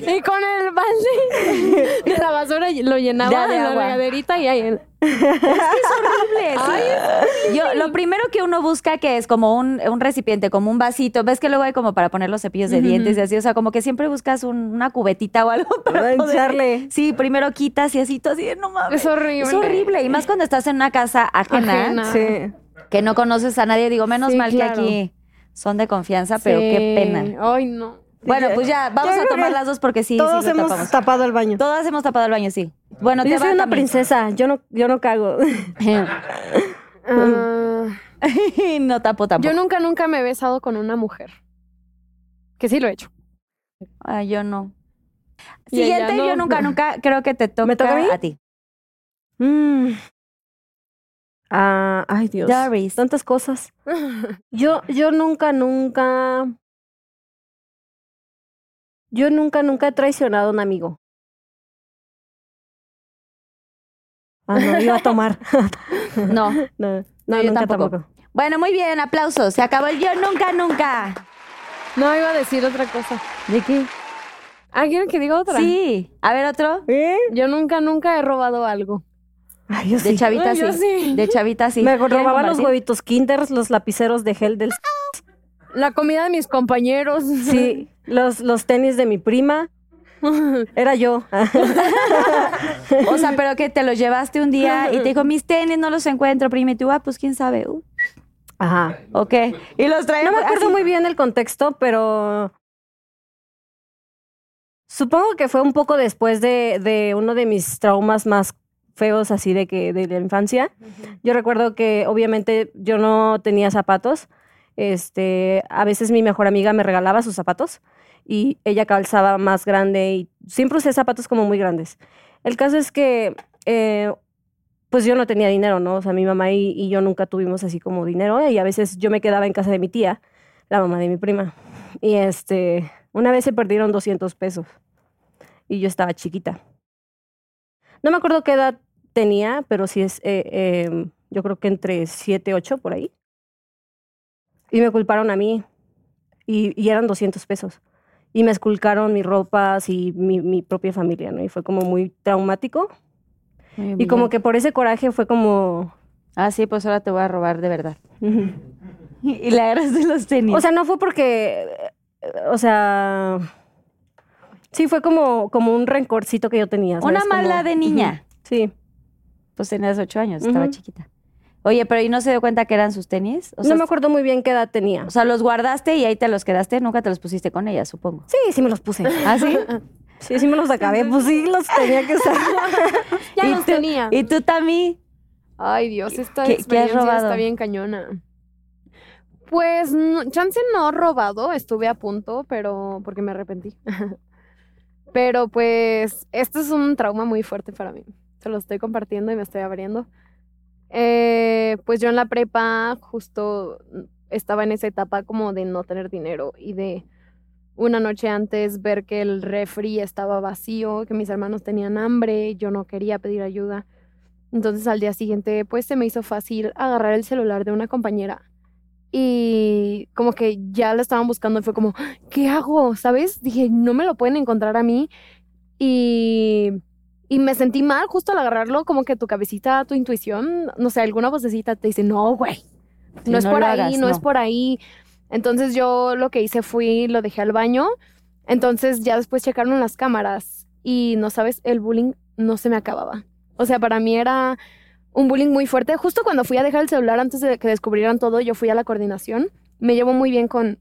Y con el balde [LAUGHS] de la basura lo llenaba de la regaderita y ahí él. horrible. sí. Yo, lo primero que uno busca que es como un, un recipiente, como un vasito. ¿Ves que luego hay como para poner los cepillos de dientes y así? O sea, como que siempre buscas un- una cubetita o algo [LAUGHS] para echarle. Sí, primero quitas y así, tú así, de, no mames. Es horrible. Es horrible. Y más cuando estás en una casa ajena, Ajena. Sí. que no conoces a nadie. Digo, menos Sí, mal claro. que aquí son de confianza, pero qué pena. Ay, no. Bueno, pues ya, vamos Yo a tomar las dos porque sí, Todos sí hemos tapamos. tapado el baño. Todas hemos tapado el baño, sí. Bueno, te Yo va soy una también. princesa, yo no, yo no cago. [LAUGHS] No tapo tampoco. yo nunca, nunca me he besado con una mujer. Que sí lo he hecho. Ah, yo no. Siguiente, no. yo nunca, [LAUGHS] nunca creo que te toca, ¿Me toca a mí? a ti. Mm. Ah, ay Dios. Doris. Tantas cosas. [LAUGHS] Yo, yo nunca, nunca. Yo nunca, nunca he traicionado a un amigo. Ah, no, iba a tomar. [LAUGHS] No. no, no, No, yo nunca tampoco. tampoco. Bueno, muy bien, aplausos. Se acabó el yo nunca, nunca. No, iba a decir otra cosa. ¿De qué? Ah, ¿quieren que diga otra? Sí. A ver, otro. ¿Eh? Yo nunca, nunca he robado algo. Ay, yo De sí. chavita Ay, sí. yo sí. De chavita sí. Me ¿Quieren robaban los huevitos kinders, los lapiceros de gel del... La comida de mis compañeros. Sí, [LAUGHS] los, los tenis de mi prima. Era yo. O sea, pero que te los llevaste un día y te dijo, mis tenis no los encuentro, prima. Y tú, ah, pues quién sabe. Uh, Ajá. ok. Y los traía No me acuerdo así. muy bien el contexto, pero supongo que fue un poco después de, de uno de mis traumas más feos así de que de la infancia. Yo recuerdo que obviamente yo no tenía zapatos. Este, a veces mi mejor amiga me regalaba sus zapatos y ella calzaba más grande y siempre usé zapatos como muy grandes. El caso es que eh, pues yo no tenía dinero, ¿no? O sea, mi mamá y, yo nunca tuvimos así como dinero y a veces yo me quedaba en casa de mi tía, la mamá de mi prima. Y este, una vez se perdieron 200 pesos y yo estaba chiquita. No me acuerdo qué edad tenía, pero sí es, eh, eh, yo creo que entre 7, 8 por ahí. Y me culparon a mí y, y eran 200 pesos. Y me esculcaron mis ropas y mi, mi propia familia, ¿no? Y fue como muy traumático. Muy Y como que por ese coraje fue como... Ah, sí, pues ahora te voy a robar de verdad. [LAUGHS] Y le agarraste los tenis. O sea, no fue porque... O sea... Sí, fue como, como un rencorcito que yo tenía. Una mala Como- de niña. Sí. Pues tenías ocho años, estaba chiquita. Oye, pero ¿y no se dio cuenta que eran sus tenis? O sea, no me acuerdo muy bien qué edad tenía. o sea, los guardaste y ahí te los quedaste, nunca te los pusiste con ella, supongo. Sí, sí me los puse. ¿Ah, sí? [LAUGHS] Sí, sí me los acabé. Pues sí, los tenía que usar. [LAUGHS] Ya ¿Y los tú- tenía. ¿Y tú también? Ay, Dios, esta ¿Qué- qué experiencia robado? está bien cañona. Pues, no- chance no robado, estuve a punto, pero porque me arrepentí. [LAUGHS] pero pues, esto es un trauma muy fuerte para mí. Se lo estoy compartiendo y me estoy abriendo. Eh, pues yo en la prepa justo estaba en esa etapa como de no tener dinero y de una noche antes ver que el refri estaba vacío, que mis hermanos tenían hambre, yo no quería pedir ayuda. Entonces al día siguiente pues se me hizo fácil agarrar el celular de una compañera y como que ya lo estaban buscando y fue como, ¿qué hago? ¿Sabes? Dije, no me lo pueden encontrar a mí y, y me sentí mal justo al agarrarlo, como que tu cabecita, tu intuición, no sé, alguna vocecita te dice, no, güey, no es no por ahí, no, es no. por ahí. Entonces yo lo que hice fui, lo dejé al baño. Entonces ya después checaron las cámaras y no sabes el bullying, no se me acababa. O sea, para mí era un bullying muy fuerte. Justo cuando fui a dejar el celular antes de que descubrieran todo, yo fui a la coordinación. Me llevo muy bien con,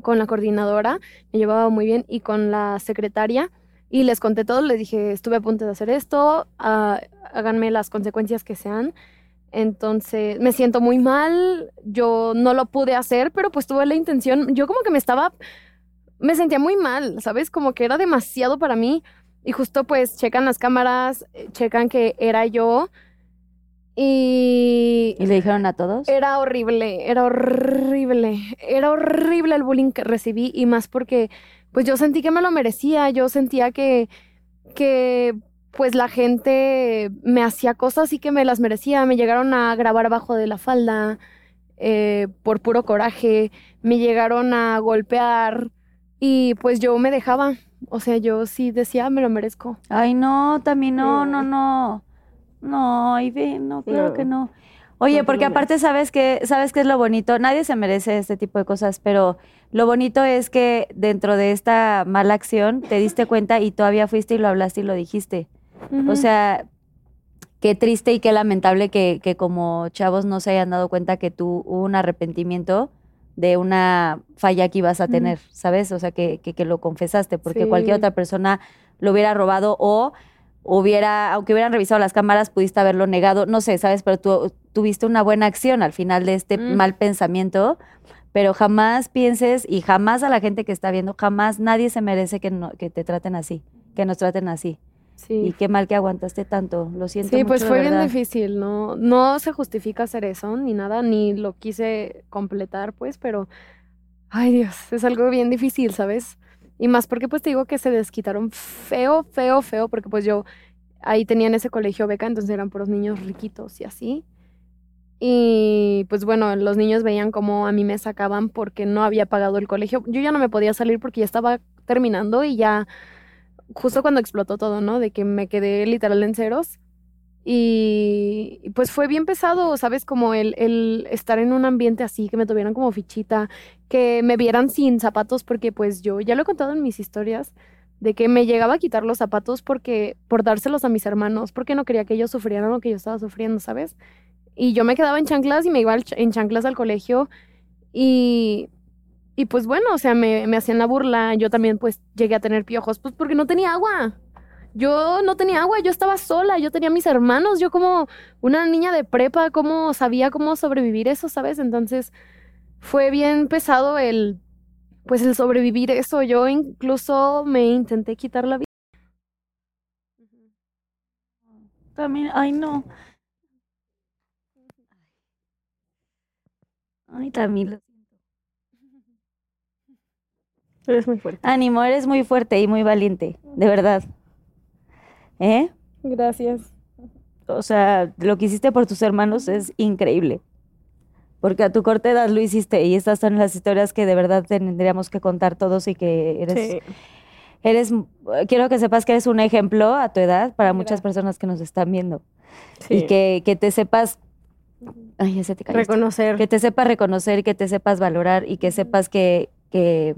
con la coordinadora, me llevaba muy bien y con la secretaria. Y les conté todo, les dije, estuve a punto de hacer esto, ah, háganme las consecuencias que sean. Entonces, me siento muy mal, yo no lo pude hacer, pero pues tuve la intención, yo como que me estaba, me sentía muy mal, ¿sabes? Como que era demasiado para mí. Y justo pues checan las cámaras, eh, checan que era yo. Y ¿Y le dijeron a todos? era horrible, era horrible, era horrible el bullying que recibí y más porque pues yo sentí que me lo merecía, yo sentía que, que pues la gente me hacía cosas y que me las merecía, me llegaron a grabar abajo de la falda eh, por puro coraje, me llegaron a golpear y pues yo me dejaba, o sea, yo sí decía, me lo merezco. Ay, no, también no, no, no. No, ve, no, claro No. que no. Oye, porque aparte sabes que sabes qué es lo bonito, nadie se merece este tipo de cosas, pero lo bonito es que dentro de esta mala acción te diste cuenta y todavía fuiste y lo hablaste y lo dijiste. O sea, qué triste y qué lamentable que, que como chavos no se hayan dado cuenta que tú hubo un arrepentimiento de una falla que ibas a tener, ¿sabes? O sea, que, que, que lo confesaste, porque Sí. cualquier otra persona lo hubiera robado o hubiera, aunque hubieran revisado las cámaras, pudiste haberlo negado, no sé, ¿sabes? Pero tú tuviste una buena acción al final de este Mm. mal pensamiento, pero jamás pienses y jamás a la gente que está viendo, jamás nadie se merece que, no- que te traten así, que nos traten así. Sí. Y qué mal que aguantaste tanto, lo siento Sí, mucho, pues fue bien difícil, ¿no? No se justifica hacer eso ni nada, ni lo quise completar, pues, pero, ay Dios, es algo bien difícil, ¿sabes? Y más porque pues te digo que se desquitaron feo, feo, feo, porque pues yo ahí tenía en ese colegio beca, entonces eran puros niños riquitos y así. Y pues bueno, los niños veían cómo a mí me sacaban porque no había pagado el colegio. Yo ya no me podía salir porque ya estaba terminando y ya justo cuando explotó todo, ¿no? De que me quedé literal en ceros. Y pues fue bien pesado, ¿sabes? Como el, el estar en un ambiente así, que me tuvieran como fichita, que me vieran sin zapatos, porque pues yo ya lo he contado en mis historias, de que me llegaba a quitar los zapatos porque, por dárselos a mis hermanos, porque no quería que ellos sufrieran lo que yo estaba sufriendo, ¿sabes? Y yo me quedaba en chanclas y me iba en chanclas al colegio y, y pues bueno, o sea, me, me hacían la burla, yo también pues llegué a tener piojos, pues porque no tenía agua. Yo no tenía agua, yo estaba sola, yo tenía mis hermanos, yo como una niña de prepa, cómo sabía cómo sobrevivir eso, ¿sabes? Entonces fue bien pesado el, pues el sobrevivir eso. Yo incluso me intenté quitar la vida. También, ay no. Ay, también. Eres muy fuerte. Ánimo, eres muy fuerte y muy valiente, de verdad. ¿Eh? Gracias. O sea, lo que hiciste por tus hermanos es increíble. Porque a tu corta edad lo hiciste y estas son las historias que de verdad tendríamos que contar todos y que eres, Sí. eres, quiero que sepas que eres un ejemplo a tu edad para muchas personas que nos están viendo. Sí. Y que, que te sepas, ay, ya se te reconocer. Que te sepas reconocer, que te sepas valorar y que sepas que, que,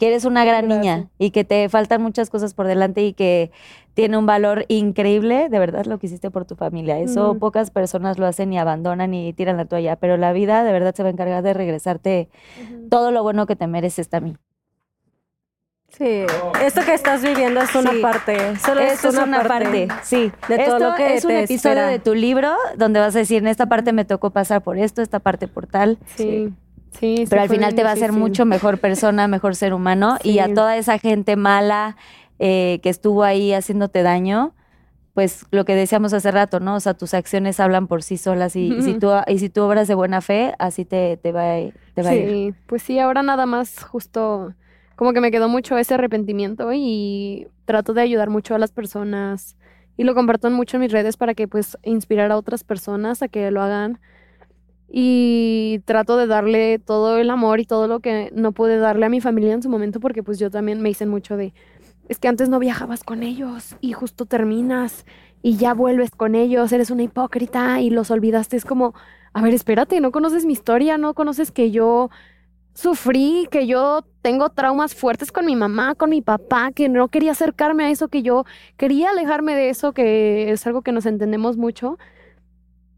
que eres una gran niña y que te faltan muchas cosas por delante y que tiene un valor increíble, de verdad, lo que hiciste por tu familia. Eso Mm. pocas personas lo hacen y abandonan y tiran la toalla, pero la vida de verdad se va a encargar de regresarte todo lo bueno que te mereces también. Sí. Esto que estás viviendo es una Sí. parte. Solo Esto es una parte, sí. de todo esto lo que es un te episodio espera. de tu libro donde vas a decir, en esta parte me tocó pasar por esto, esta parte por tal. Sí. Sí, sí pero al final te va a hacer mucho mejor persona, mejor ser humano. [LAUGHS] Y a Sí. toda esa gente mala eh, que estuvo ahí haciéndote daño, pues lo que decíamos hace rato, ¿no? O sea, tus acciones hablan por sí solas y, y si, tú, y si tú obras de buena fe, así te, te va, te va a ir. Sí, pues sí, ahora nada más justo como que me quedó mucho ese arrepentimiento y trato de ayudar mucho a las personas y lo comparto mucho en mis redes para que pues inspirar a otras personas a que lo hagan y trato de darle todo el amor y todo lo que no pude darle a mi familia en su momento porque pues yo también me dicen mucho de es que antes no viajabas con ellos y justo terminas y ya vuelves con ellos, eres una hipócrita y los olvidaste. Es como, a ver, espérate, no conoces mi historia, no conoces que yo sufrí, que yo tengo traumas fuertes con mi mamá, con mi papá, que no quería acercarme a eso, que yo quería alejarme de eso, que es algo que nos entendemos mucho.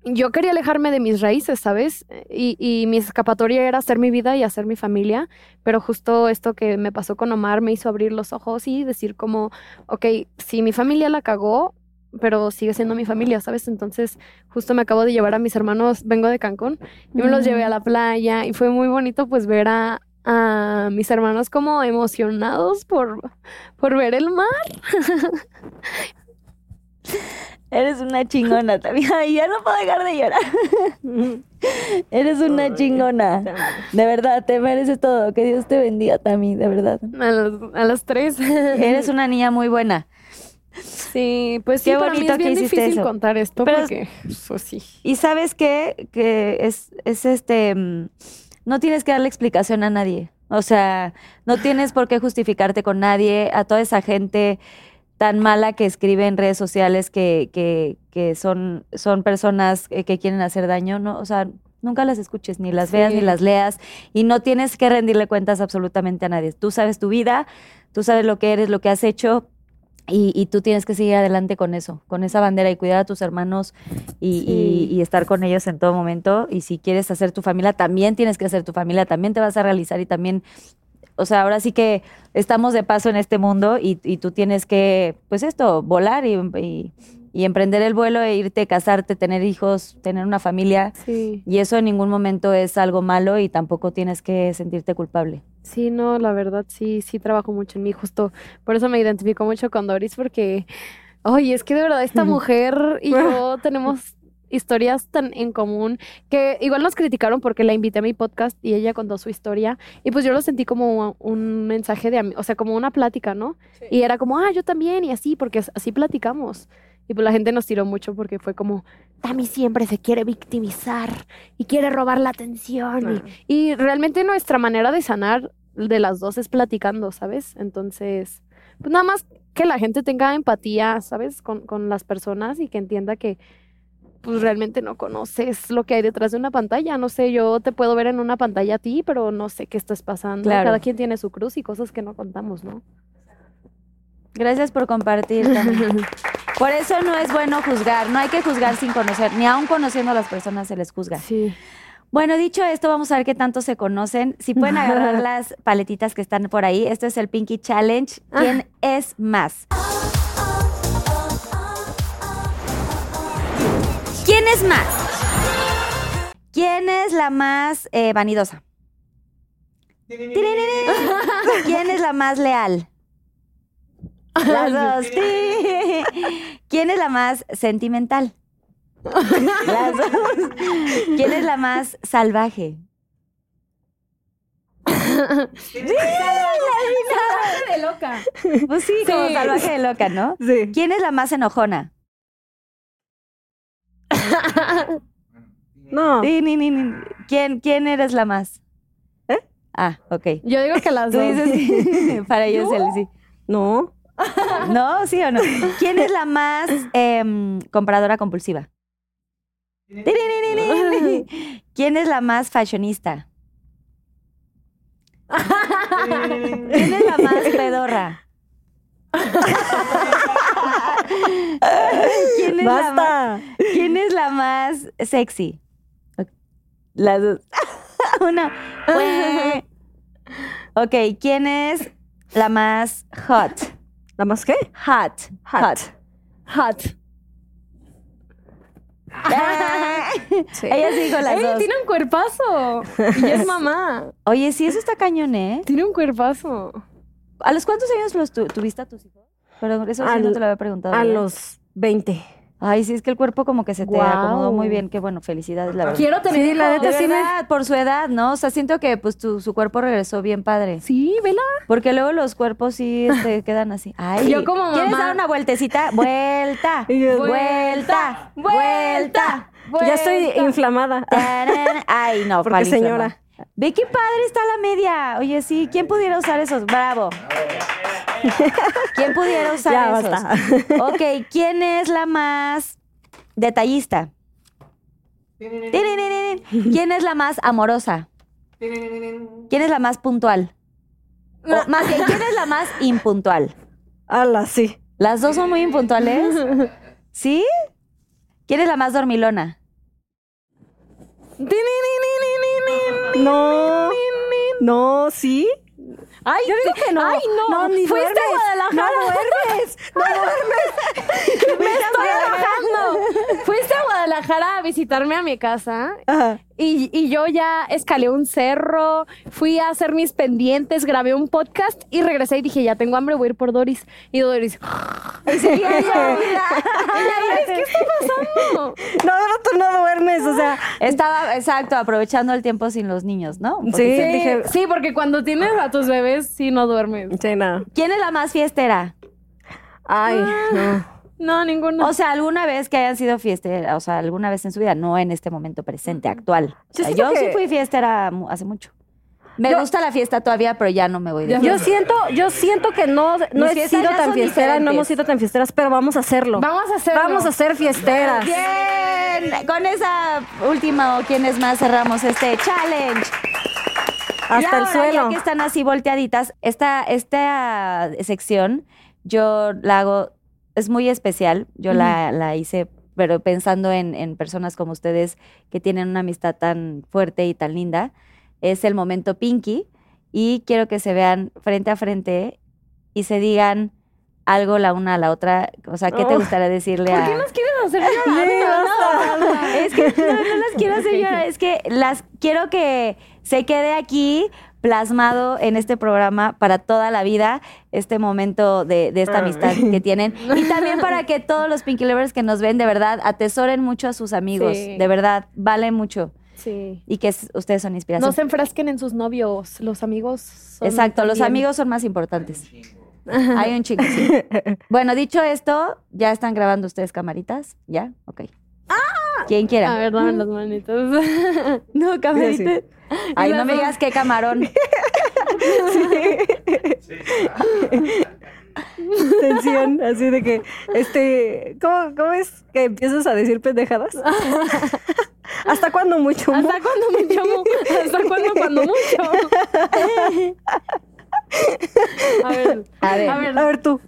Yo quería alejarme de mis raíces, ¿sabes? Y, y mi escapatoria era hacer mi vida y hacer mi familia, pero justo esto que me pasó con Omar me hizo abrir los ojos y decir como, ok, si mi familia la cagó, pero sigue siendo mi familia, ¿sabes? Entonces, justo me acabo de llevar a mis hermanos, vengo de Cancún, y me los llevé a la playa y fue muy bonito pues ver a, a mis hermanos como emocionados por, por ver el mar. [LAUGHS] Eres una chingona también. Ay, ya no puedo dejar de llorar. [LAUGHS] Eres una chingona. De verdad, te mereces todo. Que Dios te bendiga también, de verdad. A los, a los tres. [LAUGHS] Eres una niña muy buena. Sí, pues sí, Qué para mí es bien que hiciste difícil eso. contar esto Pero- porque, pues sí. Y sabes qué? Que es, es este. mm, No tienes que darle explicación a nadie. O sea, no tienes por qué justificarte con nadie. A toda esa gente tan mala que escribe en redes sociales que, que, que son, son personas que, que quieren hacer daño, ¿no? O sea, nunca las escuches, ni las veas, Sí. ni las leas. Y no tienes que rendirle cuentas absolutamente a nadie. Tú sabes tu vida, tú sabes lo que eres, lo que has hecho. Y, y tú tienes que seguir adelante con eso, con esa bandera y cuidar a tus hermanos y, y- y estar con ellos en todo momento. Y si quieres hacer tu familia, también tienes que hacer tu familia, también te vas a realizar y también, o sea, ahora sí que estamos de paso en este mundo y, y tú tienes que, pues esto, volar y, y- y emprender el vuelo e irte, casarte, tener hijos, tener una familia. Sí. Y eso en ningún momento es algo malo y tampoco tienes que sentirte culpable. Sí, no, la verdad sí, sí trabajo mucho en mí, justo por eso me identifico mucho con Doris, porque, oye, es que de verdad esta [LAUGHS] mujer y yo [LAUGHS] tenemos historias tan en común que igual nos criticaron porque la invité a mi podcast y ella contó su historia y pues yo lo sentí como un mensaje de, o sea, como una plática, ¿no? Y era como, ah, yo también y así, porque as- así platicamos. Y pues la gente nos tiró mucho porque fue como, Tami siempre se quiere victimizar y quiere robar la atención. Y, y realmente nuestra manera de sanar de las dos es platicando, ¿sabes? Entonces, pues nada más que la gente tenga empatía, ¿sabes? Con, con las personas y que entienda que pues realmente no conoces lo que hay detrás de una pantalla. No sé, yo te puedo ver en una pantalla a ti, pero no sé qué estás pasando. Claro. Cada quien tiene su cruz y cosas que no contamos, ¿no? Gracias por compartir. Tami. [LAUGHS] Por eso no es bueno juzgar, no hay que juzgar sin conocer, ni aun conociendo a las personas se les juzga. Sí. Bueno, dicho esto, vamos a ver qué tanto se conocen. Si pueden agarrar [LAUGHS] las paletitas que están por ahí, esto es el Pinky Challenge. ¿Quién es más? ¿Quién es más? ¿Quién es la más eh, vanidosa? ¿Quién es la más leal? Las dos. [LAUGHS] ¿Quién es la más sentimental? Las dos. ¿Quién es la más [LAUGHS] salvaje? de loca. Pues sí, como Sí. salvaje de loca, ¿no? Sí. ¿Quién es la más enojona? [LAUGHS] No. Ni, ni, ni, ni. ¿Quién, ¿Quién eres la más? ¿Eh? Ah, ok. Yo digo que las Tú dos. dices. [LAUGHS] Para ellos el sí. No. [LAUGHS] ¿No? ¿Sí o no? ¿Quién es la más em, compradora compulsiva? ¿Quién es la más fashionista? ¿Quién es la más pedorra? [LAUGHS] ¿Quién es, la más. ¿Quién es la más sexy? Las dos. [LAUGHS] Una. Ok, ¿quién es la más hot? ¿La más qué? Hot. Hot. Hot. [LAUGHS] Sí. Ella sí dijo las ¡Ey, dos. tiene un cuerpazo! Y es mamá. Oye, sí, eso está cañón, ¿eh? Tiene un cuerpazo. ¿A los cuántos años los tu- tuviste a tus hijos? Pero eso sí Al- no te lo había preguntado. A ¿verdad? los 20. Ay, sí, es que el cuerpo como que se te acomodó muy bien. Qué bueno, felicidades, la verdad. Quiero tener Sí, la neta sí me- por su edad, ¿no? O sea, siento que pues tu, su cuerpo regresó bien padre. Sí, vela. Porque luego los cuerpos sí este, [LAUGHS] quedan así. Ay, Yo como ¿Quieres dar una vueltecita? [LAUGHS] Vuelta, yo- vuelta, vuelta. Ya estoy Vuelta. inflamada. Tarán. Ay, no, Porque señora. inflamada. Ve qué padre está la media. Oye, sí, ¿quién pudiera usar esos? Bravo. [LAUGHS] ¿Quién pudiera usar Ya, esos? basta. [LAUGHS] Ok, ¿quién es la más detallista? ¿Quién es la más amorosa? ¿Quién es la más puntual? O más bien, ¿quién es la más impuntual? Ala, sí. ¿Las dos son muy impuntuales? ¿Sí? ¿Quién es la más dormilona? No. No, sí. Ay, Yo digo que no. Ay, no. No, ni Fuiste duermes. a Guadalajara. No duermes. No [LAUGHS] duermes. Me estoy [LAUGHS] enojando. Fuiste a Guadalajara a visitarme a mi casa Ajá. Y, y yo ya escalé un cerro, fui a hacer mis pendientes, grabé un podcast y regresé y dije, ya tengo hambre, voy a ir por Doris. Y Doris, y seguía yo, ¿qué está pasando? No, pero tú no duermes, o sea. Estaba, exacto, aprovechando el tiempo sin los niños, ¿no? Un Sí, dije. Sí, porque cuando tienes a tus bebés, sí no duermes. Sí, no. ¿Quién es la más fiestera? Ay, no. No, ninguno. O sea, alguna vez que hayan sido fiestera, o sea, alguna vez en su vida, no en este momento presente, actual. O Yo sea, siento yo sí fui fiestera hace mucho. Me Yo- gusta la fiesta todavía, pero ya no me voy de Yo siento, yo siento que no, no he sido tan fiestera, no hemos sido tan fiesteras, pero vamos a hacerlo. Vamos a hacerlo. Vamos a ser fiesteras. Bien, con esa última o quién es más cerramos este challenge. Hasta Y el suelo. Ya que están así volteaditas, esta, esta sección yo la hago, es muy especial. Yo la, la hice, pero pensando en, en personas como ustedes que tienen una amistad tan fuerte y tan linda. Es el momento Pinky y quiero que se vean frente a frente y se digan algo la una a la otra. O sea, ¿qué te Oh. gustaría decirle a.? ¿Por qué nos quieres hacer llorar? [LAUGHS] Sí, basta. [LAUGHS] Es que no, no las quiero hacer [LAUGHS] llorar, es que las quiero que se quede aquí plasmado en este programa para toda la vida, este momento de, de esta amistad que tienen. Y también para que todos los Pinky Lovers que nos ven, de verdad, atesoren mucho a sus amigos. Sí. De verdad, vale mucho. Sí. Y que ustedes son inspiración. No se enfrasquen en sus novios. Los amigos son Exacto, los amigos son más importantes. Hay un chingo. sí. [LAUGHS] Bueno, dicho esto, ¿ya están grabando ustedes camaritas? ¿Ya? Ok. ¿Quién A quiera? ver, dame las manitas. [LAUGHS] No, camarita. Ay, no me digas qué camarón. [LAUGHS] Tensión, así de que, este, ¿cómo, cómo es que empiezas a decir pendejadas? ¿Hasta cuándo mucho? ¿Hasta cuándo mucho? ¿Hasta cuándo cuando mucho? [LAUGHS] A ver, A ver. a ver, A ver tú.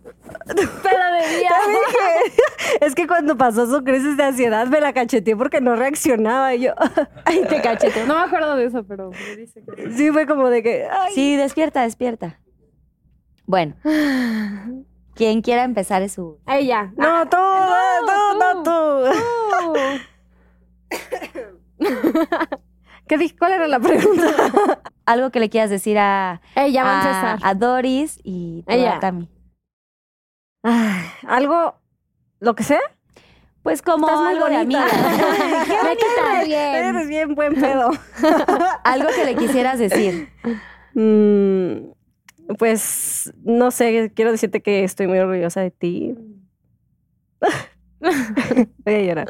pero de día. Te dije, es que cuando pasó su crisis de ansiedad me la cacheteé porque no reaccionaba y yo. [LAUGHS] Ay, te cachete. No me acuerdo de eso, pero me dice que... Sí, fue como de que. ay. Sí, despierta, despierta. Bueno. Quien quiera empezar es su. Ella. No, tú, no, no, tú. [LAUGHS] [LAUGHS] ¿Qué dije? ¿Cuál era la pregunta? [LAUGHS] Algo que le quieras decir a, Ella va a a, empezar. a Doris y tú Ella. a Tami. Ay, Algo, lo que sea. Pues como Estás muy algo de bonita. amiga. [LAUGHS] [LAUGHS] Me quita bien. Eres bien buen pedo. algo que le quisieras decir. Mm, pues no sé, quiero decirte que estoy muy orgullosa de ti. [LAUGHS] Voy a llorar.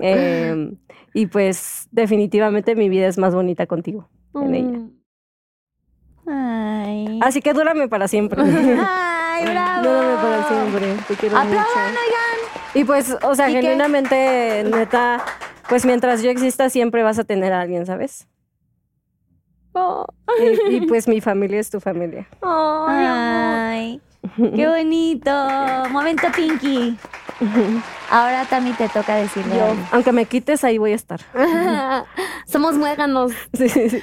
Eh, y pues definitivamente mi vida es más bonita contigo en ella. Mm. Ay. Así que dúrame para siempre. [LAUGHS] Ay, [LAUGHS] bravo. Dúrame para siempre. Te quiero Aplaudan, mucho. oigan. Y pues, o sea, genuinamente, neta, pues mientras yo exista siempre vas a tener a alguien, ¿sabes? Oh, Y, y, pues mi familia es tu familia. ay, amor. Qué bonito. Momento Pinky. Ahora Tami te toca decirle. Yo, algo. aunque me quites, ahí voy a estar. [LAUGHS] Somos muéganos. Sí, sí, sí.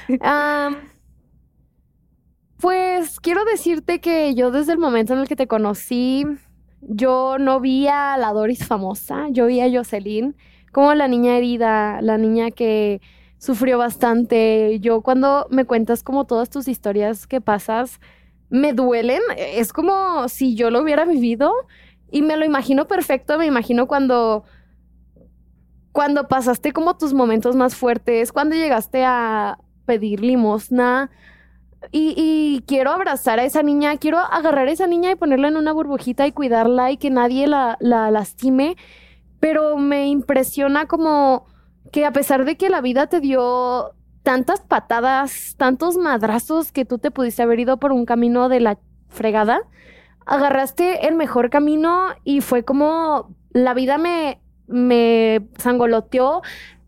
Pues quiero decirte que yo desde el momento en el que te conocí, yo no vi a la Doris famosa, yo vi a Jocelyn como la niña herida, la niña que sufrió bastante. Yo cuando me cuentas como todas tus historias que pasas, me duelen. Es como si yo lo hubiera vivido y me lo imagino perfecto, me imagino cuando cuando pasaste como tus momentos más fuertes, cuando llegaste a pedir limosna. Y, quiero abrazar a esa niña, quiero agarrar a esa niña y ponerla en una burbujita y cuidarla y que nadie la lastime. Pero me impresiona como que a pesar de que la vida te dio tantas patadas, tantos madrazos que tú te pudiste haber ido por un camino de la fregada, agarraste el mejor camino y fue como la vida me, me sangoloteó,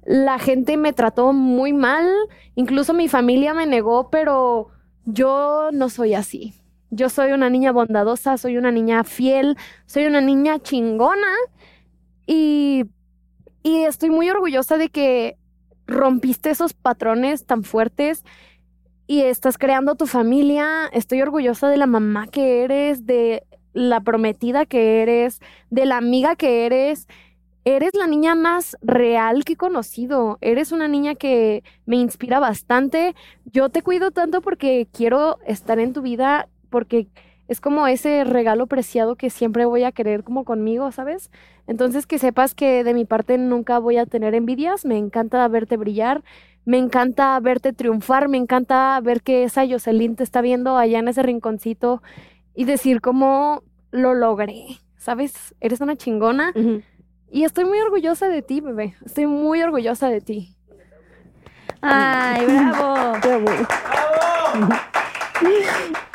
la gente me trató muy mal, incluso mi familia me negó, pero yo no soy así. Yo soy una niña bondadosa, soy una niña fiel, soy una niña chingona y, y estoy muy orgullosa de que rompiste esos patrones tan fuertes y estás creando tu familia. Estoy orgullosa de la mamá que eres, de la prometida que eres, de la amiga que eres. Eres la niña más real que he conocido. Eres una niña que me inspira bastante. Yo te cuido tanto porque quiero estar en tu vida, porque es como ese regalo preciado que siempre voy a querer como conmigo, ¿sabes? Entonces que sepas que de mi parte nunca voy a tener envidias. Me encanta verte brillar. Me encanta verte triunfar, me encanta ver que esa Jocelyn te está viendo allá en ese rinconcito y decir cómo lo logré, ¿sabes? Eres una chingona Ujú. y estoy muy orgullosa de ti, bebé. Estoy muy orgullosa de ti. Ay, bravo. [LAUGHS] Qué bueno. [LAUGHS]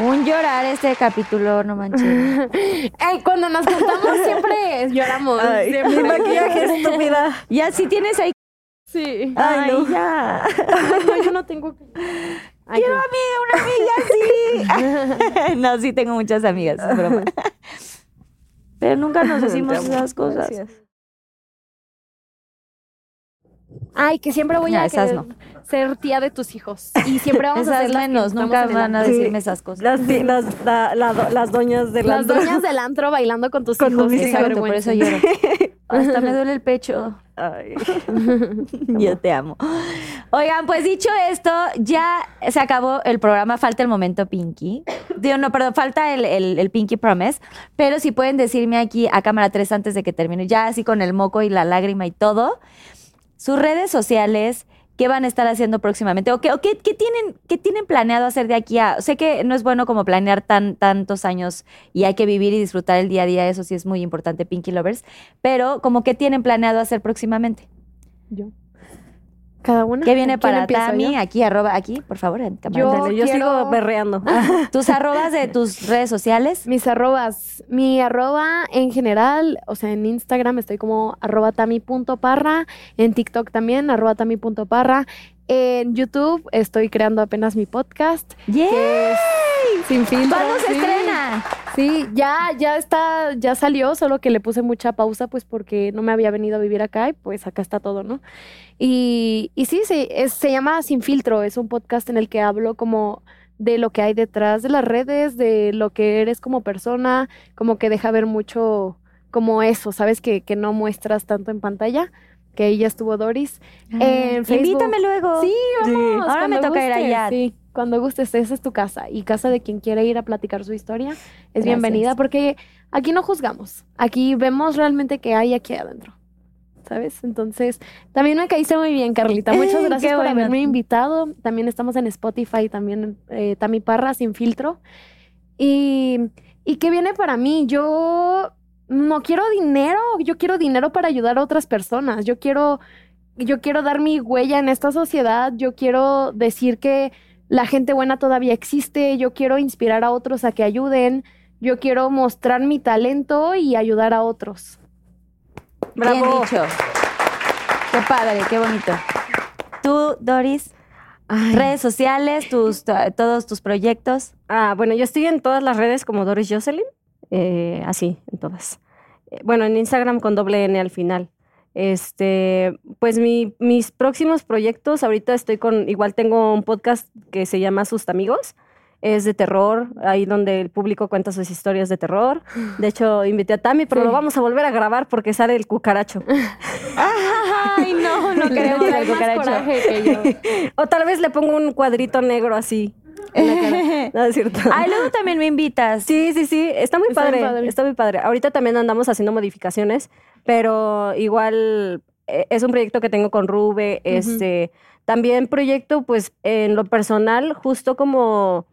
Un llorar este capítulo, no manches. [LAUGHS] Cuando nos juntamos siempre [LAUGHS] lloramos. Ay, siempre. mi maquillaje estúpida. Ya si tienes ahí. Sí. Ay, no. ya. Ay, no, yo no tengo. Ay, Quiero amiga, una amiga, sí. [LAUGHS] no, sí tengo muchas amigas, es broma. Pero nunca nos decimos esas cosas. Gracias. Ay, que siempre voy Ya, a esas querer ser tía de tus hijos. Y siempre vamos a Esas ser las que menos, nunca van a antro. Sí. decirme esas cosas. Las, di- las, la- la do- las doñas Las doñas del antro bailando con tus Con hijos. Exacto, por eso lloro. [LAUGHS] Hasta me duele el pecho. Ay. [LAUGHS] Yo te amo. Oigan, pues dicho esto, ya se acabó el programa. Falta el momento Pinky. Digo, no, perdón, falta el, el- el Pinky Promise. Pero si pueden decirme aquí a cámara 3 antes de que termine, ya así con el moco y la lágrima y todo, sus redes sociales, qué van a estar haciendo próximamente o qué, o qué, qué tienen, qué tienen planeado hacer de aquí a... Sé que no es bueno como planear tan, tantos años y hay que vivir y disfrutar el día a día, eso sí es muy importante, Pinky Lovers, pero como qué tienen planeado hacer próximamente. Yo. Cada una. ¿Qué viene ¿Quién para Tami? yo? Aquí, arroba, aquí, por favor, en. Yo yo quiero- sigo berreando. [LAUGHS] Tus arrobas de tus redes sociales. Mis arrobas. Mi arroba en general, o sea, en Instagram estoy como arroba tami.parra. En TikTok también, arroba tami.parra. En YouTube estoy creando apenas mi podcast. ¡Yay! que es Sin filtro. ¿Cuándo se sí. estrena? Sí, ya, ya está, ya salió, solo que le puse mucha pausa, pues porque no me había venido a vivir acá y pues acá está todo, ¿no? Y, y sí, sí, es- se llama Sin Filtro, es un podcast en el que hablo como de lo que hay detrás de las redes, de lo que eres como persona, como que deja ver mucho como eso, ¿sabes? Que, que no muestras tanto en pantalla, que ahí ya estuvo Doris. En Facebook. Invítame luego. Sí, vamos. Ahora me toca ir allá. Sí, cuando gustes, esa es tu casa. Y casa de quien quiera ir a platicar su historia es Gracias. bienvenida porque aquí no juzgamos. Aquí vemos realmente qué hay aquí adentro. ¿Sabes? Entonces, también me caíste muy bien, Carlita. Muchas [LAUGHS] gracias por bueno. haberme invitado. También estamos en Spotify, también eh, Tami Parra, sin filtro. Y, ¿Y qué viene para mí? Yo no quiero dinero, yo quiero dinero para ayudar a otras personas. Yo quiero yo quiero dar mi huella en esta sociedad, yo quiero decir que la gente buena todavía existe, yo quiero inspirar a otros a que ayuden, yo quiero mostrar mi talento y ayudar a otros. Bien Bravo. dicho. Qué padre, qué bonito. Tú, Doris, Ay. redes sociales, tus, to- todos tus proyectos. Ah, bueno, yo estoy en todas las redes como Doris Jocelyn. Eh, así, en todas. Eh, bueno, en Instagram con doble N al final. Este, pues mi- mis próximos proyectos, ahorita estoy con, igual tengo un podcast que se llama Sus Amigos. Es de terror, ahí donde el público cuenta sus historias de terror. De hecho, invité a Tami, pero Sí. lo vamos a volver a grabar porque sale el cucaracho. [LAUGHS] Ay, no, no [LAUGHS] queremos el más cucaracho. coraje que yo. [LAUGHS] O tal vez le pongo un cuadrito negro así. [LAUGHS] No, es cierto. Ay, luego también me invitas. Sí, sí, sí, está muy Está padre, padre. está muy padre. Ahorita también andamos haciendo modificaciones, pero igual eh, es un proyecto que tengo con Rube, este, también proyecto pues en lo personal, justo como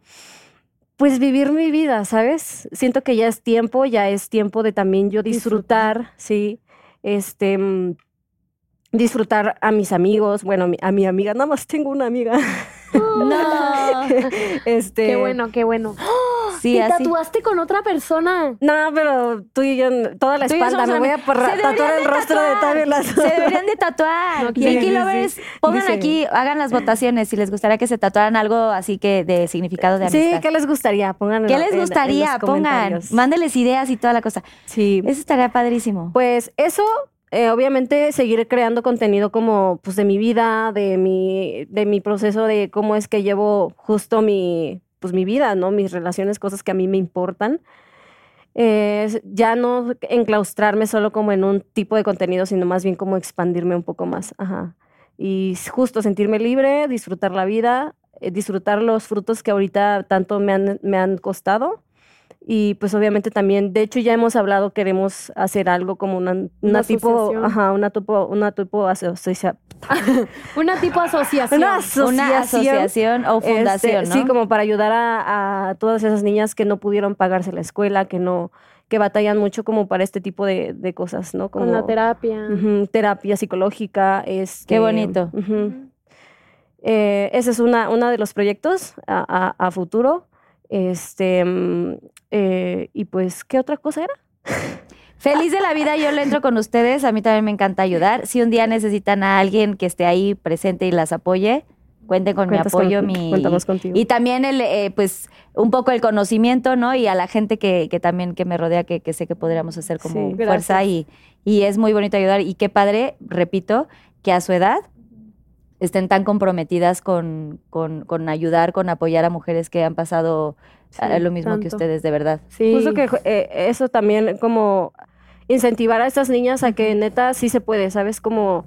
pues vivir mi vida, ¿sabes? Siento que ya es tiempo, ya es tiempo de también yo disfrutar, sí, este, mm, disfrutar a mis amigos, bueno, a mi, a mi amiga, nada más tengo una amiga. [LAUGHS] No. [LAUGHS] este, Qué bueno, qué bueno. [GASPS] Sí, Sí, Te así. tatuaste con otra persona. No, pero tú y yo, toda la Tú espalda, me voy a tatuar el rostro de. Tavio Lazo. Se deberían de tatuar. No quiero. Lovers, Sí, sí, sí. pongan Dice- aquí, hagan las votaciones si les gustaría que se tatuaran algo así que de significado de Sí, amistad. ¿qué les gustaría? Pónganlo ¿Qué les en gustaría? Pongan, mándeles ideas y toda la cosa. Sí. Eso estaría padrísimo. Pues eso, eh, obviamente seguir creando contenido como pues de mi vida, de mi, de mi proceso de cómo es que llevo justo mi, pues mi vida, ¿no? Mis relaciones, cosas que a mí me importan. Eh, ya no enclaustrarme solo como en un tipo de contenido, sino más bien como expandirme un poco más. Ajá. Y justo sentirme libre, disfrutar la vida, eh, disfrutar los frutos que ahorita tanto me han, me han costado. Y pues obviamente también, de hecho ya hemos hablado, queremos hacer algo como una, una, Una tipo, asociación. ajá, una tipo, una tipo asocia- [LAUGHS] Una tipo asociación. una asociación. Una asociación o Este, fundación, ¿no? Sí, como para ayudar a, a todas esas niñas que no pudieron pagarse la escuela, que no, que batallan mucho como para este tipo de, de cosas, ¿no? Como Con la terapia. terapia psicológica. Este, Qué bonito. Eh, ese es una, uno de los proyectos a, a- a futuro. Este, mm, eh, y pues, ¿qué otra cosa era? Feliz de la vida, yo le entro con ustedes. A mí también me encanta ayudar. Si un día necesitan a alguien que esté ahí presente y las apoye, cuenten con Cuentas mi apoyo, con- mi contamos contigo. y también el, eh, pues, un poco el conocimiento, ¿no? Y a la gente que, que también que me rodea, que, que sé que podríamos hacer como Sí. fuerza y, y es muy bonito ayudar. Y qué padre, repito, que a su edad estén tan comprometidas con, con, con ayudar, con apoyar a mujeres que han pasado eh, lo mismo que ustedes, de verdad. Sí. Justo que eh, eso también como incentivar a estas niñas a que neta sí se puede, ¿sabes? Como,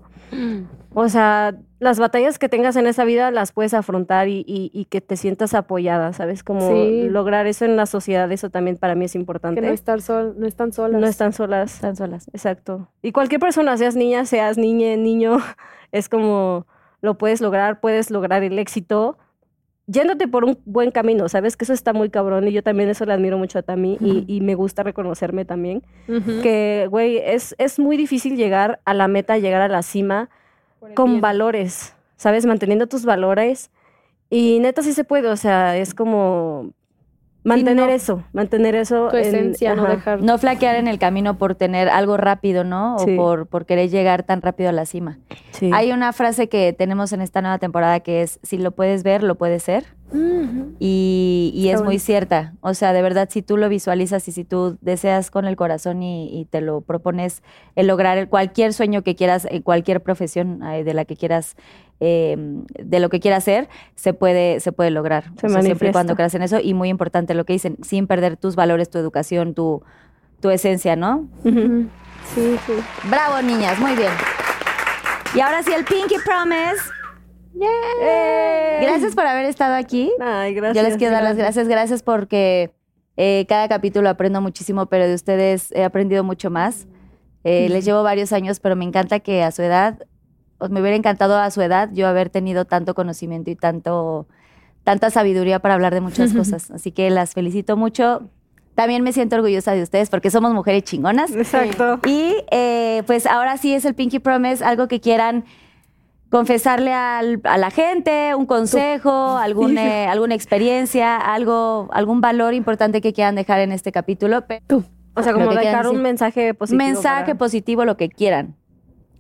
o sea, las batallas que tengas en esa vida las puedes afrontar y, y- y que te sientas apoyada, ¿sabes? Como Sí. lograr eso en la sociedad, eso también para mí es importante. que no, estar sol, no están solas. No están solas. Están solas. Exacto. Y cualquier persona, seas niña, seas niña, niño, [LAUGHS] es como lo puedes lograr, puedes lograr el éxito yéndote por un buen camino, ¿sabes? Que eso está muy cabrón y yo también eso le admiro mucho a Tami y, y me gusta reconocerme también. Que, güey, es, es muy difícil llegar a la meta, llegar a la cima con valores, ¿sabes? Manteniendo tus valores. Y neta sí se puede, o sea, es como mantener no- eso, mantener eso. Tu en- esencia, no ajá. dejar. No flaquear en el camino por tener algo rápido, ¿no? O Sí. por, por querer llegar tan rápido a la cima. Sí. Hay una frase que tenemos en esta nueva temporada que es, si lo puedes ver, lo puedes ser. Y, y es muy cierta. O sea, de verdad, si tú lo visualizas y si tú deseas con el corazón y, y te lo propones el lograr el- cualquier sueño que quieras, en cualquier profesión de la que quieras, eh, de lo que quieras hacer, se puede, se puede lograr. Se O sea, siempre y cuando creas en eso. Y muy importante lo que dicen, sin perder tus valores, tu educación, tu, tu esencia, ¿no? Sí, sí. Bravo, niñas, muy bien. Y ahora sí, el Pinky Promise. Gracias por haber estado aquí. Ay, gracias. Yo les quiero dar las gracias. Gracias porque eh, cada capítulo aprendo muchísimo, pero de ustedes he aprendido mucho más. Eh, Les llevo varios años, pero me encanta que a su edad, me hubiera encantado a su edad yo haber tenido tanto conocimiento y tanto, tanta sabiduría para hablar de muchas [LAUGHS] cosas. Así que las felicito mucho. También me siento orgullosa de ustedes porque somos mujeres chingonas. Exacto. Y eh, pues ahora sí es el Pinky Promise, algo que quieran confesarle al- a la gente, un consejo, algún, eh, alguna experiencia, algo, algún valor importante que quieran dejar en este capítulo. Pe- O sea, como dejar un mensaje positivo. mensaje para- positivo, lo que quieran.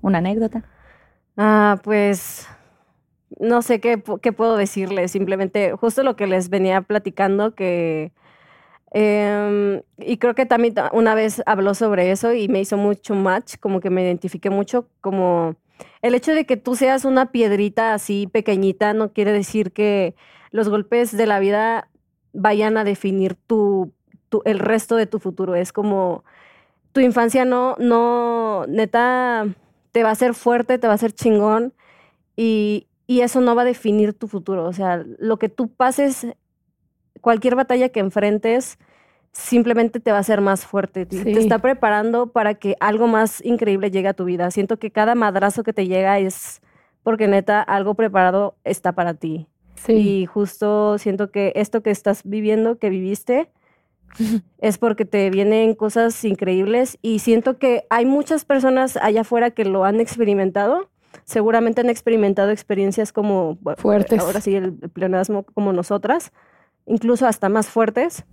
Una anécdota. Ah, pues no sé qué, qué puedo decirles. Simplemente, justo lo que les venía platicando, que. em, y creo que también ta- una vez habló sobre eso y me hizo mucho match, como que me identifiqué mucho, como el hecho de que tú seas una piedrita así pequeñita no quiere decir que los golpes de la vida vayan a definir tu, tu- el resto de tu futuro. Es como tu infancia no, no, neta, te va a hacer fuerte, te va a hacer chingón y, y eso no va a definir tu futuro. O sea, lo que tú pases, cualquier batalla que enfrentes, simplemente te va a hacer más fuerte. Te- está preparando para que algo más increíble llegue a tu vida. Siento que cada madrazo que te llega es porque neta algo preparado está para ti. Sí. Y justo siento que esto que estás viviendo, que viviste, es porque te vienen cosas increíbles y siento que hay muchas personas allá afuera que lo han experimentado. Seguramente han experimentado experiencias como Fuertes. Ahora sí, el, pleonasmo como nosotras. incluso hasta más fuertes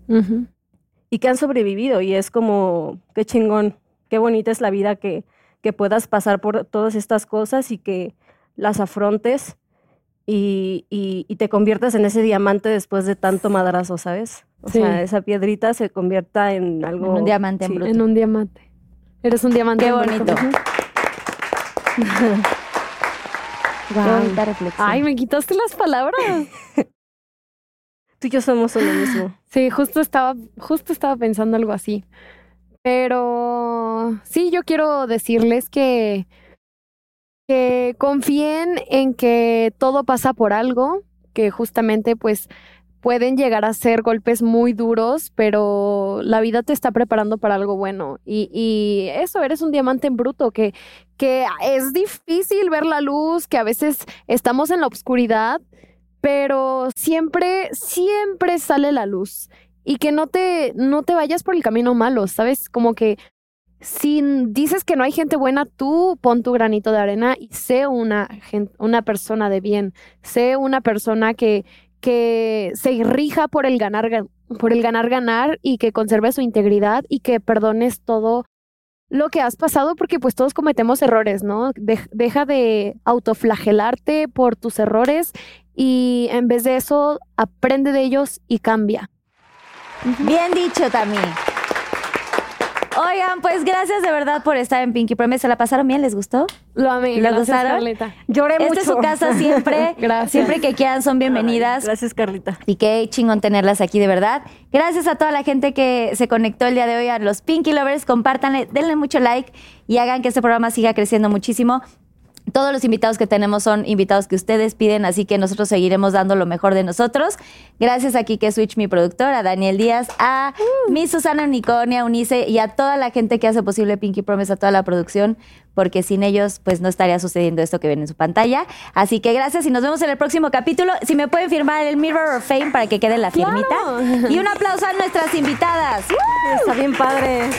y que han sobrevivido y es como, qué chingón, qué bonita es la vida que, que puedas pasar por todas estas cosas y que las afrontes y, y- y te conviertas en ese diamante después de tanto madrazo, ¿sabes? O Sí. sea, esa piedrita se convierta en algo... En un diamante en sí. bruto. En un diamante. Eres un diamante. Qué bonito. Qué [LAUGHS] bonita reflexión. Ay, me quitaste las palabras. [LAUGHS] Tú y yo somos uno mismo. Sí, justo estaba, justo estaba pensando algo así. Pero sí, yo quiero decirles que, que confíen en que todo pasa por algo, que justamente pues pueden llegar a ser golpes muy duros, pero la vida te está preparando para algo bueno. Y, y eso, eres un diamante en bruto, que, que es difícil ver la luz, que a veces estamos en la oscuridad, pero siempre, siempre sale la luz. Y que no te, no te vayas por el camino malo, ¿sabes? Como que si dices que no hay gente buena, tú pon tu granito de arena y sé una, una persona de bien. Sé una persona que, que se rija por el ganar, gan- por el ganar, ganar y que conserve su integridad y que perdones todo lo que has pasado porque pues todos cometemos errores, ¿no? Dej- deja de autoflagelarte por tus errores y en vez de eso aprende de ellos y cambia. Bien dicho, Tami. Oigan, pues gracias de verdad por estar en Pinky Promise. ¿Se la pasaron bien? ¿Les gustó? Lo amé. ¿Le gracias, gustaron? Carlita. Lloré Esta mucho. es su casa siempre. [LAUGHS] Gracias. Siempre que quieran son bienvenidas. Ay, gracias, Carlita. Y qué chingón tenerlas aquí, de verdad. Gracias a toda la gente que se conectó el día de hoy, a los Pinky Lovers. Compártanle, denle mucho like y hagan que este programa siga creciendo muchísimo. Todos los invitados que tenemos son invitados que ustedes piden, así que nosotros seguiremos dando lo mejor de nosotros. Gracias a Kike Switch, mi productor, a Daniel Díaz, a mi Susana Unicornia, Unice y a toda la gente que hace posible Pinky Promise, a toda la producción, porque sin ellos pues no estaría sucediendo esto que ven en su pantalla. Así que gracias y nos vemos en el próximo capítulo. Si me pueden firmar el Mirror of Fame para que quede la firmita. Y un aplauso a nuestras invitadas. Está bien padre.